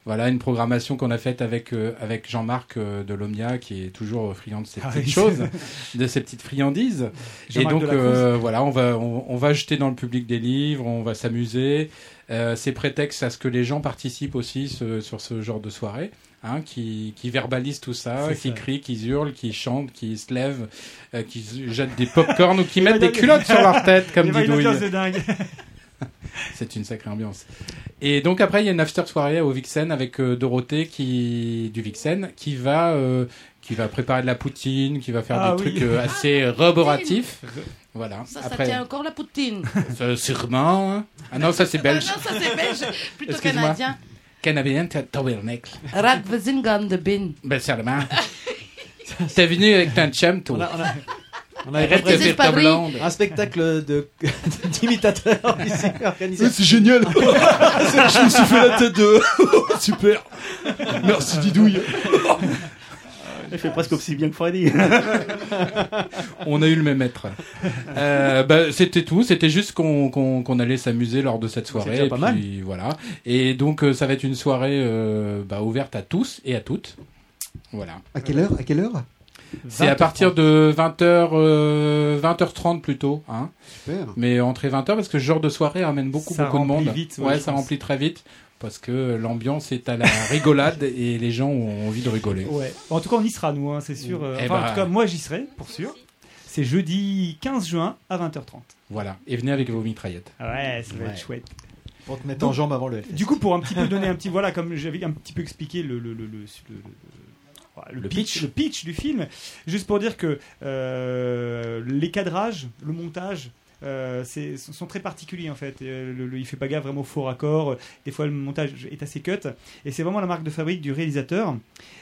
voilà, une programmation qu'on a faite avec euh, avec Jean-Marc euh, de l'Omnia, qui est toujours friand de ces Ah petites oui. choses, *laughs* de ces petites friandises. Et donc, euh, voilà, on va on, on va jeter dans le public des livres, on va s'amuser. Euh, c'est prétexte à ce que les gens participent aussi ce- sur ce genre de soirée. Hein, qui, qui verbalisent tout ça, qui ça. crient, qui hurlent, qui chantent, qui se lèvent, euh, qui jettent des pop-corn ou qui mettent des culottes sur leur tête, comme de dingue. *laughs* C'est une sacrée ambiance. Et donc après, il y a une after soirée au Vixen avec euh, Dorothée qui du Vixen qui va euh, qui va préparer de la poutine, qui va faire Ah des oui. trucs euh, assez roboratifs. Voilà. Ça, ça après, tient encore la poutine. ça, sûrement. hein. Ah non, ça c'est belge. Ah non, ça c'est belge, plutôt canadien. Canadien, t'as tabernacle. Radvezingan de bin. Ben seulement. T'es venu avec ton chum, toi. On a, on a, on a Arrête de Vas-y, faire ta Fabri. blonde. un spectacle de *laughs* d'imitateurs *laughs* ici organisé. c'est génial *laughs* Je me suis fait la tête de... Super Merci Didouille Elle fait presque aussi bien que Freddy. *laughs* On a eu le même maître. Euh, bah, c'était tout. C'était juste qu'on qu'on- qu'on allait s'amuser lors de cette soirée. et pas mal. puis, Voilà. Et donc, euh, ça va être une soirée euh, bah, ouverte à tous et à toutes. Voilà. À quelle heure? À quelle heure? C'est à partir de 20h, 20h30 plutôt. Hein. Super. Mais entrée 20h parce que ce genre de soirée amène beaucoup, Ça beaucoup de remplit monde. vite, ouais, ouais, je ça pense. remplit très vite parce que l'ambiance est à la rigolade et les gens ont envie de rigoler. Ouais. En tout cas, on y sera, nous, hein, c'est sûr. Eh En bah. tout cas, moi, j'y serai, pour sûr. C'est jeudi 15 juin à 20h30. Voilà. Et venez avec vos mitraillettes. Ouais, ça va Ouais. être chouette. Pour te mettre Donc, en jambe avant le Hellfest. Du coup, pour un petit peu donner un petit. Voilà, comme j'avais un petit peu expliqué le. le, le, le- le- le- le Le pitch, pitch. le pitch du film, juste pour dire que euh, les cadrages, le montage, euh, sont très particuliers en fait. Euh, le- le- il fait pas gaffe vraiment au faux raccord. Des fois, le montage est assez cut. Et c'est vraiment la marque de fabrique du réalisateur.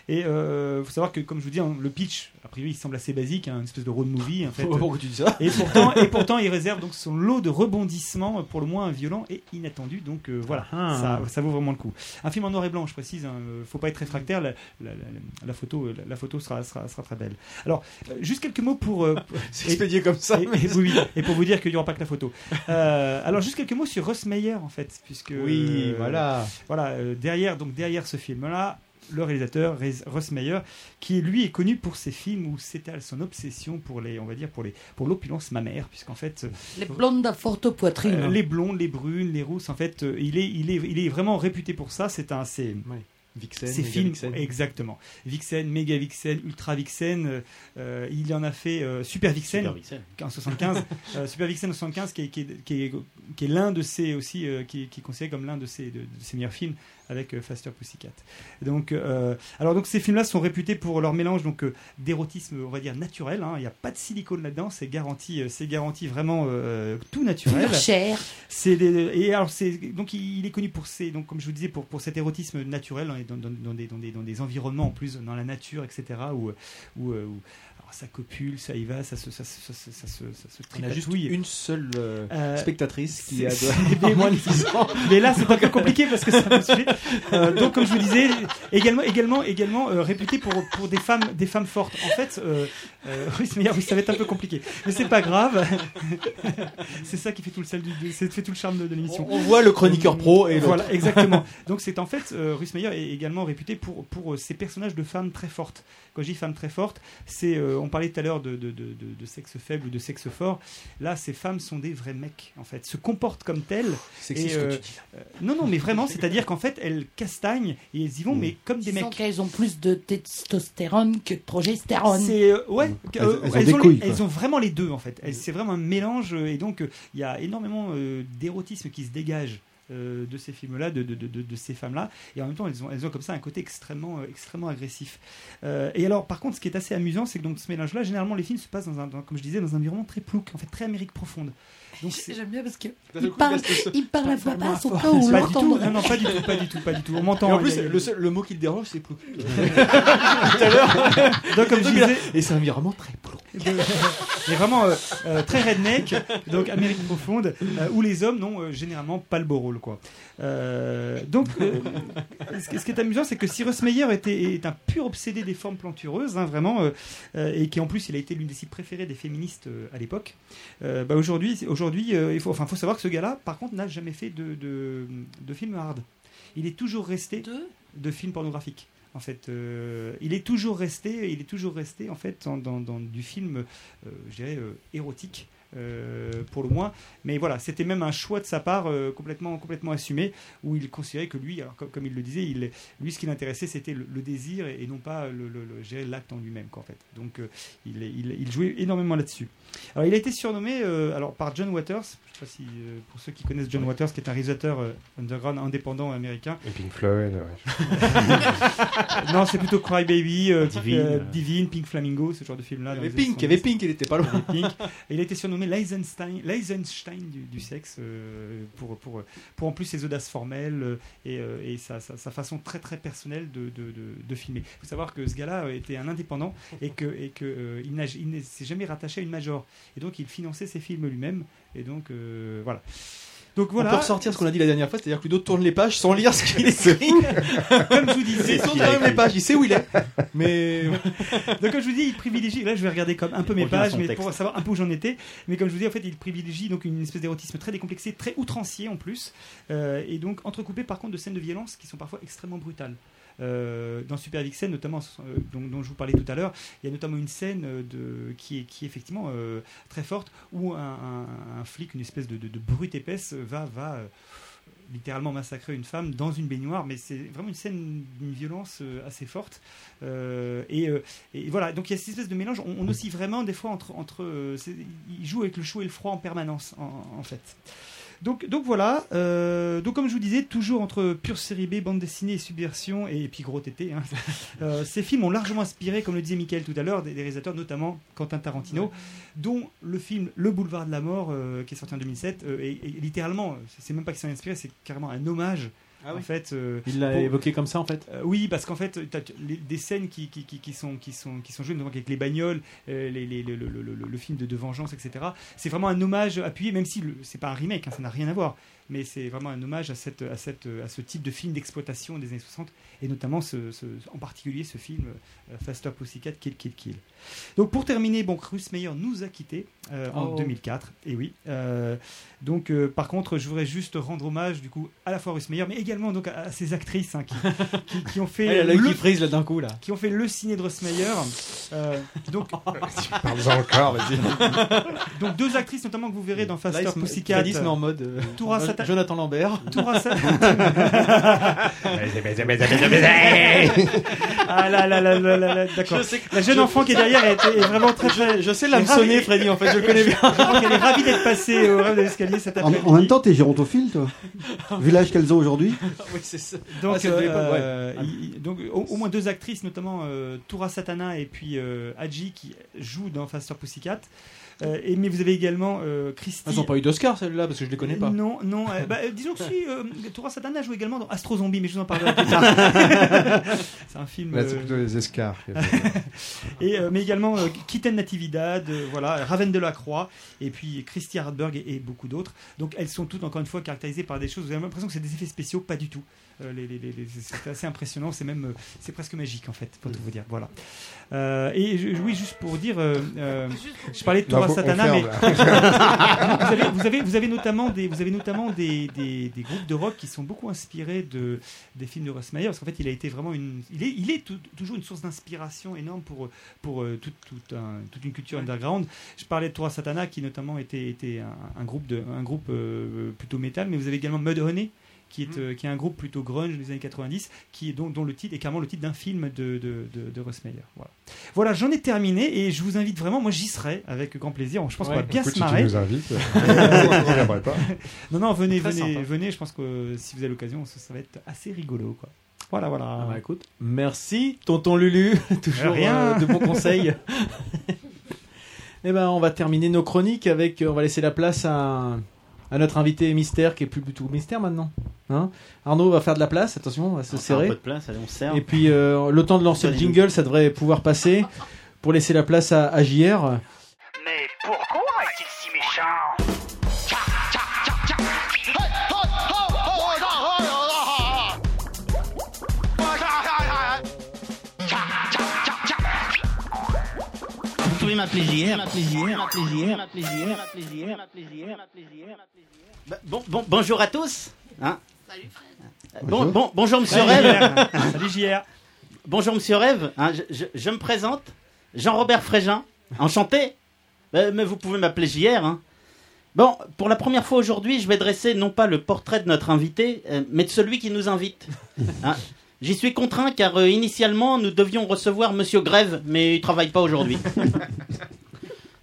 Et euh, faut savoir que, comme je vous dis, hein, le pitch, a priori, il semble assez basique, hein, une espèce de road movie en fait. *laughs* Pourquoi tu dis ça? Et pourtant, et pourtant, il réserve donc son lot de rebondissements pour le moins violents et inattendus. Donc euh, voilà, Ah. ça, ça vaut vraiment le coup. Un film en noir et blanc, je précise. Hein, faut pas être réfractaire. La, la- la- la photo, la, photo sera, sera, sera très belle. Alors, juste quelques mots pour. *laughs* C'est expédié comme ça, Et, mais et- oui, oui, et pour vous dire qu'il n'y aura pas que la photo. Euh, alors, juste quelques mots sur Russ Meyer en fait, puisque. Oui, euh, voilà. Voilà, euh, derrière, donc derrière ce film-là. Le réalisateur Russ Meyer, qui lui est connu pour ses films où c'était son obsession pour les, on va dire pour les, pour l'opulence mammaire, puisqu'en fait, Les blondes à forte poitrine. euh, les blondes, les brunes, les rousses, en fait, euh, il est, il est, il est vraiment réputé pour ça. C'est un, c'est, Vixen, ces films, Vixen. exactement. Vixen, Méga Vixen, Ultra Vixen, euh, euh, il en a fait euh, Super Vixen, Super Vixen. en 75, *laughs* euh, Super Vixen en 75, qui est, qui est, qui est, qui est l'un de ses aussi, euh, qui, est- qui est considéré comme l'un de ses, de, de ses meilleurs films avec euh, Faster Pussycat. Donc, euh, alors donc ces films-là sont réputés pour leur mélange donc euh, d'érotisme, on va dire naturel. hein. Il n'y a pas de silicone là-dedans, c'est garanti, c'est garanti vraiment tout naturel. C'est et alors c'est donc il, il est connu pour ses donc comme je vous disais pour, pour cet érotisme naturel hein, dans, dans, dans des, dans, des, dans des environnements en plus dans la nature etc où où, où- alors ça copule ça y va ça se ça, ça, ça, ça se On a juste une seule euh, Euh, spectatrice qui a de- *laughs* *laughs* moins de 10 ans. *laughs* mais là c'est un peu compliqué parce que c'est un sujet. Euh, donc comme je vous disais également également également euh, réputé pour pour des femmes des femmes fortes. En fait oui, oui, ça va être un peu compliqué. Mais c'est pas grave. C'est ça qui fait tout le sel du du- c'est fait tout le charme de, de l'émission. On voit le chroniqueur pro et voilà exactement. Donc c'est en fait euh, Russ Meyer est également réputé pour pour ses personnages de femmes très fortes. Quand je dis femmes très fortes c'est on parlait tout à l'heure de, de, de, de- de sexe faible ou de sexe fort là ces femmes sont des vrais mecs en fait se comportent comme telles Et, euh, tu dis. euh, non non mais vraiment c'est à dire qu'en fait elles castagnent et elles y vont mais comme des mecs qu'elles ont plus de testostérone que de progestérone. c'est euh, ouais, Elles- euh, elles ont elles, ont couilles, elles vraiment les deux en fait. Elles- C'est vraiment un mélange euh, et donc euh, il y a énormément euh, d'érotisme qui se dégage. Euh, de ces films-là, de, de, de, de- ces femmes-là, et en même temps elles ont, elles ont comme ça un côté extrêmement, euh, extrêmement agressif. Euh, et alors par contre, ce qui est assez amusant, c'est que dans ce mélange-là, généralement les films se passent dans un, comme je disais, dans un environnement très plouc, en fait très Amérique profonde. *laughs* J'aime bien parce que il coup, parle, il parle à voix basse au cas où tout, l'entendrait. non, non, pas du tout, pas du tout, pas du tout. On m'entend. Et en plus, le, seul- le mot qui le dérange, c'est plou. Tout à l'heure. *laughs* Donc, comme je disais, Et c'est un environnement très plou. Mais *laughs* vraiment euh, euh, très redneck, donc Amérique profonde, euh, où les hommes n'ont euh, généralement pas le beau rôle. Quoi. Euh, donc, euh, ce, qui- est amusant, c'est que Cyrus Meyer était, est un pur obsédé des formes plantureuses, hein, vraiment, et qui en plus, il a été l'une des cibles préférées des féministes euh, à l'époque. Euh, bah, aujourd'hui, aujourd'hui, euh, il faut, enfin, faut savoir que ce gars-là, par contre, n'a jamais fait de, de, de film hard. Il est toujours resté de films pornographiques. En fait, euh, il est toujours resté, il est toujours resté en fait dans, dans- dans du film, euh, je dirais érotique. Euh, pour le moins, mais voilà, c'était même un choix de sa part euh, complètement, complètement assumé, où il considérait que lui, alors comme, comme il le disait, il, lui ce qui l'intéressait c'était le, le désir et, et non pas le, le- le- je dirais, l'acte en lui-même, quoi, en fait. Donc euh, il, il- il jouait énormément là-dessus. Alors il a été surnommé euh, alors par John Waters, je sais pas si euh, pour ceux qui connaissent John Waters, qui est un réalisateur euh, underground indépendant américain. Et Pink Floyd, ouais. *laughs* non, c'est plutôt Cry Baby, euh, Divine. euh, Divine, Pink Flamingo, ce genre de film-là. Il y avait Pink, il y avait 70. Pink, il était pas loin. Il Pink. Il a été surnommé l'Eisenstein l'Eisenstein du, sexe euh, pour, pour, pour en plus ses audaces formelles euh, et, euh, sa, façon très très personnelle de, filmer. Il faut savoir que ce gars-là était un indépendant et que, il ne s'est jamais rattaché à une major. Et donc il finançait ses films lui-même. Et donc voilà. Donc voilà. On peut ressortir ce qu'on a dit la dernière fois, c'est-à-dire que Ludo tourne les pages sans lire ce qu'il *laughs* écrit. Comme je vous disais, il tourne quand même les pages, il sait où il est. Mais *laughs* Donc comme je vous dis, il privilégie. Là, je vais regarder comme un peu mes pages, mais texte. pour savoir un peu où j'en étais. Mais comme je vous dis, en fait, il privilégie donc une espèce d'érotisme très décomplexé, très outrancier en plus, euh, et donc entrecoupé par contre de scènes de violence qui sont parfois extrêmement brutales. Euh, dans Super Vixen, notamment, euh, dont, je vous parlais tout à l'heure, il y a notamment une scène euh, de, qui, est, qui effectivement très forte où un, flic, une espèce de, brute épaisse, va, va littéralement massacrer une femme dans une baignoire, mais c'est vraiment une scène d'une violence assez forte. Et, voilà, donc il y a cette espèce de mélange. On, on oscille vraiment des fois entre. entre il joue avec le chaud et le froid en permanence, en, en fait. Donc, donc voilà, euh, donc comme je vous disais, toujours entre pure série B, bande dessinée et subversion, et, puis gros tété, hein. *laughs* Euh, ces films ont largement inspiré, comme le disait Michael tout à l'heure, des, des réalisateurs, notamment Quentin Tarantino, dont le film Le Boulevard de la Mort, euh, qui est sorti en 2007, euh, et, et littéralement, c'est même pas s'en est inspiré, c'est carrément un hommage. Ah oui. en fait, euh, il l'a évoqué comme ça en fait. euh, oui, parce qu'en fait, t'as les- des scènes qui, qui, qui, qui sont, qui, sont, qui sont jouées, notamment avec les bagnoles, euh, les, les- le, le- le- le- le film de, de vengeance, etc. C'est vraiment un hommage appuyé, même si c'est pas un remake, hein, ça n'a rien à voir, mais c'est vraiment un hommage à, cette, à, cette, à ce type de film d'exploitation des années 60, et notamment ce, ce- en particulier ce film euh, Faster Pussycat Kill Kill Kill. Donc pour terminer, bon, Russ Meyer nous a quittés euh, en Oh. 2004, et oui. euh, donc euh, par contre, je voudrais juste rendre hommage du coup à la fois à Russ Meyer, mais également donc à, à ces actrices hein, qui, *laughs* qui, qui ont fait le- qui frise là d'un coup là. qui ont fait le ciné de Russ Meyer. Euh, donc, *laughs* encore, vas-y. *laughs* donc deux actrices notamment que vous verrez dans Faster Pussycat. En mode euh, Toura Jo- Satan- Jonathan Lambert. *laughs* Toura *laughs* Sa- ah là là là là là là, d'accord. Je La jeune je- enfant qui est derrière est, est vraiment très très. Je sais l'hameçonner, ravie- Freddy, en fait, je le connais bien. Je qu'elle est ravie d'être passée au rêve de l'escalier cet En, après-midi. en même temps, t'es gérontophile, toi. Vu l'âge qu'elles ont aujourd'hui. *laughs* oui, c'est ça. Donc, Ah, l'époque, ouais. euh, il- donc au, au moins deux actrices, notamment euh, Toura Satana et puis euh, Hadji, qui jouent dans Faster Pussycat. Euh, et, mais vous avez également euh, Christy. Elles n'ont pas eu d'Oscar celles-là parce que je les connais pas. Non, non. euh, bah, euh, disons que si, euh, Toura Satana joue également dans Astro Zombie, mais je vous en parlerai plus tard. *laughs* c'est un film. Là, c'est euh, plutôt les escarres. *laughs* et, euh, mais également euh, Kitten Natividad, euh, voilà, Raven de la Croix, et puis Christy Hartberg et, et beaucoup d'autres. Donc elles sont toutes encore une fois caractérisées par des choses. Vous avez l'impression que c'est des effets spéciaux, pas du tout. Euh, les- les- les- les- c'est assez impressionnant, c'est même, c'est presque magique en fait, pour tout vous dire. Voilà. Euh, et je- oui, juste pour dire, euh, je parlais de Non, Satana, mais *laughs* vous, avez, vous, avez, vous avez notamment des, vous avez notamment des, des, des groupes de rock qui sont beaucoup inspirés de des films de Russ Meyer, parce qu'en fait, il a été vraiment une, il est, il est tout- toujours une source d'inspiration énorme pour pour euh, toute toute, un- toute une culture underground. Je parlais de Torah Satana, qui notamment était était un, un groupe de un groupe euh, plutôt métal, mais vous avez également Mudhoney qui est, euh, qui est un groupe plutôt grunge des années 90, qui est dont, dont le titre est carrément le titre d'un film de, de, de, de Russ Meyer. Voilà, voilà j'en ai terminé et je vous invite vraiment, moi j'y serai avec grand plaisir. Je pense Ouais. qu'on va bien Écoute, se si tu marrer. nous invites, *laughs* on pas. Non, non, venez, venez, sympa. venez. Je pense que euh, si vous avez l'occasion, ça, ça va être assez rigolo. Quoi. Voilà, voilà. Ah bah, écoute, merci, tonton Lulu, *laughs* toujours Rien. euh, de bons conseils. *laughs* Eh ben, on va terminer nos chroniques avec, on va laisser la place à, à notre invité mystère qui est plus du tout mystère maintenant. Hein Arnaud va faire de la place, attention, on va se On un serrer. peu de place, allez, on serre. Et puis, euh, le temps de lancer le jingle, ça devrait pouvoir passer pour laisser la place à, à JR. Mais pourquoi est-il si méchant? Vous pouvez m'appeler JR, m'appeler JR, m'appeler JR, m'appeler JR, m'appeler JR, m'appeler JR, m'appeler JR. Bah, Bon, bon, bonjour à tous. Hein Euh, Bon, Bonjour. bon, bonjour Monsieur Salut, Rêve. *laughs* Salut, JR. Bonjour Monsieur Rêve. Hein, je, je- je me présente, Jean-Robert Frégin. Enchanté. Euh, mais vous pouvez m'appeler JR. hein. Bon, pour la première fois aujourd'hui, je vais dresser non pas le portrait de notre invité, euh, mais de celui qui nous invite. *laughs* Hein, J'y suis contraint car euh, initialement nous devions recevoir Monsieur Grève, mais il travaille pas aujourd'hui. *laughs*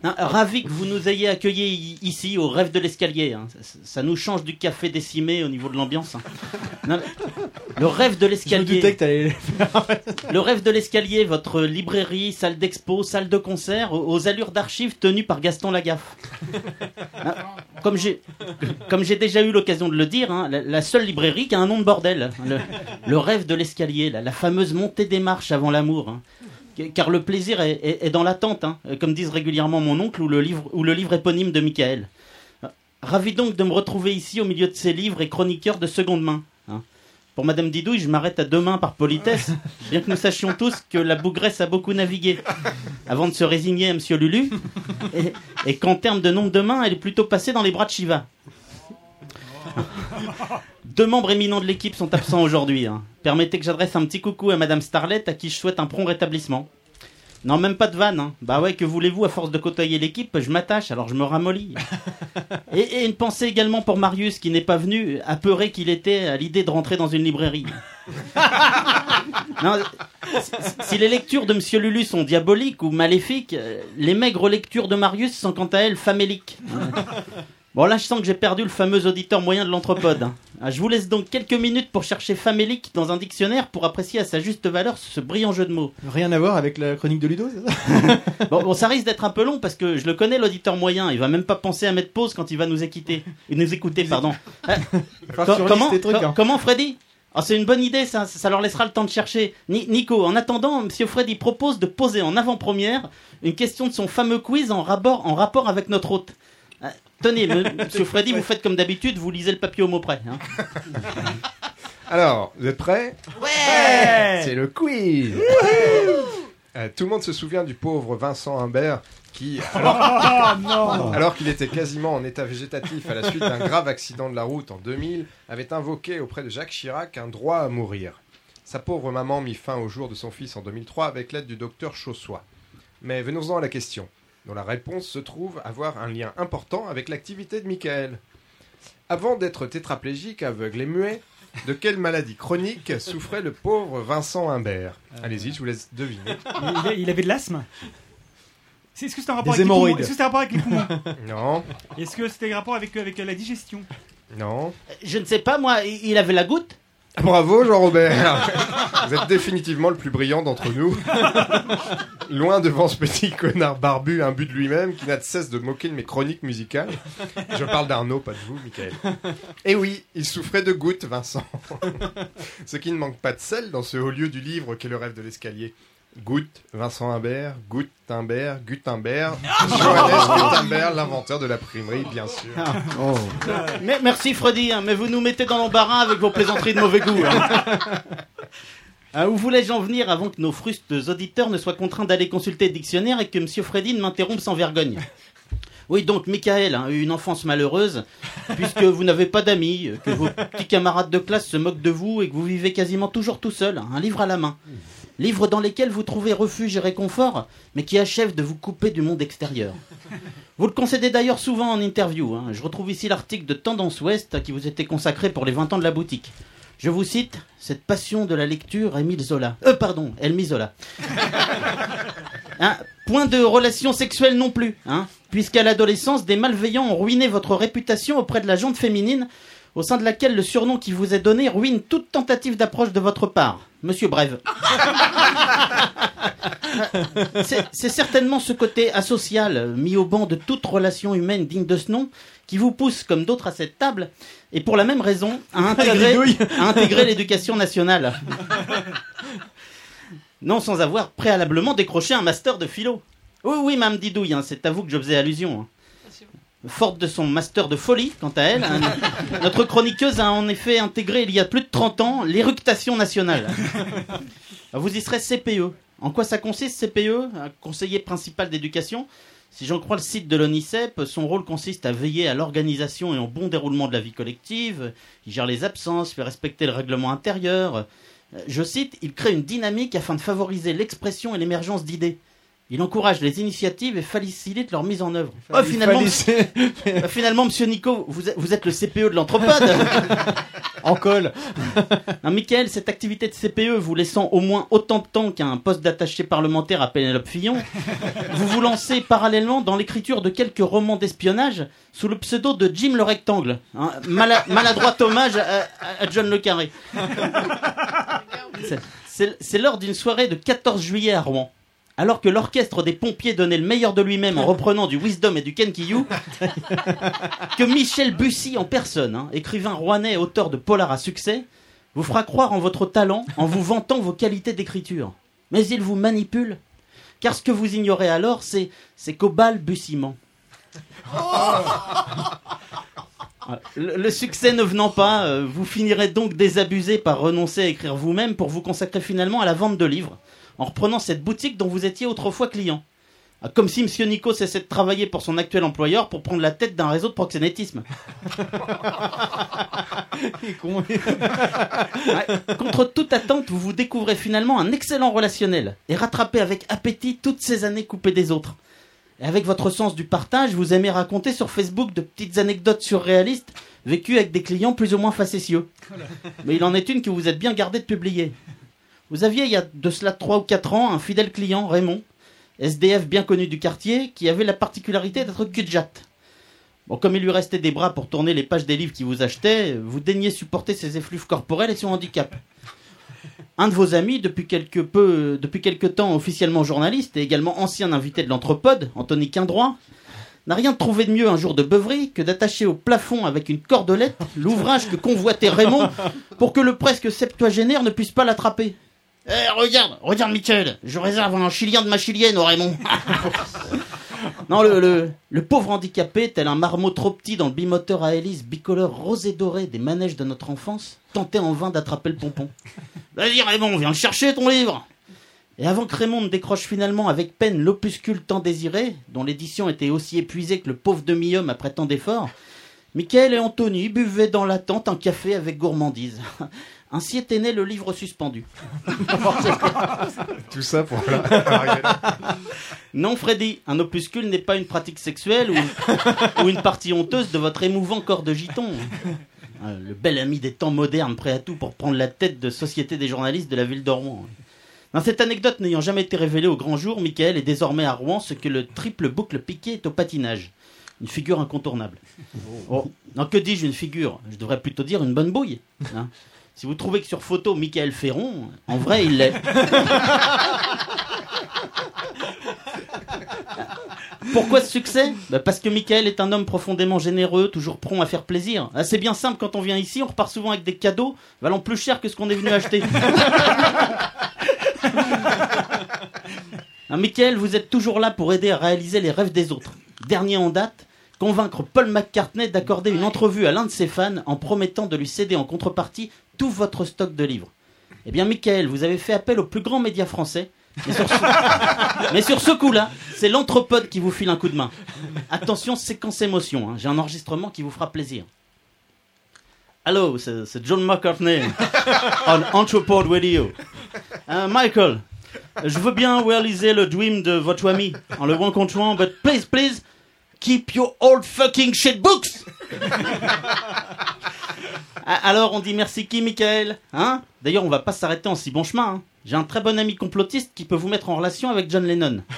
Hein, ravi que vous nous ayez accueillis ici au rêve de l'escalier. hein. Ça, ça nous change du café décimé au niveau de l'ambiance. hein. Non, le rêve de l'escalier. Le rêve de l'escalier, votre librairie, salle d'expo, salle de concert, aux, allures d'archives tenues par Gaston Lagaffe. Comme j'ai, comme j'ai déjà eu l'occasion de le dire, la, la seule librairie qui a un nom de bordel. Le, le rêve de l'escalier, la, la fameuse montée des marches avant l'amour. Car le plaisir est, est- est dans l'attente, hein, comme disent régulièrement mon oncle ou le livre, ou le livre éponyme de Michael. Ravi donc de me retrouver ici au milieu de ces livres et chroniqueurs de seconde main. hein. Pour Madame Didouille, je m'arrête à deux mains par politesse, *laughs* bien que nous sachions tous que la bougresse a beaucoup navigué, avant de se résigner à Monsieur Lulu, et, et qu'en termes de nombre de mains, elle est plutôt passée dans les bras de Shiva. *laughs* Deux membres éminents de l'équipe sont absents aujourd'hui. hein. Permettez que j'adresse un petit coucou à Madame Starlet, à qui je souhaite un prompt rétablissement. Non, même pas de vanne. hein. Bah ouais, que voulez-vous, à force de côtoyer l'équipe, je m'attache, alors je me ramollis. *laughs* Et, et une pensée également pour Marius, qui n'est pas venu, apeuré qu'il était à l'idée de rentrer dans une librairie. *laughs* Non, si- si les lectures de Monsieur Lulu sont diaboliques ou maléfiques, euh, les maigres lectures de Marius sont quant à elles faméliques. Bon, là, je sens que j'ai perdu le fameux auditeur moyen de l'anthropode. hein. Ah, Je vous laisse donc quelques minutes pour chercher famélique dans un dictionnaire pour apprécier à sa juste valeur ce brillant jeu de mots. Rien à voir avec la chronique de Ludo, ça *laughs* Bon, bon, ça risque d'être un peu long parce que je le connais, l'auditeur moyen. Il va même pas penser à mettre pause quand il va nous écouter. Nous écouter, pardon. Ah, *laughs* co- comment, trucs, hein. comment, Freddy? Ah, C'est une bonne idée, ça, ça leur laissera le temps de chercher. Ni- Nico, en attendant, Monsieur Freddy propose de poser en avant-première une question de son fameux quiz en rapport, en rapport avec notre hôte. Tenez, *laughs* Monsieur Freddy, vous faites comme d'habitude, vous lisez le papier au mot près. hein. *laughs* Alors, vous êtes prêts Ouais C'est le quiz Euh, Tout le monde se souvient du pauvre Vincent Humbert qui, *laughs* alors, Oh, non. alors qu'il était quasiment en état végétatif à la suite d'un grave accident de la route en 2000, avait invoqué auprès de Jacques Chirac un droit à mourir. Sa pauvre maman mit fin au jour de son fils en 2003 avec l'aide du docteur Chaussois. Mais venons-en à la question, dont la réponse se trouve avoir un lien important avec l'activité de Michael. Avant d'être tétraplégique, aveugle et muet, de quelle maladie chronique souffrait le pauvre Vincent Humbert Allez-y, je vous laisse deviner. Il, avait de l'asthme C'est- Est-ce que c'était un rapport avec les poumons hémorroïdes. Est-ce que c'était un rapport avec les poumons? Non, Est-ce que c'était un rapport avec, avec la digestion? Non. Je ne sais pas, moi, il avait la goutte? Bravo Jean-Robert Vous êtes définitivement le plus brillant d'entre nous. Loin devant ce petit connard barbu imbu de lui-même qui n'a de cesse de moquer de mes chroniques musicales. Je parle d'Arnaud, pas de vous, Michael. Et oui, il souffrait de gouttes, Vincent. Ce qui ne manque pas de sel dans ce haut lieu du livre qu'est le rêve de l'escalier. Goutte, Vincent Humbert, Gutenberg, Gutenberg, *laughs* Johannes Gutenberg, l'inventeur de la primerie, bien sûr. *laughs* Mais- merci Freddy, hein, mais vous nous mettez dans l'embarras avec vos plaisanteries de mauvais goût. hein. Ah, *laughs* où voulais-je en venir avant que nos frustes auditeurs ne soient contraints d'aller consulter le dictionnaire et que Monsieur Freddy ne m'interrompe sans vergogne? Oui, donc Michael a eu une enfance malheureuse, puisque vous n'avez pas d'amis, que vos petits camarades de classe se moquent de vous et que vous vivez quasiment toujours tout seul, un livre à la main. Livres dans lesquels vous trouvez refuge et réconfort, mais qui achèvent de vous couper du monde extérieur. Vous le concédez d'ailleurs souvent en interview. hein. Je retrouve ici l'article de Tendance Ouest qui vous était consacré pour les 20 ans de la boutique. Je vous cite Cette passion de la lecture, Émile Zola. Euh, pardon, Elmi Zola. *laughs* Hein, point de relation sexuelle non plus, hein, puisqu'à l'adolescence, des malveillants ont ruiné votre réputation auprès de la gente féminine, au sein de laquelle le surnom qui vous est donné ruine toute tentative d'approche de votre part. Monsieur Brève. *laughs* C'est certainement ce côté asocial, euh, mis au banc de toute relation humaine digne de ce nom, qui vous pousse, comme d'autres à cette table, et pour la même raison, à *laughs* intégrer, bidouille. à intégrer l'éducation nationale. *laughs* Non sans avoir préalablement décroché un master de philo. Oui, oui, Mme Didouille, hein, c'est à vous que je faisais allusion. hein. Forte de son master de folie, quant à elle, hein, notre chroniqueuse a en effet intégré il y a plus de 30 ans l'éructation nationale. Vous y serez CPE. En quoi ça consiste CPE conseiller principal d'éducation? Si j'en crois le site de l'ONICEP, son rôle consiste à veiller à l'organisation et au bon déroulement de la vie collective. Il gère les absences, fait respecter le règlement intérieur. Euh, Je cite, il crée une dynamique afin de favoriser l'expression et l'émergence d'idées. Il encourage les initiatives et facilite leur mise en œuvre. Oh, finalement, *laughs* Euh, finalement, monsieur Nico, vous êtes, vous êtes le CPE de l'anthropode. *laughs* en col. *laughs* Non, Michael, cette activité de CPE vous laissant au moins autant de temps qu'un poste d'attaché parlementaire à Pénélope Fillon, vous vous lancez parallèlement dans l'écriture de quelques romans d'espionnage sous le pseudo de Jim le Rectangle. hein, mala- maladroit hommage à, John le Carré. C'est lors d'une soirée de 14 juillet à Rouen. Alors que l'orchestre des pompiers donnait le meilleur de lui-même en *laughs* reprenant du Wisdom et du Kenkyu, *laughs* que Michel Bussy en personne, hein, écrivain rouennais et auteur de polar à succès, vous fera croire en votre talent en vous vantant vos qualités d'écriture. Mais il vous manipule. Car ce que vous ignorez alors, c'est c'est qu'au balbutiement. *laughs* Le, le succès ne venant pas, euh, vous finirez donc désabusé par renoncer à écrire vous-même pour vous consacrer finalement à la vente de livres, en reprenant cette boutique dont vous étiez autrefois client. Ah, Comme si M. Nico cessait de travailler pour son actuel employeur pour prendre la tête d'un réseau de proxénétisme. *laughs* *laughs* Ouais, Contre toute attente, vous vous découvrez finalement un excellent relationnel et rattrapez avec appétit toutes ces années coupées des autres. Et avec votre sens du partage, vous aimez raconter sur Facebook de petites anecdotes surréalistes vécues avec des clients plus ou moins facétieux. Mais il en est une que vous êtes bien gardé de publier. Vous aviez, il y a de cela 3 ou 4 ans, un fidèle client, Raymond, SDF bien connu du quartier, qui avait la particularité d'être cul-de-jatte. Bon, comme il lui restait des bras pour tourner les pages des livres qu'il vous achetait, vous daigniez supporter ses effluves corporels et son handicap. Un de vos amis, depuis quelque, peu, depuis quelque temps officiellement journaliste et également ancien invité de l'Anthropode, Anthony Quindroit, n'a rien trouvé de mieux un jour de beuverie que d'attacher au plafond avec une cordelette l'ouvrage que convoitait Raymond pour que le presque septuagénaire ne puisse pas l'attraper. Eh, regarde, regarde, Michel, je réserve un chilien de ma chilienne au Raymond. *laughs* non, le, le, le pauvre handicapé, tel un marmot trop petit dans le bimoteur à hélice bicolore rosé doré des manèges de notre enfance, tentait en vain d'attraper le pompon. *laughs* Vas-y, Raymond, viens le chercher, ton livre. Et avant que Raymond ne décroche finalement avec peine l'opuscule tant désiré, dont l'édition était aussi épuisée que le pauvre demi-homme après tant d'efforts, Michael et Anthony buvaient dans l'attente un café avec gourmandise. Ainsi était né le livre suspendu. *laughs* Tout ça pour la... *laughs* Non, Freddy, un opuscule n'est pas une pratique sexuelle ou, ou une partie honteuse de votre émouvant corps de giton. Euh, Le bel ami des temps modernes, prêt à tout pour prendre la tête de Société des journalistes de la ville de Rouen. Dans cette anecdote n'ayant jamais été révélée au grand jour, Michael est désormais à Rouen ce que le triple boucle piqué est au patinage. Une figure incontournable. Oh, non, que dis-je une figure? Je devrais plutôt dire une bonne bouille. hein. Si vous trouvez que sur photo, Michael Ferron, en vrai, il l'est. Pourquoi ce succès? Bah, Parce que Michael est un homme profondément généreux, toujours prompt à faire plaisir. Ah, c'est bien simple, quand on vient ici, on repart souvent avec des cadeaux valant plus cher que ce qu'on est venu acheter. *laughs* Ah, Michael, vous êtes toujours là pour aider à réaliser les rêves des autres. Dernier en date, convaincre Paul McCartney d'accorder une entrevue à l'un de ses fans en promettant de lui céder en contrepartie tout votre stock de livres. Eh bien, Michael, vous avez fait appel au plus grand média français. Mais sur ce, *laughs* mais sur ce coup-là, c'est l'anthropode qui vous file un coup de main. Attention, séquence émotion. hein. J'ai un enregistrement qui vous fera plaisir. Allô, c'est c'est John McCartney *laughs* on Anthropode Radio. Euh, Michael, je veux bien réaliser le dream de votre ami en le rencontrant, but please, please, keep your old fucking shit books. *laughs* Alors, on dit merci qui, Michael Hein? D'ailleurs, on va pas s'arrêter en si bon chemin. hein. J'ai un très bon ami complotiste qui peut vous mettre en relation avec John Lennon. *laughs*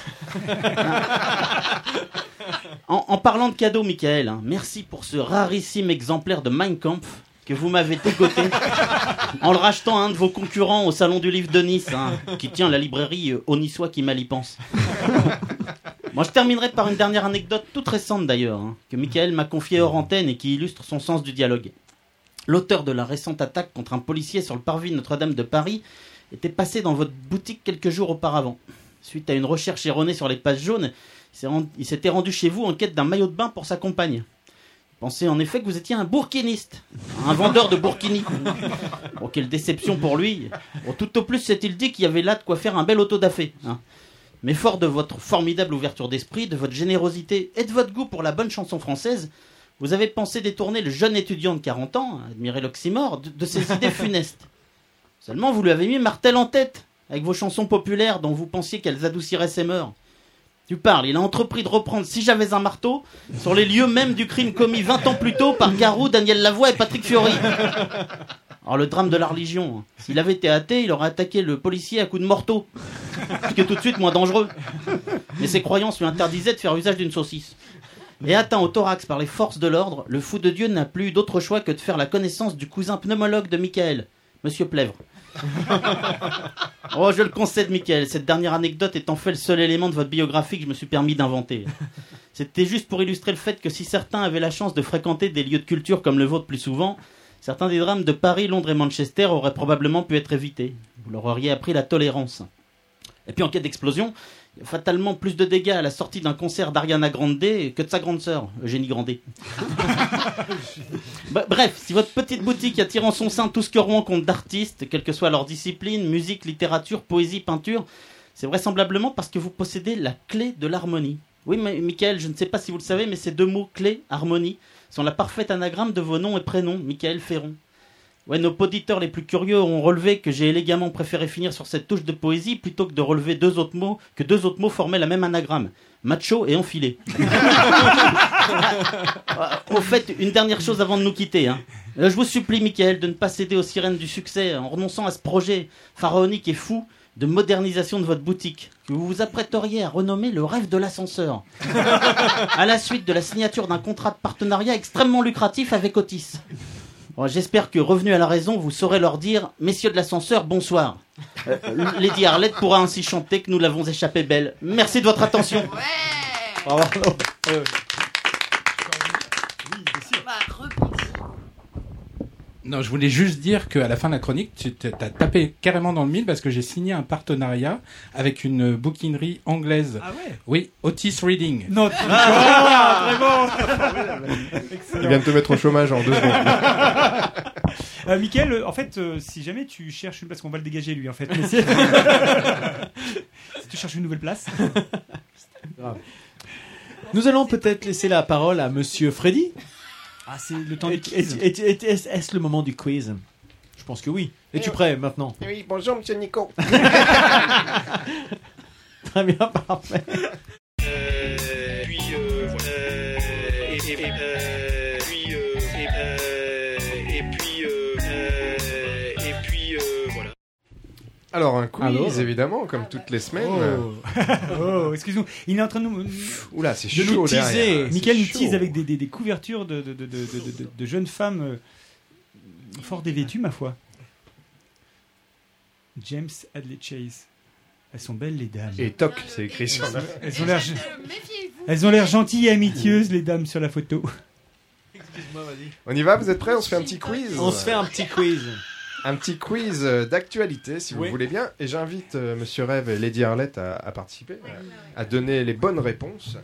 En, en parlant de cadeaux, Michael, hein, merci pour ce rarissime exemplaire de Mein Kampf que vous m'avez dégoté en le rachetant à un de vos concurrents au salon du livre de Nice, hein, qui tient la librairie euh, Onissois qui mal y pense. *laughs* Moi, je terminerai par une dernière anecdote toute récente d'ailleurs, hein, que Michael m'a confiée hors antenne et qui illustre son sens du dialogue. L'auteur de la récente attaque contre un policier sur le parvis de Notre-Dame de Paris était passé dans votre boutique quelques jours auparavant. Suite à une recherche erronée sur les pages jaunes, il s'était rendu chez vous en quête d'un maillot de bain pour sa compagne. Pensez en effet que vous étiez un bourkiniste, un vendeur de burkini. *laughs* Bon, quelle déception pour lui. Bon, tout au plus s'est-il dit qu'il y avait là de quoi faire un bel autodafé. Hein. Mais fort de votre formidable ouverture d'esprit, de votre générosité et de votre goût pour la bonne chanson française, vous avez pensé détourner le jeune étudiant de 40 ans, admirez l'oxymore, de, de ses idées *laughs* funestes. Seulement, vous lui avez mis Martel en tête, avec vos chansons populaires dont vous pensiez qu'elles adouciraient ses mœurs. Tu parles, il a entrepris de reprendre Si j'avais un marteau sur les lieux mêmes du crime commis 20 ans plus tôt par Garou, Daniel Lavoie et Patrick Fiori. Alors le drame de la religion, hein. s'il avait été athée, il aurait attaqué le policier à coups de morteau, ce qui est tout de suite moins dangereux. Mais ses croyances lui interdisaient de faire usage d'une saucisse. Et atteint au thorax par les forces de l'ordre, le fou de Dieu n'a plus eu d'autre choix que de faire la connaissance du cousin pneumologue de Michael, Monsieur Plèvre. *laughs* Oh, je le concède, Michael. Cette dernière anecdote est en fait le seul élément de votre biographie que je me suis permis d'inventer. C'était juste pour illustrer le fait que si certains avaient la chance de fréquenter des lieux de culture comme le vôtre plus souvent, certains des drames de Paris, Londres et Manchester auraient probablement pu être évités. Vous leur auriez appris la tolérance. Et puis en cas d'explosion, fatalement plus de dégâts à la sortie d'un concert d'Ariana Grande que de sa grande sœur, Eugénie Grandet. *laughs* Bah, Bref, si votre petite boutique attire en son sein tout ce que Rouen compte d'artistes, quelle que soit leur discipline, musique, littérature, poésie, peinture, c'est vraisemblablement parce que vous possédez la clé de l'harmonie. Oui, mais Michael, je ne sais pas si vous le savez, mais ces deux mots, clé, harmonie, sont la parfaite anagramme de vos noms et prénoms, Michael Ferron. Ouais, nos auditeurs les plus curieux ont relevé que j'ai élégamment préféré finir sur cette touche de poésie plutôt que de relever deux autres mots, que deux autres mots formaient la même anagramme. Macho et enfilé. *laughs* Au fait, une dernière chose avant de nous quitter. hein. Euh, Je vous supplie, Michael, de ne pas céder aux sirènes du succès en renonçant à ce projet pharaonique et fou de modernisation de votre boutique, que vous vous apprêteriez à renommer le rêve de l'ascenseur, *laughs* à la suite de la signature d'un contrat de partenariat extrêmement lucratif avec Otis. Bon, J'espère que, revenu à la raison, vous saurez leur dire Messieurs de l'ascenseur, bonsoir. Euh, *laughs* Lady Arlette pourra ainsi chanter que nous l'avons échappé belle. Merci de votre attention. Non, je voulais juste dire qu'à la fin de la chronique, tu t'as tapé carrément dans le mille parce que j'ai signé un partenariat avec une bouquinerie anglaise. Ah ouais? Oui, Otis Reading. Non, Ah, bon Il vient de te mettre au chômage en deux secondes. *laughs* Euh, Mickaël, euh, en fait, euh, si jamais tu cherches une place, qu'on va le dégager lui, en fait. mais si... *laughs* si tu cherches une nouvelle place. Nous allons peut-être laisser la parole à Monsieur Freddy. Ah, c'est le temps du quiz. est- est- est- Est-ce le moment du quiz? Je pense que oui. Es-tu prêt maintenant? Oui, bonjour, monsieur Nico. *laughs* Très bien, parfait. Alors, un quiz, Alors évidemment, comme toutes les semaines. *laughs* Oh, excuse-nous. Il est en train de nous. Oula, c'est de chaud nous teaser. Michael nous tease avec des, des- des couvertures de, de, de, de, de- de- de jeunes femmes euh, fort dévêtues, ma foi. James Hadley Chase. Elles sont belles, les dames. Et toc, c'est écrit sur la. Elles ont l'air. Elles ont l'air gentilles et amitieuses, les dames, sur la photo. On y va, vous êtes prêts? On se fait un petit quiz On se fait un petit quiz. Un petit quiz euh, d'actualité, si Oui. vous voulez bien. Et j'invite euh, Monsieur Rêve et Lady Arlette à, à participer, à, à donner les bonnes réponses.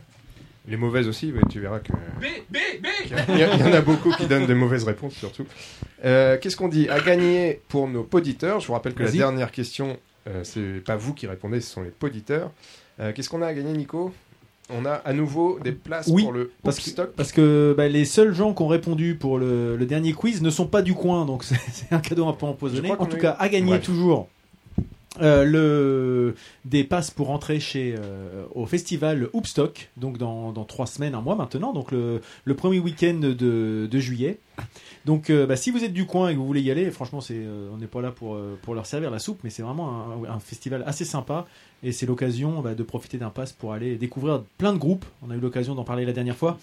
Les mauvaises aussi, mais tu verras que. B B B. Il y, en a beaucoup qui donnent des mauvaises réponses, surtout. Euh, Qu'est-ce qu'on dit? À gagner pour nos poditeurs. Je vous rappelle que la dernière question, euh, c'est pas vous qui répondez, ce sont les poditeurs. Euh, Qu'est-ce qu'on a à gagner, Nico? On a à nouveau des places Oui, pour le parce que, Stock. parce que bah, les seuls gens qui ont répondu pour le, le dernier quiz ne sont pas du coin, donc *laughs* c'est un cadeau un peu empoisonné. En tout cas, à gagner Bref. toujours euh, le, des passes pour entrer chez, euh, au festival Hoopstock, donc dans, dans trois semaines, un mois maintenant, donc le, le premier week-end de, de juillet. Donc, euh, bah, si vous êtes du coin et que vous voulez y aller, franchement, c'est, on n'est pas là pour, pour leur servir la soupe, mais c'est vraiment un, un festival assez sympa et c'est l'occasion bah, de profiter d'un pass pour aller découvrir plein de groupes. On a eu l'occasion d'en parler la dernière fois.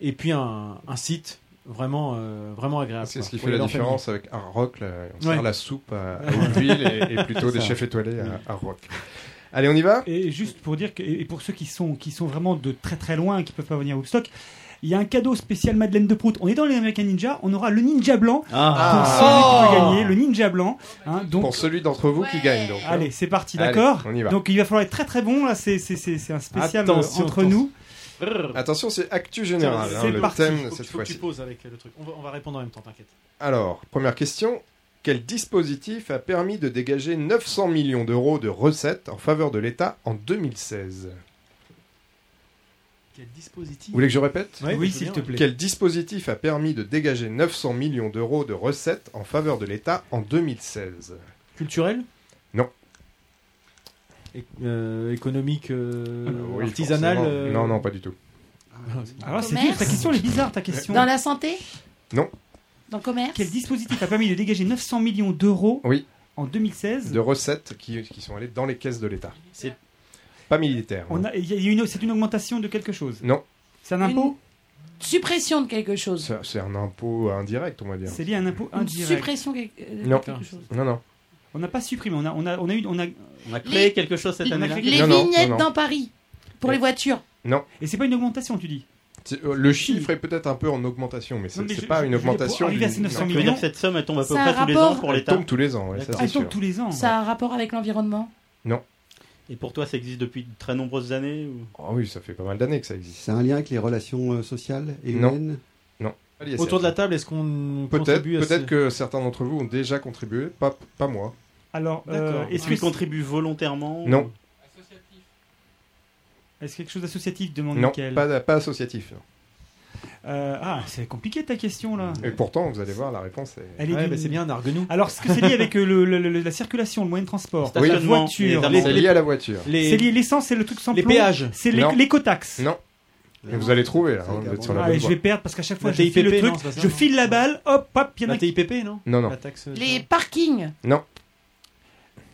Et puis un, un site vraiment, euh, vraiment agréable. C'est ce qui fait la différence avec Hard Rock. Là, on Ouais. sert la soupe à, à *laughs* et, et plutôt des chefs étoilés à Hard Rock. Allez, on y va? Et juste pour dire que, et pour ceux qui sont, qui sont vraiment de très très loin et qui peuvent pas venir au stock, il y a un cadeau spécial Madeleine de Prout. On est dans les American Ninja, on aura le ninja blanc Ah. pour celui qui Oh. peut gagner, le ninja blanc. hein, donc, Pour celui d'entre vous qui gagne. Donc, allez, c'est parti, d'accord on y va. Donc il va falloir être très très bon, là c'est c'est- c'est- c'est un spécial euh, Attention, entre attention. nous. Attention, c'est actu général. Tiens, hein, c'est le parti. thème Faut que- cette faut que tu fois-ci. poses avec le truc. On va, on va répondre en même temps, t'inquiète. Alors, première question. Quel dispositif a permis de dégager 900 millions d'euros de recettes en faveur de l'État en 2016 Quel dispositif Vous voulez que je répète Ouais, Oui, s'il te plaît. Quel dispositif a permis de dégager 900 millions d'euros de recettes en faveur de l'État en 2016 Culturel? Non. É- euh, économique, euh, Oui, artisanal euh, Non, non, pas du tout. Alors c'est Commerce. dur, ta question elle est bizarre ta question. Dans la santé? Non. Dans le commerce? Quel dispositif a permis de dégager 900 millions d'euros Oui. en 2016 De recettes qui, qui sont allées dans les caisses de l'État. C'est pas militaire. On non. a- il y a une- C'est une augmentation de quelque chose. Non. C'est un impôt Suppression de quelque chose. C'est- C'est un impôt indirect, on va dire. C'est lié à un impôt Une indirect. suppression quel- euh, de Non. quelque chose. Non, non. On n'a pas supprimé, on a, on a, on a eu, on a, On a créé quelque chose cette on a année-là. créé Les Non, vignettes non, dans Paris pour les voitures. Non. Et c'est pas une augmentation, tu dis C'est- euh, Le chiffre est peut-être un peu en augmentation, mais c'est Non, mais c'est je- pas je- une dire, pour augmentation. arriver à du- ces 900 non. Ça veut dire que cette somme elle tombe à peu près tous les ans pour Elle l'État. tombe tous les ans, ouais, ça c'est Elle tombe sûr. tous les ans. Ça a un rapport avec l'environnement? Non. Et pour toi, ça existe depuis de très nombreuses années ou... Ah oui, ça fait pas mal d'années que ça existe. C'est un lien avec les relations euh, sociales et Non. humaines? Non. Autour de la table, est-ce qu'on Peut-être contribue à peut-être ce- que certains d'entre vous ont déjà contribué, pas, pas moi. Alors, euh, Est-ce est-ce qu'il que contribue volontairement ou- Non. Est-ce quelque chose d'associatif demande Non, pas, pas associatif. non. Euh, ah, c'est compliqué ta question là. Et pourtant, vous allez voir, la réponse est. Elle est Ouais, bah, c'est bien, nargue-nous. Alors, est-ce que c'est lié avec euh, le- le- le- la circulation, le moyen de transport, Oui. la voiture, Les- C'est lié à la voiture. Les- C'est lié l'essence, c'est le truc sans les plomb, péages. c'est l'écotaxe. Non. Et vous allez trouver, là. hein, vous êtes sur la Ah, bonne je voie. vais perdre parce qu'à chaque fois La je file le TIPP, truc, non, ça, je file la balle, hop, hop, il y en a La TIPP, non Non, non. La taxe. Les parkings. Non.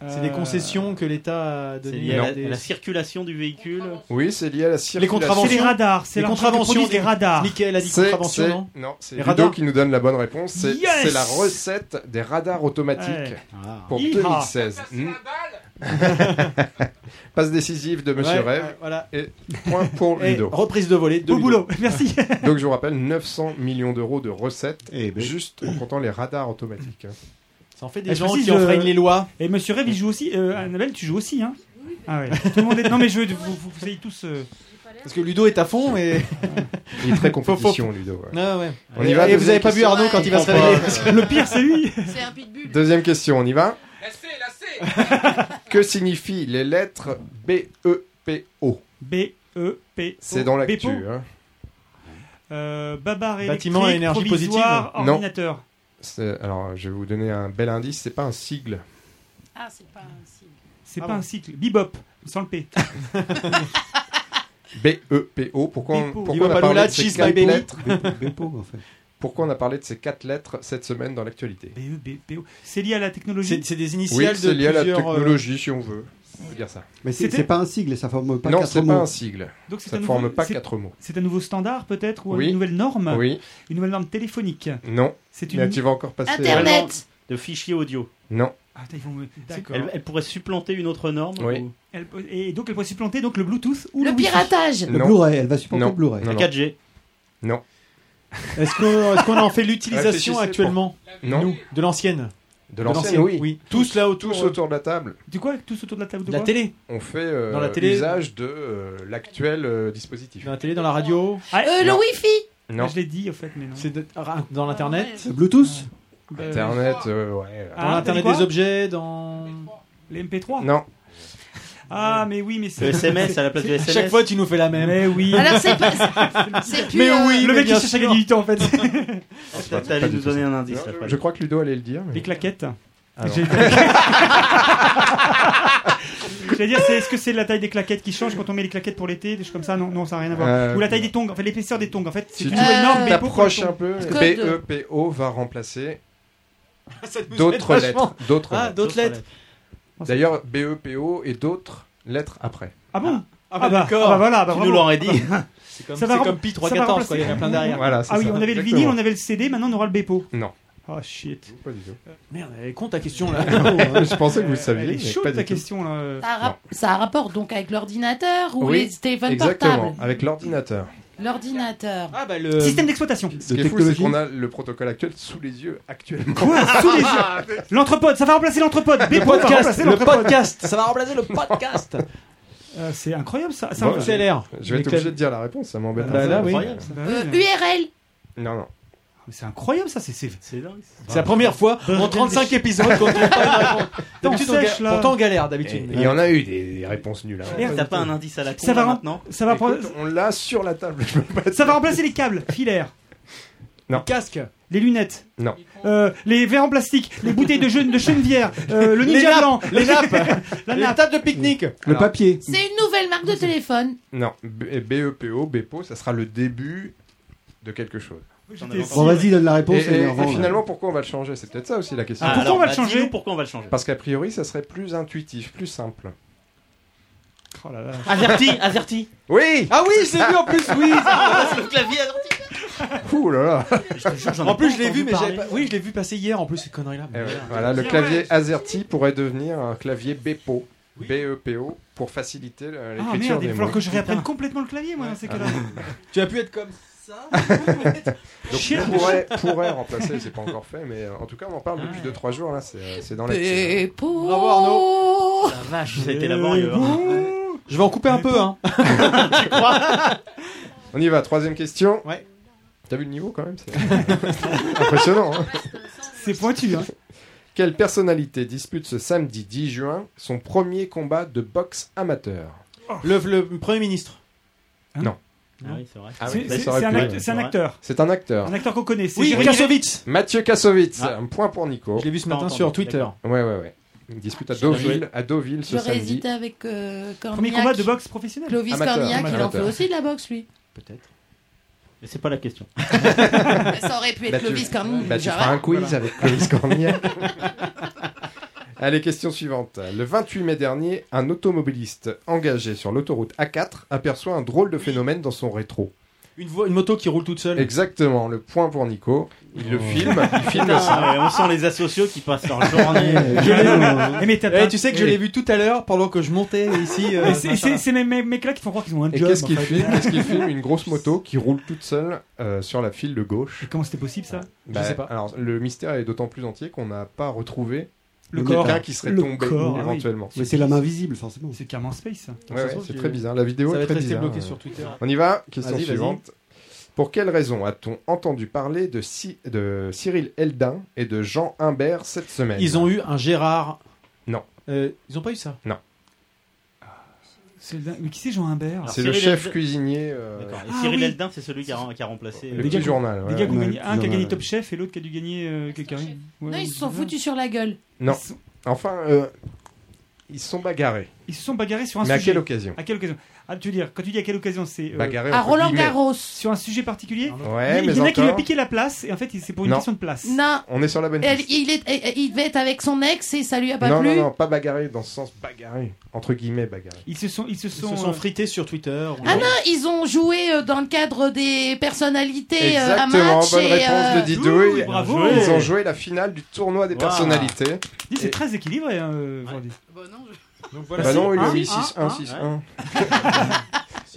C'est des concessions que l'État a C'est données lié à des- à la circulation du véhicule Oui, c'est lié à la Les circulation. contraventions. C'est les radars, c'est les contraventions les radars. Michael a dit C'est- contravention, c'est- non Non, c'est Les Ludo radars qui nous donne la bonne réponse. C'est Yes la recette des radars automatiques Ouais. Ah. pour Hi-ha. 2016. Hmm. *laughs* Passe décisive de Monsieur Ouais, Rêve. ouais, voilà. Et point pour Et Ludo. reprise de volée. de Au boulot, merci. Donc je vous rappelle 900 millions d'euros de recettes Eh ben. juste en comptant les radars automatiques. Ça en fait Et des gens précise, qui enfreignent les lois. Et Monsieur Rêve, il joue aussi. Euh, Annabelle, tu joues aussi, hein Ah ouais. Tout le monde est... Non mais je veux, vous, vous, vous avez tous. euh, Parce que Ludo est à fond et. Il est très compétition, Ludo. ouais. Ah ouais. On y va, Et vous avez pas vu question. Arnaud quand il va se réveiller Le pire, c'est lui. C'est un pitbull. Deuxième question, on y va Lassez, lassez *laughs* Que signifient les lettres B, E, P, O? B E P. C'est dans l'actu. Hein. Euh, babar Bâtiment à électrique, énergie provisoire, positive ordinateur. Alors, je vais vous donner un bel indice. C'est pas un sigle. Ah, c'est pas un signe. C'est Ah pas bon. un cycle. Bebop, sans le P. *laughs* B, E, P, O. Pourquoi, on- Bepo. pourquoi on a parlé de ces quatre lettres Bepo, en fait. Pourquoi on a parlé de ces quatre lettres cette semaine dans l'actualité B E B P O. C'est lié à la technologie. C'est c'est des Oui, initiales de c'est lié à la plusieurs, euh, technologie, si on veut. On peut dire ça. Mais c'est c'est pas un sigle et ça forme pas non, quatre c'est mots. pas un sigle. Donc c'est Ça ne nouveau- forme pas c'est- quatre mots. C'est un nouveau standard peut-être ou Oui. une nouvelle norme Oui, Une nouvelle norme téléphonique. non. C'est Mais une. tu vas encore passer. Internet. de fichiers audio. Non. Ah, attends, ils vont me- D'accord. Elle, elle pourrait supplanter une autre norme Oui. ou- Elle peut- Et donc elle pourrait supplanter donc le Bluetooth ou Le Wi-Fi. piratage. Le. Blu-ray, elle va supporter Non. le Blu-ray. La non. 4G. Non. Est-ce qu'on en fait l'utilisation actuellement Non. Nous, de l'ancienne. De l'ancienne, oui. Oui. Tous là autour. Tous autour de la table. Du quoi? Tous autour de la table de De la quoi? télé. On fait euh, Dans la télé. usage de euh, l'actuel euh, dispositif. Dans la télé, dans la radio. Ah, Euh, le. Wi-Fi. Non. Je l'ai dit au fait, mais non. C'est de- ah, dans l'internet. Bluetooth Euh, Internet, euh, ouais. Ah, Dans l'internet t'as dit des quoi objets, dans. Les MP3 Non. Ah, mais oui, mais c'est. Le SMS à la place du À SMS. *laughs* chaque fois, tu nous fais la même. Mais oui. Alors c'est pas. C'est *laughs* plus. Mais euh, oui. Le mais mec qui bien cherche à sûr. gagner du temps en fait. *laughs* T'as- T'allais nous donner un indice. Je crois que Ludo allait le dire. mais- Les claquettes. Ah. J'ai- J'allais dire, c'est- est-ce que c'est la taille des claquettes qui change quand on met les claquettes pour l'été, des choses comme ça? Non, non, ça n'a rien à voir. Euh, Ou la taille des tongs, en fait l'épaisseur des tongs. En fait, c'est Si une tu nouvelle norme. Bepo pour les t'approches un peu. BEPO va remplacer *laughs* aide d'autres lettres. D'autres Ah, lettres. d'autres lettres. D'ailleurs, BEPO et d'autres lettres après. Ah bon? Ah bah bah, d'accord. ah bah voilà, bah Tu nous l'aurais dit. *laughs* C'est comme, Ça va c'est rem- comme Pi ça va 314, quoi, il y en a plein derrière. Voilà, Ah oui, on avait le vinyle, on avait le CD, maintenant on aura le Bepo. Non, Oh shit. pas du tout. Merde, elle est con ta question là. *laughs* je pensais que vous le saviez. Elle est mais chaude pas ta question là. Ça a, rap- ça a rapport donc avec l'ordinateur ou Oui, les téléphones Exactement, portables avec l'ordinateur. L'ordinateur. Ah bah le. Système d'exploitation. Ce qui est fou, c'est qu'on a le protocole actuel sous les yeux actuellement. Quoi Sous les yeux. *laughs* L'entrepode, ça va remplacer l'entrepode. Le podcast, le podcast, ça va remplacer le podcast. *laughs* Euh, C'est incroyable ça. ça Bon, va- C'est l'air. Je vais être obligé de dire la réponse, ça m'embête. Bah là, oui. Bah Euh, oui. URL. Non, non. C'est incroyable ça. C'est c'est- C'est dingue. C'est la première fois en 35 épisodes qu'on trouve pas une réponse. *laughs* D'habitude, on sèche, ga- là. pourtant on galère d'habitude. Il y en a eu des, des réponses nulles. hein. Merde, T'as pas un indice à la con Ça va maintenant ça va Écoute, prendre- on l'a sur la table. ça va remplacer les câbles filaires. Non. Le casque. Les lunettes. Non. Euh, les verres en plastique, les bouteilles de, jeune, de chenevière, euh, le Les ninja nappes, blanc, les nappes, *laughs* la les nappe. tables de pique-nique. Le papier. C'est une nouvelle marque de téléphone. Non. B- BEPO, BEPO, ça sera le début de quelque chose. Bon, vas-y, donne la réponse. et- finalement, pourquoi on va le changer? C'est peut-être ça aussi la question. Ah, pourquoi alors, on va le bah, changer? Pourquoi on va le changer? Parce qu'a priori, ça serait plus intuitif, plus simple. Oh là là. Averti, averti. Oui Ah oui, je l'ai vu en plus, oui. Ah, *laughs* c'est le clavier averti. Ouh là En plus, je l'ai vu, mais j'avais parler. pas. Oui, je l'ai vu passer hier en plus cette connerie là. Eh ouais, Voilà, le clavier AZERTY pourrait devenir un clavier BEPO, BEPO, pour faciliter Ah l'écriture merde, il va des falloir mots. que je réapprenne complètement le clavier moi dans ces cas-là. Tu as pu être comme ça. *laughs* Donc pourrait, pourrait remplacer, c'est pas encore fait, mais euh, en tout cas on en parle depuis 2-3 jours là, c'est euh, c'est dans. Bepo. Bravo, bon La vache, ça a été laborieux. hein. Je vais en couper un peu, hein. *laughs* tu crois On y va, troisième question. Ouais. T'as vu le niveau quand même C'est *laughs* impressionnant. hein. C'est pointu, hein. Quelle personnalité dispute ce samedi 10 juin son premier combat de boxe amateur? Le, le Premier ministre. Non. Ah oui, c'est vrai. Ah C'est- oui, un act- acteur. C'est un acteur. Un acteur qu'on connaît. c'est Oui, Kassovitz. Mathieu Kassovitz, Ah. un point pour Nico. Je l'ai vu ce matin sur Twitter. Ouais, ouais, ouais. Il dispute à. Deauville, à Deauville ce J'aurais samedi. hésité avec euh, Cornillac. Premier combat de boxe professionnel. Clovis Amateur, Cornillac, il en amateur. fait aussi de la boxe, lui. Peut-être. Mais c'est pas la question. *laughs* Ça aurait pu être Bah, Clovis Cornillac. bah, tu feras un quiz Voilà. avec Clovis Cornillac. *laughs* Allez, question suivante. Le 28 mai dernier, un automobiliste engagé sur l'autoroute A4 aperçoit un drôle de phénomène dans son rétro. Une, vo- une moto qui roule toute seule. Exactement, le point pour Nico. Il le filme, il *laughs* filme Putain, ça. ouais, on sent les asociaux qui passent leur journée. *laughs* Je l'ai Eh, vu. mais t'as Eh, pas- tu sais que je eh. l'ai vu tout à l'heure pendant que je montais ici. euh, Mais c'est-. C'est mes- mecs-là qui font croire qu'ils ont un Et job. qu'est-ce qu'il en fait. filme Qu'est-ce qu'il filme Une grosse moto qui roule toute seule euh, sur la file de gauche. Et Comment c'était possible ça? Bah, sais pas. Alors, le mystère est d'autant plus entier qu'on n'a pas retrouvé Le corps. qui serait Le tombé corps, ah oui. éventuellement. Mais c'est la main visible, forcément. C'est carrément space. Ouais, ouais, c'est très bizarre. La vidéo Ça est très bizarre. bloqué sur Twitter. On y va Question suivante. Pour quelle raison a-t-on entendu parler de, Cy- de Cyril Eldin et de Jean Humbert cette semaine? Ils ont eu un Gérard. Non. Euh, ils ont pas eu ça? Non. C'est le- Mais qui c'est Jean Humbert C'est le Cyril chef cuisinier. euh. Et Ah Cyril oui. Eldin, c'est celui qui a, qui a remplacé. Le euh, Des petit gars- journal. Des ouais. gars qui ont Ouais, gagné- le un qui a petit gagné. Top Chef et l'autre qui a dû gagner euh. Ouais, Non, ils se sont foutus sur la gueule. Non. Sont- Enfin, euh, ils se sont bagarrés. ils se sont bagarrés sur un Mais à sujet. quelle occasion À quelle occasion Ah, tu veux dire, quand tu dis à quelle occasion, c'est euh, Bagarrés À entre Roland guillemets. Garros. sur un sujet particulier Ouais, Il mais y en a qui lui a encore, piqué la place et en fait c'est pour une Non. question de place. Non. on est sur la bonne Elle- piste. il, est, eh, il devait être avec son ex et ça lui a pas non, plu. non, non, pas bagarrés dans ce sens bagarrés. Entre guillemets, bagarrés. Ils se sont, ils se Ils sont, se sont euh, frités sur Twitter. Ah non, ils ont joué euh, dans le cadre des personnalités euh, à Exactement, match. bonne et, réponse euh, de Didouille. Ouh, bravo. Ils ont joué la finale du tournoi des Wow. personnalités. dis, c'est Et- très équilibré hein, euh, aujourd'hui. Donc Bah non, il a Un, mis un, 6-1, un. 6-1.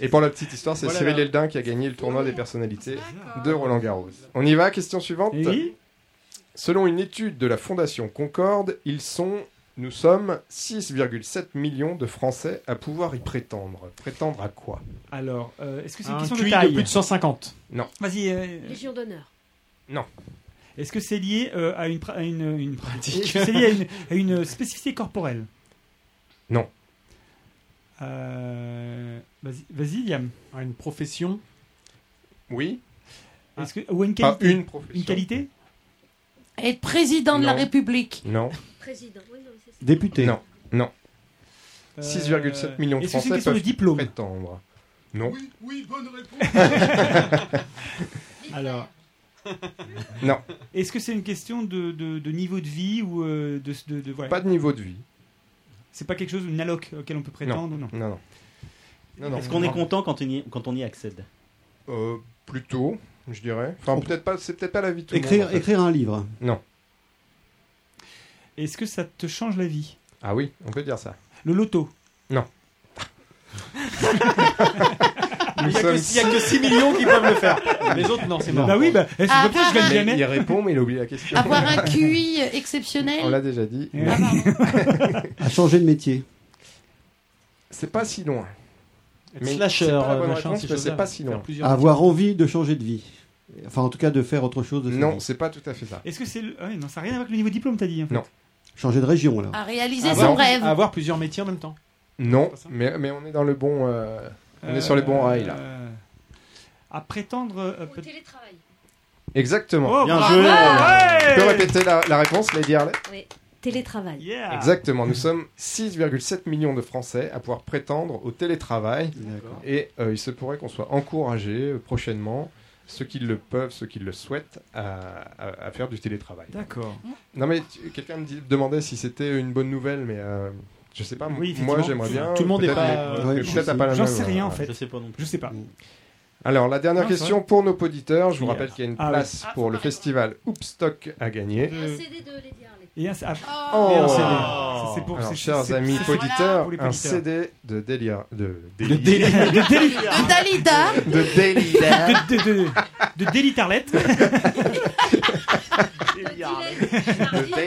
*laughs* Et pour la petite histoire, c'est Voilà. Cyril Eldin qui a gagné le tournoi des personnalités de Roland Garros. On y va, question suivante. Oui Selon une étude de la Fondation Concorde, ils sont, nous sommes 6,7 millions de Français à pouvoir y prétendre. Prétendre à quoi? Alors, euh, est-ce que c'est une Un question de taille de plus de 150. Non. Vas-y. euh, Légion d'honneur. Non. Est-ce que c'est lié euh, à une, pra- à une, une Pratique? *laughs* C'est lié à une, à une spécificité corporelle? Non. Euh, Vas-y, vas-y, Liam. À une profession. Oui Est-ce que ou une Pas qualité? une profession. Une qualité? Être président de la Non. République. Non. Président. Oui, non, c'est ça. Député. Non. Non. Euh, 6,7 millions de Est-ce que c'est Français une question de peuvent diplôme? prétendre. Non. Oui, oui, bonne réponse. *laughs* Alors, Non. est-ce que c'est une question de, de, de niveau de vie ou euh, de, de, de- voilà. Pas de niveau de vie. C'est pas quelque chose, une alloc auquel on peut prétendre ou non Non, non. Non, non. Est-ce qu'on est content quand on y, quand on y accède Euh, Plutôt, je dirais. Enfin, peut-être pas. C'est peut-être pas la vie de tout le Écrire, monde. en fait. écrire un livre. Non. Est-ce que ça te change la vie Ah oui, on peut dire ça. Le loto Non. *laughs* Il n'y a, que- il y a que 6 millions qui peuvent le faire. *laughs* Les autres, non, c'est mort. Bah oui, bah, est-ce Ah, que peut-être je gagne ah, Mais jamais il répond, mais il oublie la question. Avoir un *laughs* QI On exceptionnel. l'a déjà dit. *laughs* À changer de métier. C'est pas si loin. Mais slasher, c'est bonne euh, c'est pas si loin. Avoir envie de changer de vie. Enfin, en tout cas, de faire autre chose de Non, c'est pas tout à fait ça. Est-ce que c'est le... ah non, ça n'a rien à voir avec le niveau diplôme, t'as dit. en fait. Non. Changer de région, là. À réaliser Avoir- son rêve. Avoir plusieurs métiers en même temps. Non, mais, mais on est dans le bon. euh, on est sur les bons rails là. Euh, À prétendre. euh, Au télétravail. Exactement. Oh, Bien joué. Tu peux répéter la, la réponse, Lady Harley? Oui. Télétravail. Yeah. Exactement. Nous sommes 6,7 millions de Français à pouvoir prétendre au télétravail. D'accord. Et euh, il se pourrait qu'on soit encouragé euh, prochainement, ceux qui le peuvent, ceux qui le souhaitent, à, à- à faire du télétravail. D'accord. Non mais quelqu'un me dit- demandait si c'était une bonne nouvelle, mais euh, je sais pas. Oui, moi j'aimerais bien. Tout le monde est peut-être, pas- mais- Ouais, mais je peut-être sais. à pas la J'en sais rien en euh, fait. Je sais pas non plus. Je sais pas. Alors la dernière Non, question pour nos auditeurs. Je vous rappelle qu'il y a une Ah oui. place pour le festival Oopstock à gagner. Un CD de Lady Harley. Et un, ah, Oh. et un CD. Ça, c'est pour Alors, c'est- chers c'est- amis c'est- auditeurs, un. CD de délire de De Déli- Déli- de Déli- De Dalida. de Délire. de- de- de- de Tarlette.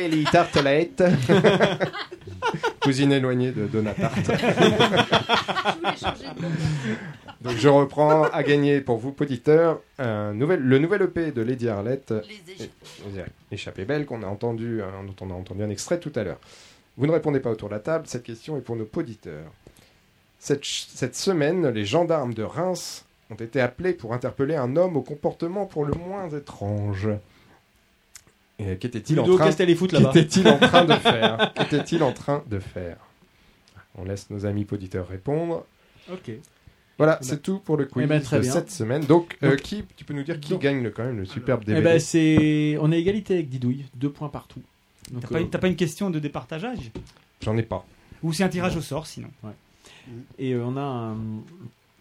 de Tartelette. *laughs* cousine éloignée de Donatarte. *laughs* Donc je reprends à gagner pour vous, auditeurs, un nouvel, le nouvel EP de Lady Arlette, Les Échappée Belle, qu'on a entendu, hein, dont on a entendu un extrait tout à l'heure. Vous ne répondez pas autour de la table, cette question est pour nos auditeurs. Cette, cette semaine, les gendarmes de Reims ont été appelés pour interpeller un homme au comportement pour le moins étrange. Qu'était-il en train, qu'était-il en de faire *laughs* Qu'était-il en train de faire On laisse nos amis auditeurs répondre. Ok. Voilà, Eh ben- c'est tout pour le quiz Eh ben, de bien. cette semaine. Donc, euh, Donc- qui, tu peux nous dire qui Donc- gagne le, quand même le superbe Eh DVD ben, c'est, on est à égalité avec Didouille, deux points partout. T'as pas, euh, pas une question de départageage J'en ai pas. Ou c'est un tirage au sort sinon Ouais. Et euh, on a un-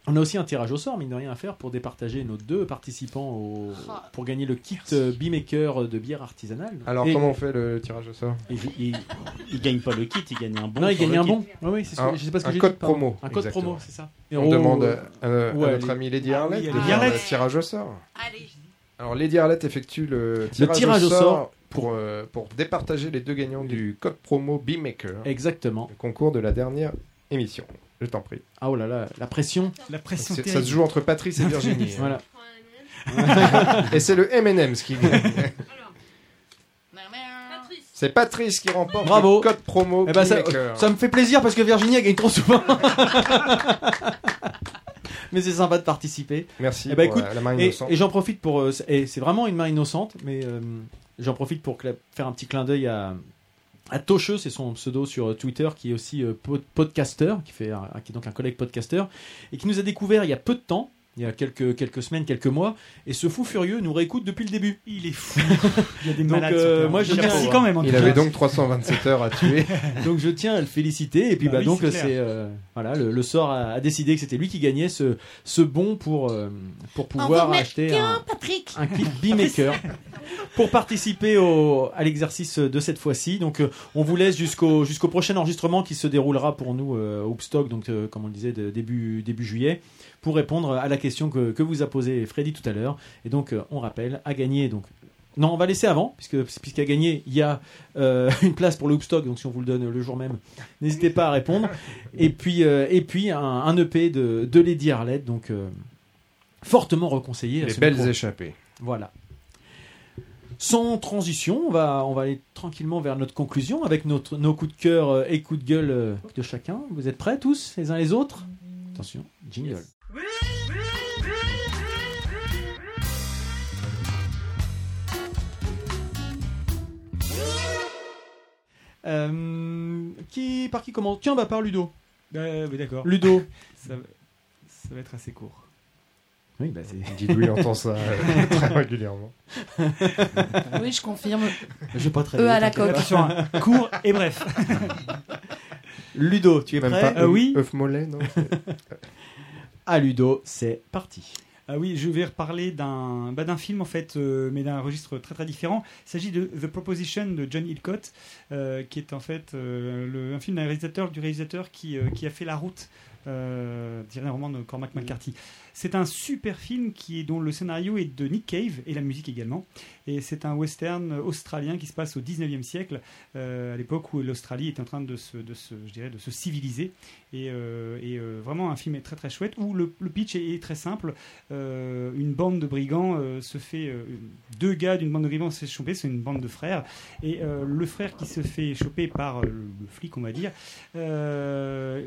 on a aussi un tirage au sort, mine de rien à faire, pour départager nos deux participants au- pour gagner le kit Beemaker de bière artisanale. Alors, Et- comment on fait le tirage au sort il, *laughs* Il gagne pas le kit, il gagne un bon. Non, il sur gagne le un kit. bon. Ouais, oui, c'est ce que- Un- je sais pas ce que un j'ai code dit, pardon. promo, Un code exactement. promo, c'est ça. Et on Oh, demande euh, à, notre amie Lady Ah Arlette de faire le tirage au sort. Allez. Alors, Lady Arlette effectue le tirage, tirage au sort pour, euh, pour départager les deux gagnants du code promo Beemaker. Exactement. Le concours de la dernière émission. Je t'en prie. Ah oh là là, la pression. La pression C'est- Ça se joue entre Patrice et *laughs* Virginie. Voilà. *laughs* et c'est le M&M's qui gagne. C'est Patrice qui remporte Bravo. le code promo Eh ben, ça, me fait plaisir parce que Virginie elle gagne trop souvent. *laughs* mais c'est sympa de participer. Merci Eh ben, pour écoute, la- la main et- innocente. Et, j'en profite pour. euh, c'est- et c'est vraiment une main innocente, mais euh, j'en profite pour faire un petit clin d'œil à. À Tocheux, c'est son pseudo sur euh, Twitter, qui est aussi euh, pod- podcaster, qui, fait, qui est donc un collègue podcaster, et qui nous a découvert il y a peu de temps, il y a quelques, quelques semaines, quelques mois, et ce fou furieux nous réécoute depuis le début. Il est fou. Il y a des Donc, euh, moi, je Merci tiens- quand même. en Il tout avait donc 327 heures à tuer. *laughs* donc je tiens à le féliciter et puis Bah bah, oui, donc c'est euh, voilà le, le sort a, a décidé que c'était lui qui gagnait ce, ce bon pour euh, pour pouvoir acheter un, Patrick. un kit Beemaker *laughs* pour participer au, à l'exercice de cette fois-ci. Donc euh, on vous laisse jusqu'au jusqu'au prochain enregistrement qui se déroulera pour nous euh, au Hoopstock donc euh, comme on le disait de début début juillet pour répondre à la question que, que vous a posée Freddy tout à l'heure. Et donc euh, on rappelle à gagner donc non, on va laisser avant, puisque puisqu'à gagner, il y a euh, *laughs* une place pour le Hoopstock, donc si on vous le donne le jour même, n'hésitez pas à répondre. *laughs* Et puis, euh, et puis un, un EP de, de Lady Arlette, donc euh, fortement reconseillé. Les belles micro. échappées. Voilà. Sans transition, on va, on va aller tranquillement vers notre conclusion avec notre, nos coups de cœur et coups de gueule de chacun. Vous êtes prêts tous, les uns les autres? Attention, jingle. Euh, qui, par qui commence? Tiens, bah par Ludo. Euh, oui, d'accord. Ludo. *laughs* Ça, va- ça va être assez court. Oui, bah c'est. Didouille entend ça *laughs* euh, très régulièrement. *laughs* Oui, je confirme. Je vais pas très Eux vite, à la t'inquiète. coque. Attention, hein, court et bref. Ludo, tu es Même prêt? pas Euh, oui. œuf mollet, non À Ludo, c'est parti. Ah oui, je vais reparler d'un bah, d'un film en fait, euh, mais d'un registre très très différent. Il s'agit de The Proposition de John Hillcott, euh, qui est en fait euh, le- un film d'un réalisateur du réalisateur qui, qui a fait La Route, tiré d'un roman de Cormac McCarthy. C'est un super film qui est dont le scénario est de Nick Cave et la musique également. Et c'est un western australien qui se passe au 19e siècle, euh, à l'époque où l'Australie est en train de se, je dirais, de se civiliser. Et, euh, euh, vraiment un film est très très chouette où le, pitch est, très simple. Une bande de brigands se fait deux gars d'une bande de brigands se fait choper, c'est une bande de frères et le frère qui se fait choper par le, flic on va dire, le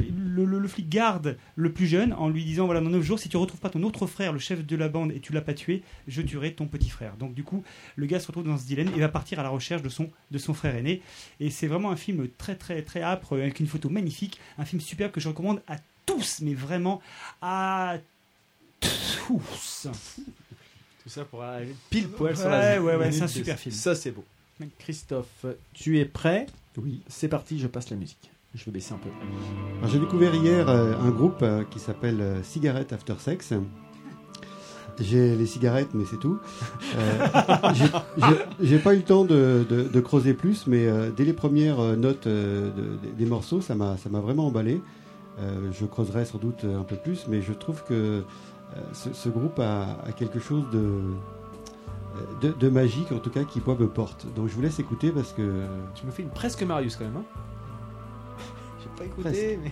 flic garde le plus jeune en lui disant voilà dans 9 jours si tu retrouves pas ton autre frère le chef de la bande et tu l'as pas tué je tuerai ton petit frère donc du coup le gars se retrouve dans ce dilemme et va partir à la recherche de son de son frère aîné et c'est vraiment un film très très très âpre avec une photo magnifique un film superbe que je recommande à tous mais vraiment à tous Tout ça pour arriver pile poil sur la ouais, ouais, c'est un super film. Ça, c'est beau. Christophe, tu es prêt Oui. C'est parti, je passe la musique. Je vais baisser un peu. J'ai découvert hier euh, un groupe euh, qui s'appelle euh, Cigarette After Sex. J'ai les cigarettes, mais c'est tout. Euh, *laughs* j'ai- j'ai- J'ai pas eu le temps de, de- de creuser plus, mais euh, dès les premières euh, notes euh, de- des morceaux, ça m'a vraiment emballé. Euh, je creuserai sans doute un peu plus, mais je trouve que euh, ce, ce groupe a, a quelque chose de, de, de magique, en tout cas, qui moi me porte. Donc je vous laisse écouter parce que. Tu me fais une presque Marius quand même. hein pas écouté, mais.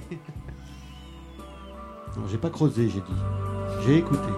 Non, j'ai pas creusé, j'ai dit. J'ai écouté.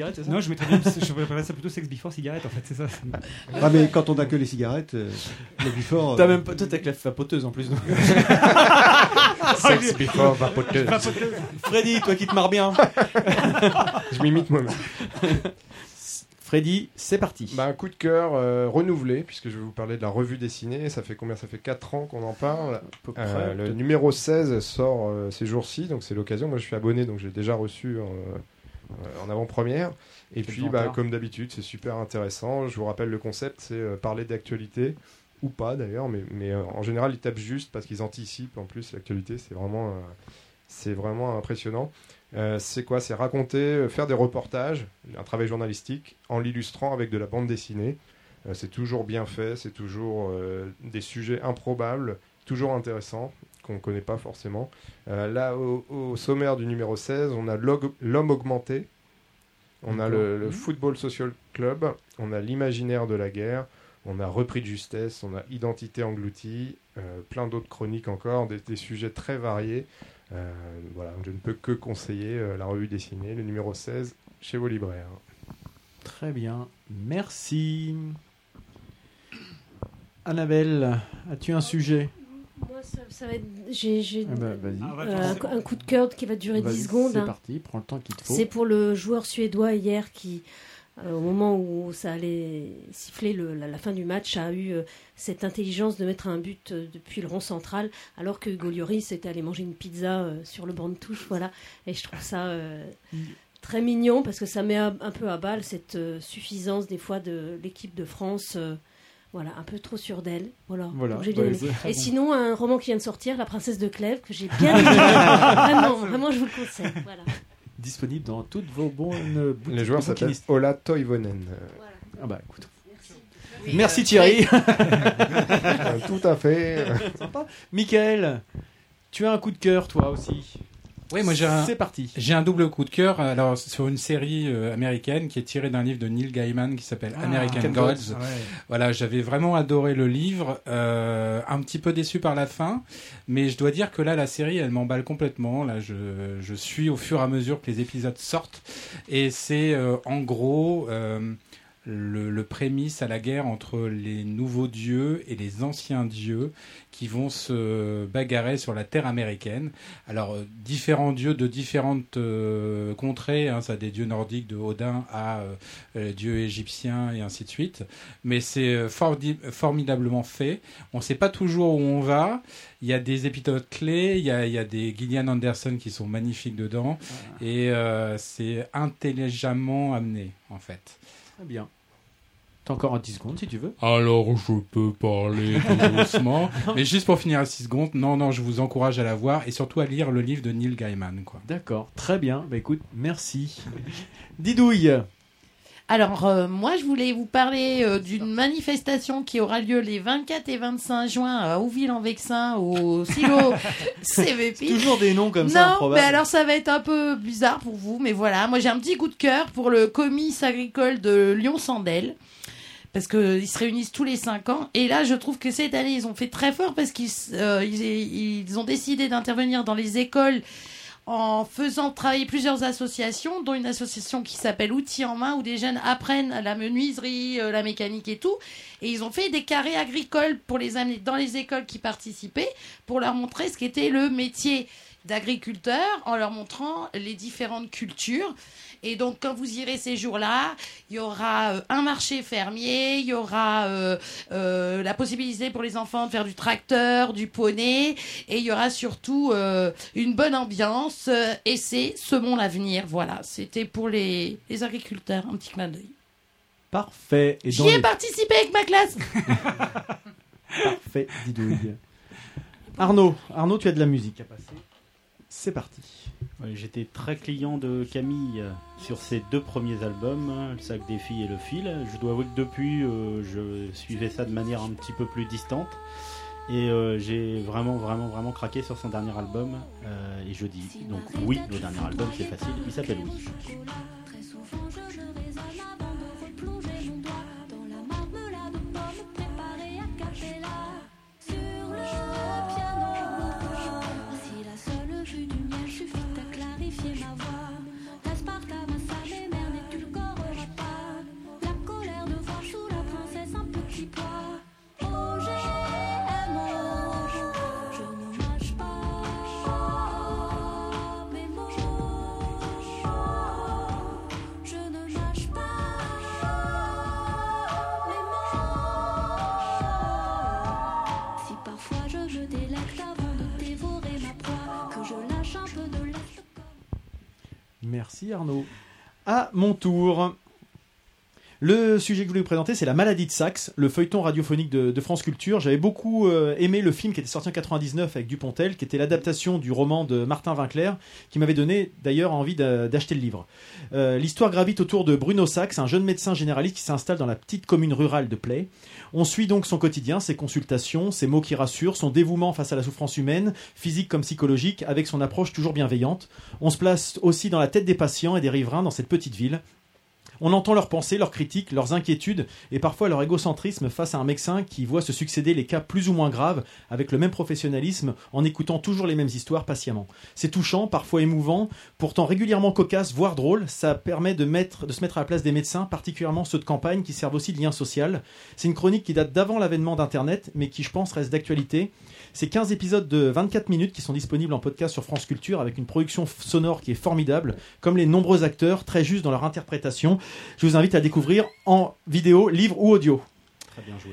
Cigarette, c'est ça Non, je mettrais bien, je préférerais ça plutôt sex before cigarette en fait, c'est ça. Ah, mais quand on a que les cigarettes, euh, le before. T'as euh, même pas, toi, t'as que la vapoteuse en plus. donc. *laughs* Sex before vapoteuse. Freddy, toi qui te marres bien. *laughs* Je m'imite moi-même. Freddy, c'est parti. Bah, un coup de cœur euh, renouvelé, puisque je vais vous parler de la revue dessinée. Ça fait combien? Ça fait 4 ans qu'on en parle. peu Euh, le peut-être. numéro 16 sort euh, ces jours-ci, donc c'est l'occasion. Moi, je suis abonné, donc j'ai déjà reçu euh, en avant-première. Et puis, bah, comme d'habitude, c'est super intéressant. Je vous rappelle le concept, c'est euh, parler d'actualité ou pas d'ailleurs, mais, mais euh, en général, ils tapent juste parce qu'ils anticipent. En plus, l'actualité, c'est vraiment, euh, c'est vraiment impressionnant. Euh, c'est quoi? C'est raconter, euh, faire des reportages, un travail journalistique, en l'illustrant avec de la bande dessinée. Euh, c'est toujours bien fait, c'est toujours euh, des sujets improbables, toujours intéressants, qu'on ne connaît pas forcément. Euh, là, au, au sommaire du numéro 16, on a l'homme augmenté, on a le, le Mhm. Football Social Club, on a l'imaginaire de la guerre, on a repris de justesse, on a identité engloutie, euh, plein d'autres chroniques encore, des, des sujets très variés. Euh, voilà, je ne peux que conseiller euh, la revue dessinée, le numéro 16, chez vos libraires. Très bien, merci. Annabelle, as-tu un sujet? Moi, ça, ça va être. J'ai j'ai, Ah bah, vas-y. euh, Ah, vas-y. un, coup- un coup de cœur qui va durer Vas-y, 10 secondes. C'est hein. parti, prends le temps qu'il te faut. C'est pour le joueur suédois hier qui, euh, au moment où ça allait siffler le- la, la fin du match, a eu euh, cette intelligence de mettre un but euh, depuis le rond central, alors que Hugo Lloris était allé manger une pizza euh, sur le banc de touche. Voilà. Et je trouve ça euh, très mignon parce que ça met un, un peu à balle cette euh, suffisance des fois de l'équipe de France. Voilà, un peu trop sûre d'elle. Voilà. Voilà, Donc, j'ai bien ouais, aimé. Et sinon, un roman qui vient de sortir, La Princesse de Clèves, que j'ai bien *laughs* aimé. vraiment, vraiment, je vous le conseille. Voilà. Disponible dans toutes vos bonnes boutiques. Les joueurs de s'appellent bouquinistes. Ola Toivonen. Ah bah écoute. Oui, Merci euh, Thierry. *laughs* Tout à fait. Sympa. Michael, tu as un coup de cœur toi aussi? Oui, moi j'ai un, C'est parti. J'ai un double coup de cœur alors sur une série euh, américaine qui est tirée d'un livre de Neil Gaiman qui s'appelle Ah, American Gods. Gods, ouais. Voilà, j'avais vraiment adoré le livre, euh, un petit peu déçu par la fin, mais je dois dire que là la série elle m'emballe complètement. Là, je, je suis au fur et à mesure que les épisodes sortent et c'est euh, en gros. euh, le, le prémisse à la guerre entre les nouveaux dieux et les anciens dieux qui vont se bagarrer sur la terre américaine. Alors, euh, différents dieux de différentes euh, contrées, hein, ça des dieux nordiques de Odin à euh, dieux égyptiens et ainsi de suite. Mais c'est euh, formidablement fait. On ne sait pas toujours où on va. Il y a des épisodes clés, il y a, il y a des Gillian Anderson qui sont magnifiques dedans. Et euh, c'est intelligemment amené, en fait. Très bien. T'as encore un 10 secondes si tu veux. Alors, je peux parler tout *laughs* doucement. Mais juste pour finir à 6 secondes, non, non, je vous encourage à la voir et surtout à lire le livre de Neil Gaiman. D'accord, très bien. Bah écoute, merci. *laughs* Didouille. Alors, euh, moi, je voulais vous parler euh, d'une manifestation qui aura lieu les 24 et 25 juin à Ouville-en-Vexin, au silo *laughs* CVP. Toujours des noms comme ça Non, mais alors ça va être un peu bizarre pour vous, mais voilà. Moi, j'ai un petit coup de cœur pour le comice agricole de Lyon-Sandel. Parce qu'ils se réunissent tous les 5 ans. Et là, je trouve que cette année, ils ont fait très fort parce qu'ils euh, ils, ils ont décidé d'intervenir dans les écoles en faisant travailler plusieurs associations, dont une association qui s'appelle Outils en main, où des jeunes apprennent la menuiserie, euh, la mécanique et tout. Et ils ont fait des carrés agricoles pour les amener dans les écoles qui participaient, pour leur montrer ce qu'était le métier d'agriculteur, en leur montrant les différentes cultures. Et donc, quand vous irez ces jours-là, il y aura euh, un marché fermier, il y aura euh, euh, la possibilité pour les enfants de faire du tracteur, du poney, et il y aura surtout une bonne ambiance. et c'est Semons l'avenir. Voilà, c'était pour les, les agriculteurs, un petit clin d'œil. Parfait. J'y ai les- participé avec ma classe. *laughs* Parfait, Didouille. Arnaud, Arnaud, tu as de la musique à passer. C'est parti. J'étais très client de Camille sur ses deux premiers albums, Le sac des filles et Le fil. Je dois avouer que depuis, euh, je suivais ça de manière un petit peu plus distante. Et euh, j'ai vraiment, vraiment, vraiment craqué sur son dernier album. euh, et je dis donc oui, le dernier album, c'est facile. Il s'appelle Oui. Merci Arnaud. À mon tour. Le sujet que je voulais vous présenter, c'est la maladie de Saxe, le feuilleton radiophonique de, France Culture. J'avais beaucoup euh, aimé le film qui était sorti en 99 avec Dupontel, qui était l'adaptation du roman de Martin Winkler, qui m'avait donné d'ailleurs envie d'a- d'acheter le livre. Euh, L'histoire gravite autour de Bruno Saxe, un jeune médecin généraliste qui s'installe dans la petite commune rurale de Play. On suit donc son quotidien, ses consultations, ses mots qui rassurent, son dévouement face à la souffrance humaine, physique comme psychologique, avec son approche toujours bienveillante. On se place aussi dans la tête des patients et des riverains dans cette petite ville. On entend leurs pensées, leurs critiques, leurs inquiétudes et parfois leur égocentrisme face à un médecin qui voit se succéder les cas plus ou moins graves avec le même professionnalisme en écoutant toujours les mêmes histoires patiemment. C'est touchant, parfois émouvant, pourtant régulièrement cocasse, voire drôle. Ça permet de, mettre, de se mettre à la place des médecins, particulièrement ceux de campagne qui servent aussi de lien social. C'est une chronique qui date d'avant l'avènement d'Internet, mais qui je pense reste d'actualité. C'est 15 épisodes de 24 minutes qui sont disponibles en podcast sur France Culture avec une production sonore qui est formidable, comme les nombreux acteurs, très justes dans leur interprétation. Je vous invite à découvrir en vidéo, livre ou audio. Très bien joué.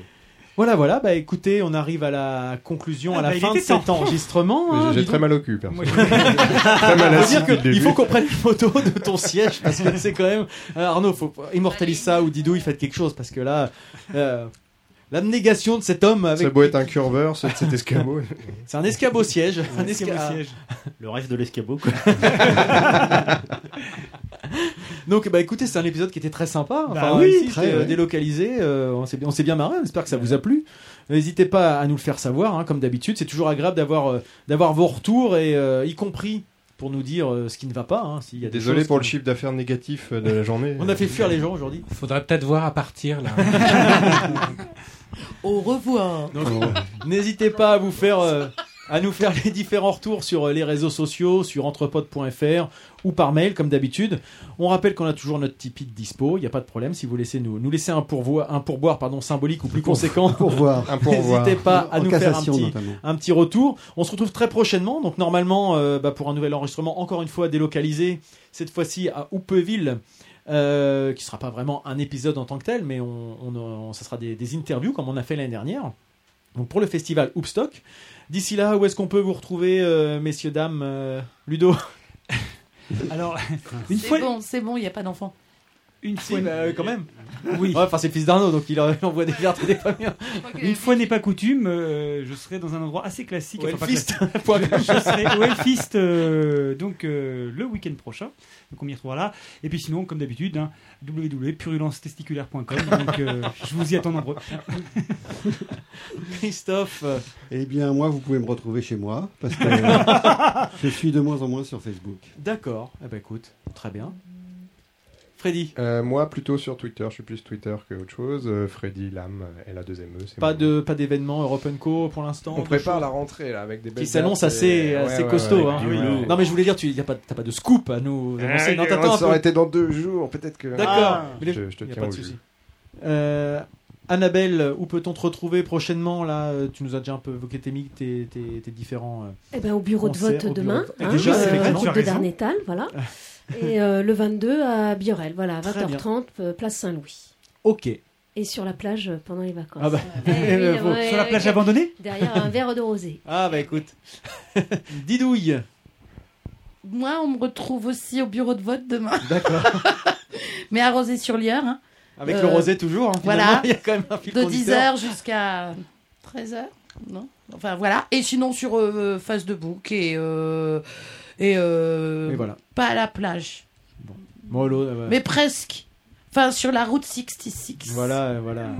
Voilà, voilà, bah écoutez, on arrive à la conclusion, Ah à la bah, fin de cet enregistrement. Hein, J'ai très mal au cul, perso. Moi, *laughs* Très mal assis dire que il faut qu'on prenne une photo de ton siège parce que c'est quand même. Euh, Arnaud, faut immortaliser ça ou Didou, il fait quelque chose parce que là, euh, l'abnégation de cet homme avec. Ça beau être un curveur, cet cet escabeau. *laughs* C'est un escabeau siège. Un escabeau esca- siège. *laughs* Le reste de l'escabeau, quoi. *laughs* Donc, bah écoutez, c'est un épisode qui était très sympa. Enfin, Bah oui, ici, très, euh, ouais. délocalisé. euh, on s'est bien, on s'est bien marré. On espère que ça vous a plu. N'hésitez pas à nous le faire savoir, hein, comme d'habitude. C'est toujours agréable d'avoir euh, d'avoir vos retours et euh, y compris pour nous dire euh, ce qui ne va pas. hein, s'il y a des Désolé pour qui- le chiffre d'affaires négatif de la journée. *laughs* On a fait fuir les gens aujourd'hui. Faudrait peut-être voir à partir là. *laughs* Au revoir. Donc, N'hésitez pas à vous faire, euh, à nous faire les différents retours sur euh, les réseaux sociaux, sur entrepode.fr ou par mail comme d'habitude. On rappelle qu'on a toujours notre Tipeee de dispo, il n'y a pas de problème. Si vous laissez nous, nous laisser un pourboire, un pourboire pardon, symbolique ou plus conséquent, pourboire. *laughs* n'hésitez pas à En nous faire un petit, un petit retour. On se retrouve très prochainement, donc normalement euh, bah, pour un nouvel enregistrement, encore une fois délocalisé, cette fois-ci à Houpeville. Euh, qui sera pas vraiment un épisode en tant que tel, mais on, on, on- ça sera des, des interviews comme on a fait l'année dernière. Donc pour le festival Hoopstock. D'ici là, où est-ce qu'on peut vous retrouver, euh, messieurs, dames euh, Ludo? *laughs* Alors, une C'est fois. bon, c'est bon, il n'y a pas d'enfant. Une fois. bah, euh, quand même. Oui. Ouais, Enfin, c'est le fils d'Arnaud, donc il, *laughs* envoie des cartes et des familles. Une fois n'est pas coutume, euh, je serai dans un endroit assez classique. Au enfin, classique. *laughs* Je serai au Hellfest euh, donc euh, le week-end prochain. Donc on m'y retrouvera là. Et puis sinon, comme d'habitude, hein, www.purulencetesticulaire.com. Donc euh, je vous y attends nombreux. *laughs* Christophe. Eh bien, moi, vous pouvez me retrouver chez moi parce que euh, je suis de moins en moins sur Facebook. D'accord. Eh ben écoute, très bien. Freddy. Euh, moi, plutôt sur Twitter. Je suis plus Twitter que autre chose. Euh, Freddy Lam, elle a deux ME. c'est Pas de pas d'événement Europe Co pour l'instant. On prépare la rentrée là avec des belles qui s'annonce assez, et- assez ouais, costaud. ouais, hein. Non mais je voulais dire, tu y a pas, t'as pas de scoop à nous annoncer. Ah, non, t'attends ça aurait été dans deux jours, peut-être que. D'accord. Ah, je, je te a tiens pas au de jus. souci. Euh, Annabelle, où peut-on te retrouver prochainement? Là Tu nous as déjà un peu évoqué tes, tes, tes, tes différents. Eh ben, au bureau de vote demain, de- hein, Déjà, euh, de. Darnétal, voilà. *laughs* Et euh, le 22 à Biorel, voilà, Très 20h30, euh, place Saint-Louis. Ok. Et sur la plage euh, pendant les vacances. Ah bah. Eh oui, Faut- ouais, *laughs* Sur la ouais, plage ouais. abandonnée Derrière un verre de rosé. *laughs* Ah bah écoute. *laughs* Didouille. Moi, on me retrouve aussi au bureau de vote demain. D'accord. Mais à Rosé-sur-Lieur. hein. Avec Euh, le rosé toujours. hein, finalement, Voilà. Il y a quand même un fil De conducteur. 10h jusqu'à 13h. Non? Enfin voilà. Et sinon sur euh, Face de Book et euh, et, euh, Et voilà. pas à la plage, Bon, euh, mais presque. Enfin sur la route 66. Voilà, voilà.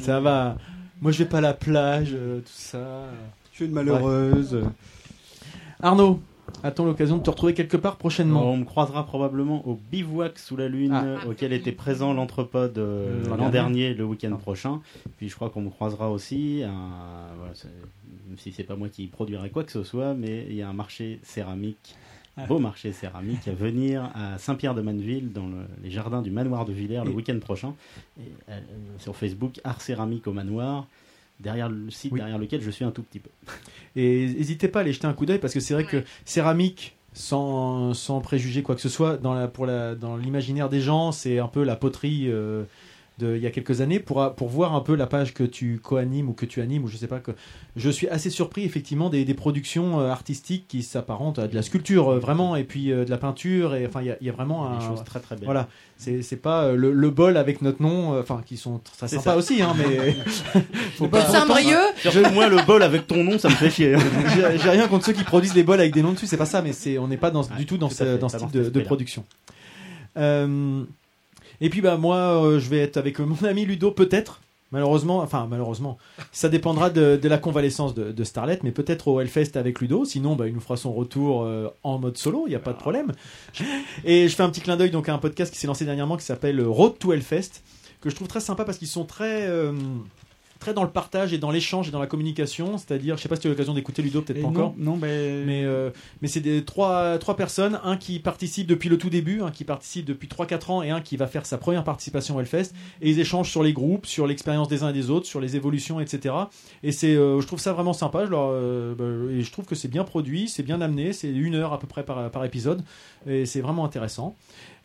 ça va. Moi, je vais pas à la plage, euh, tout ça. Je suis une malheureuse. Arnaud, a-t-on l'occasion de te retrouver quelque part prochainement? On me croisera probablement au bivouac sous la lune Ah. auquel était présent l'anthropode euh, L'an l'an dernier. le week-end prochain. Puis je crois qu'on me croisera aussi, à- voilà, c'est- même si c'est pas moi qui produirai quoi que ce soit, mais il y a un marché céramique, Ah. beau marché céramique à venir à Saint-Pierre-de-Maneville dans le- les jardins du manoir de Villers le Et- week-end prochain. Et, euh, sur Facebook, Art Céramique au manoir. Derrière le site Oui. derrière lequel je suis un tout petit peu. *laughs* Et n'hésitez pas à aller jeter un coup d'œil parce que c'est vrai que céramique, sans, sans préjuger quoi que ce soit, dans la- pour la- dans l'imaginaire des gens, c'est un peu la poterie euh, de il y a quelques années. Pour, pour voir un peu la page que tu co-animes ou que tu animes, ou je sais pas, que je suis assez surpris effectivement des, des productions euh, artistiques qui s'apparentent à de la sculpture euh, vraiment, et puis euh, de la peinture, et enfin il y a, il y a vraiment Des un. choses très, très belles. Voilà, c'est c'est pas le, le bol avec notre nom, enfin qui sont très C'est sympas ça. aussi, hein, mais. *laughs* faut pas- Saint-Brieuc. Moi, le bol avec ton nom, ça me fait chier. *laughs* J'ai rien contre ceux qui produisent des bols avec des noms dessus, c'est pas ça, mais c'est on n'est pas dans, du tout dans tout ce, fait, dans ce dans type de, de production. Euh, et puis bah moi, euh, je vais être avec mon ami Ludo peut-être. Malheureusement, enfin malheureusement, ça dépendra de, de la convalescence de, de Starlet, mais peut-être au Hellfest avec Ludo. Sinon, bah, il nous fera son retour euh, en mode solo, il n'y a pas de problème. Et je fais un petit clin d'œil donc à un podcast qui s'est lancé dernièrement qui s'appelle Road to Hellfest, que je trouve très sympa parce qu'ils sont très euh, très dans le partage et dans l'échange et dans la communication. C'est-à-dire, je sais pas si tu as eu l'occasion d'écouter Ludo, peut-être pas non, encore. non, ben- mais euh, mais c'est des trois trois personnes, un qui participe depuis le tout début, un qui participe depuis 3-4 ans et un qui va faire sa première participation au Hellfest. Et ils échangent sur les groupes, sur l'expérience des uns et des autres, sur les évolutions, etc. Et c'est, euh, je trouve ça vraiment sympa. Je leur, euh, bah, et je trouve que c'est bien produit, c'est bien amené. C'est une heure à peu près par, par épisode, et c'est vraiment intéressant.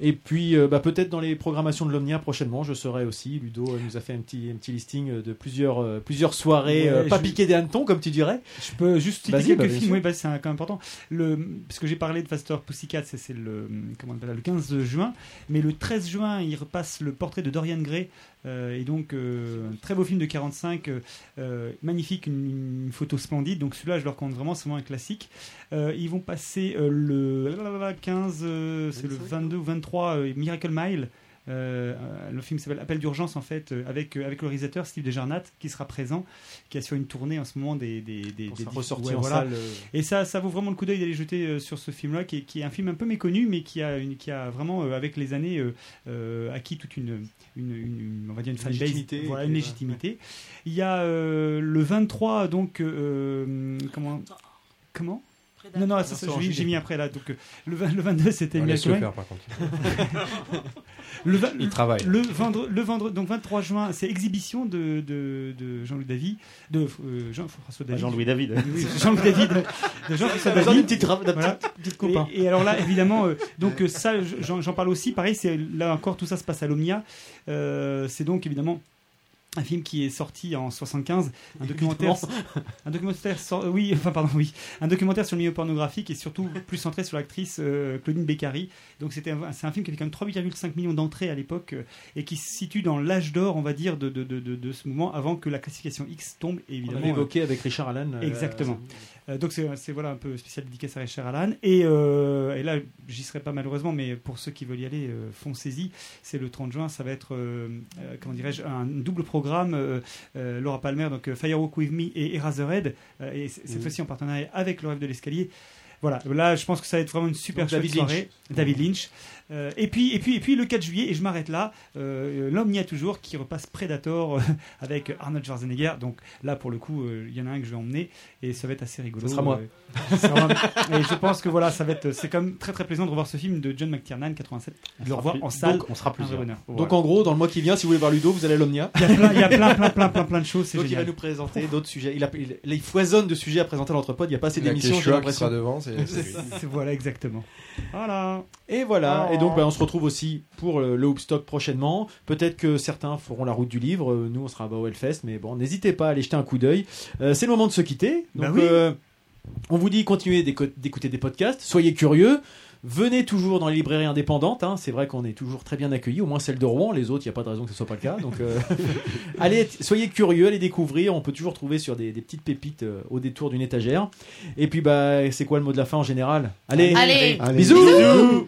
Et puis euh, bah, peut-être dans les programmations de l'Omnia prochainement, je serai aussi. Ludo euh, nous a fait un petit un petit listing de plusieurs euh, plusieurs soirées, Ouais, euh, pas je- piquées des hannetons comme tu dirais. Je peux juste citer quelques bah, films, oui, bah, c'est un- quand même important. Le, parce que j'ai parlé de Faster Pussycat, c'est c'est le, comment on appelle ça, le 15 juin, mais le 13 juin, il repasse le portrait de Dorian Gray, euh, et donc euh, un très beau film de 45, euh, euh, magnifique, une, une photo splendide, donc celui-là je le recommande vraiment, c'est vraiment un classique. Euh, ils vont passer euh, le 15, euh, c'est le 22 ou 23, euh, Miracle Mile. Euh, le film s'appelle Appel d'urgence en fait euh, avec euh, avec le réalisateur Steve Desjarnat qui sera présent qui assure une tournée en ce moment des des, des, des ouais, en voilà. salle, et ça ça vaut vraiment le coup d'œil d'aller jeter sur ce film là qui est, qui est un film un peu méconnu mais qui a une qui a vraiment avec les années acquis toute une, une, une- on va dire une fanbase. légitimité, voilà et une légitimité. Il y a euh, le 23 donc euh, comment comment non, non, ça, ça, Vincent j'ai mis après là. Donc, euh, le, vingt- le 22, c'était le Man. faire, par contre. *laughs* le, vingt- Il travaille. Le vendredi, le vendredi, donc 23 juin, c'est exhibition de, de, de Jean-Louis David, de euh, Jean-François David. Jean-Louis David. Oui, Jean-Louis David, de Jean-François David. petite petit copain. Et, et alors là, évidemment, euh, donc ça, j'en j'en parle aussi. Pareil, c'est là encore, tout ça se passe à l'Omnia. Euh, c'est donc évidemment un film qui est sorti en 75, *laughs* un documentaire, un documentaire, oui, *laughs* enfin pardon, oui, un documentaire sur le milieu pornographique et surtout plus centré sur l'actrice euh, Claudine Beccari. Donc c'était, c'est un film qui avait quand même 3,5 millions d'entrées à l'époque euh, et qui se situe dans l'âge d'or, on va dire, de, de, de, de, de ce moment avant que la classification X tombe. On Évidemment, avait évoqué euh, avec Richard Allan. euh, Exactement. Donc c'est voilà un peu spécial dédicace à Richard Allan et, et là j'y serai pas malheureusement mais pour ceux qui veulent y aller foncez-y c'est le 30 juin ça va être comment dirais-je un double programme euh, euh, Laura Palmer donc euh, Firewalk with Me et Eraserhead et cette Mhm. fois-ci en partenariat avec le rêve de l'escalier voilà là je pense que ça va être vraiment une super Donc, chouette David Lynch. soirée David Lynch Euh, et puis et puis et puis le 4 juillet et je m'arrête là euh, l'homme n'y a toujours qui repasse Predator euh, avec Arnold Schwarzenegger donc là pour le coup euh, il y en a un que je vais emmener et ça va être assez rigolo Ça sera moi. Euh, sera- *laughs* et je pense que voilà ça va être c'est quand même très très plaisant de revoir ce film de John McTiernan 87 de le revoir en salle Donc, un vrai bonheur. Donc en gros, dans le mois qui vient, si vous voulez voir Ludo, vous allez à l'Omnia. Il y a plein- il y a plein, plein, plein, plein, plein de choses, Donc il génial. va nous présenter d'autres sujets. Il, a, il, il foisonne de sujets à présenter à l'entrepode. Il n'y a pas assez Il y a d'émissions. Qui sera devant, c'est- voilà exactement voilà Et voilà. Oh. Et donc, bah, on se retrouve aussi pour euh, le Hoopstock prochainement. Peut-être que certains feront la route du livre. Euh, Nous, on sera au Hellfest. Mais bon, n'hésitez pas à aller jeter un coup d'œil. Euh, c'est le moment de se quitter. Donc, Bah oui. euh, on vous dit continuez d'éco- d'écouter des podcasts. Soyez curieux. Venez toujours dans les librairies indépendantes. hein. C'est vrai qu'on est toujours très bien accueillis, au moins celle de Rouen. Les autres, il n'y a pas de raison que ce soit pas le cas. Donc, euh, *laughs* *laughs* allez, soyez curieux, allez découvrir. On peut toujours trouver sur des, des petites pépites euh, au détour d'une étagère. Et puis, bah, c'est quoi le mot de la fin en général? Allez, Allez. Allez. bisous. Bisous.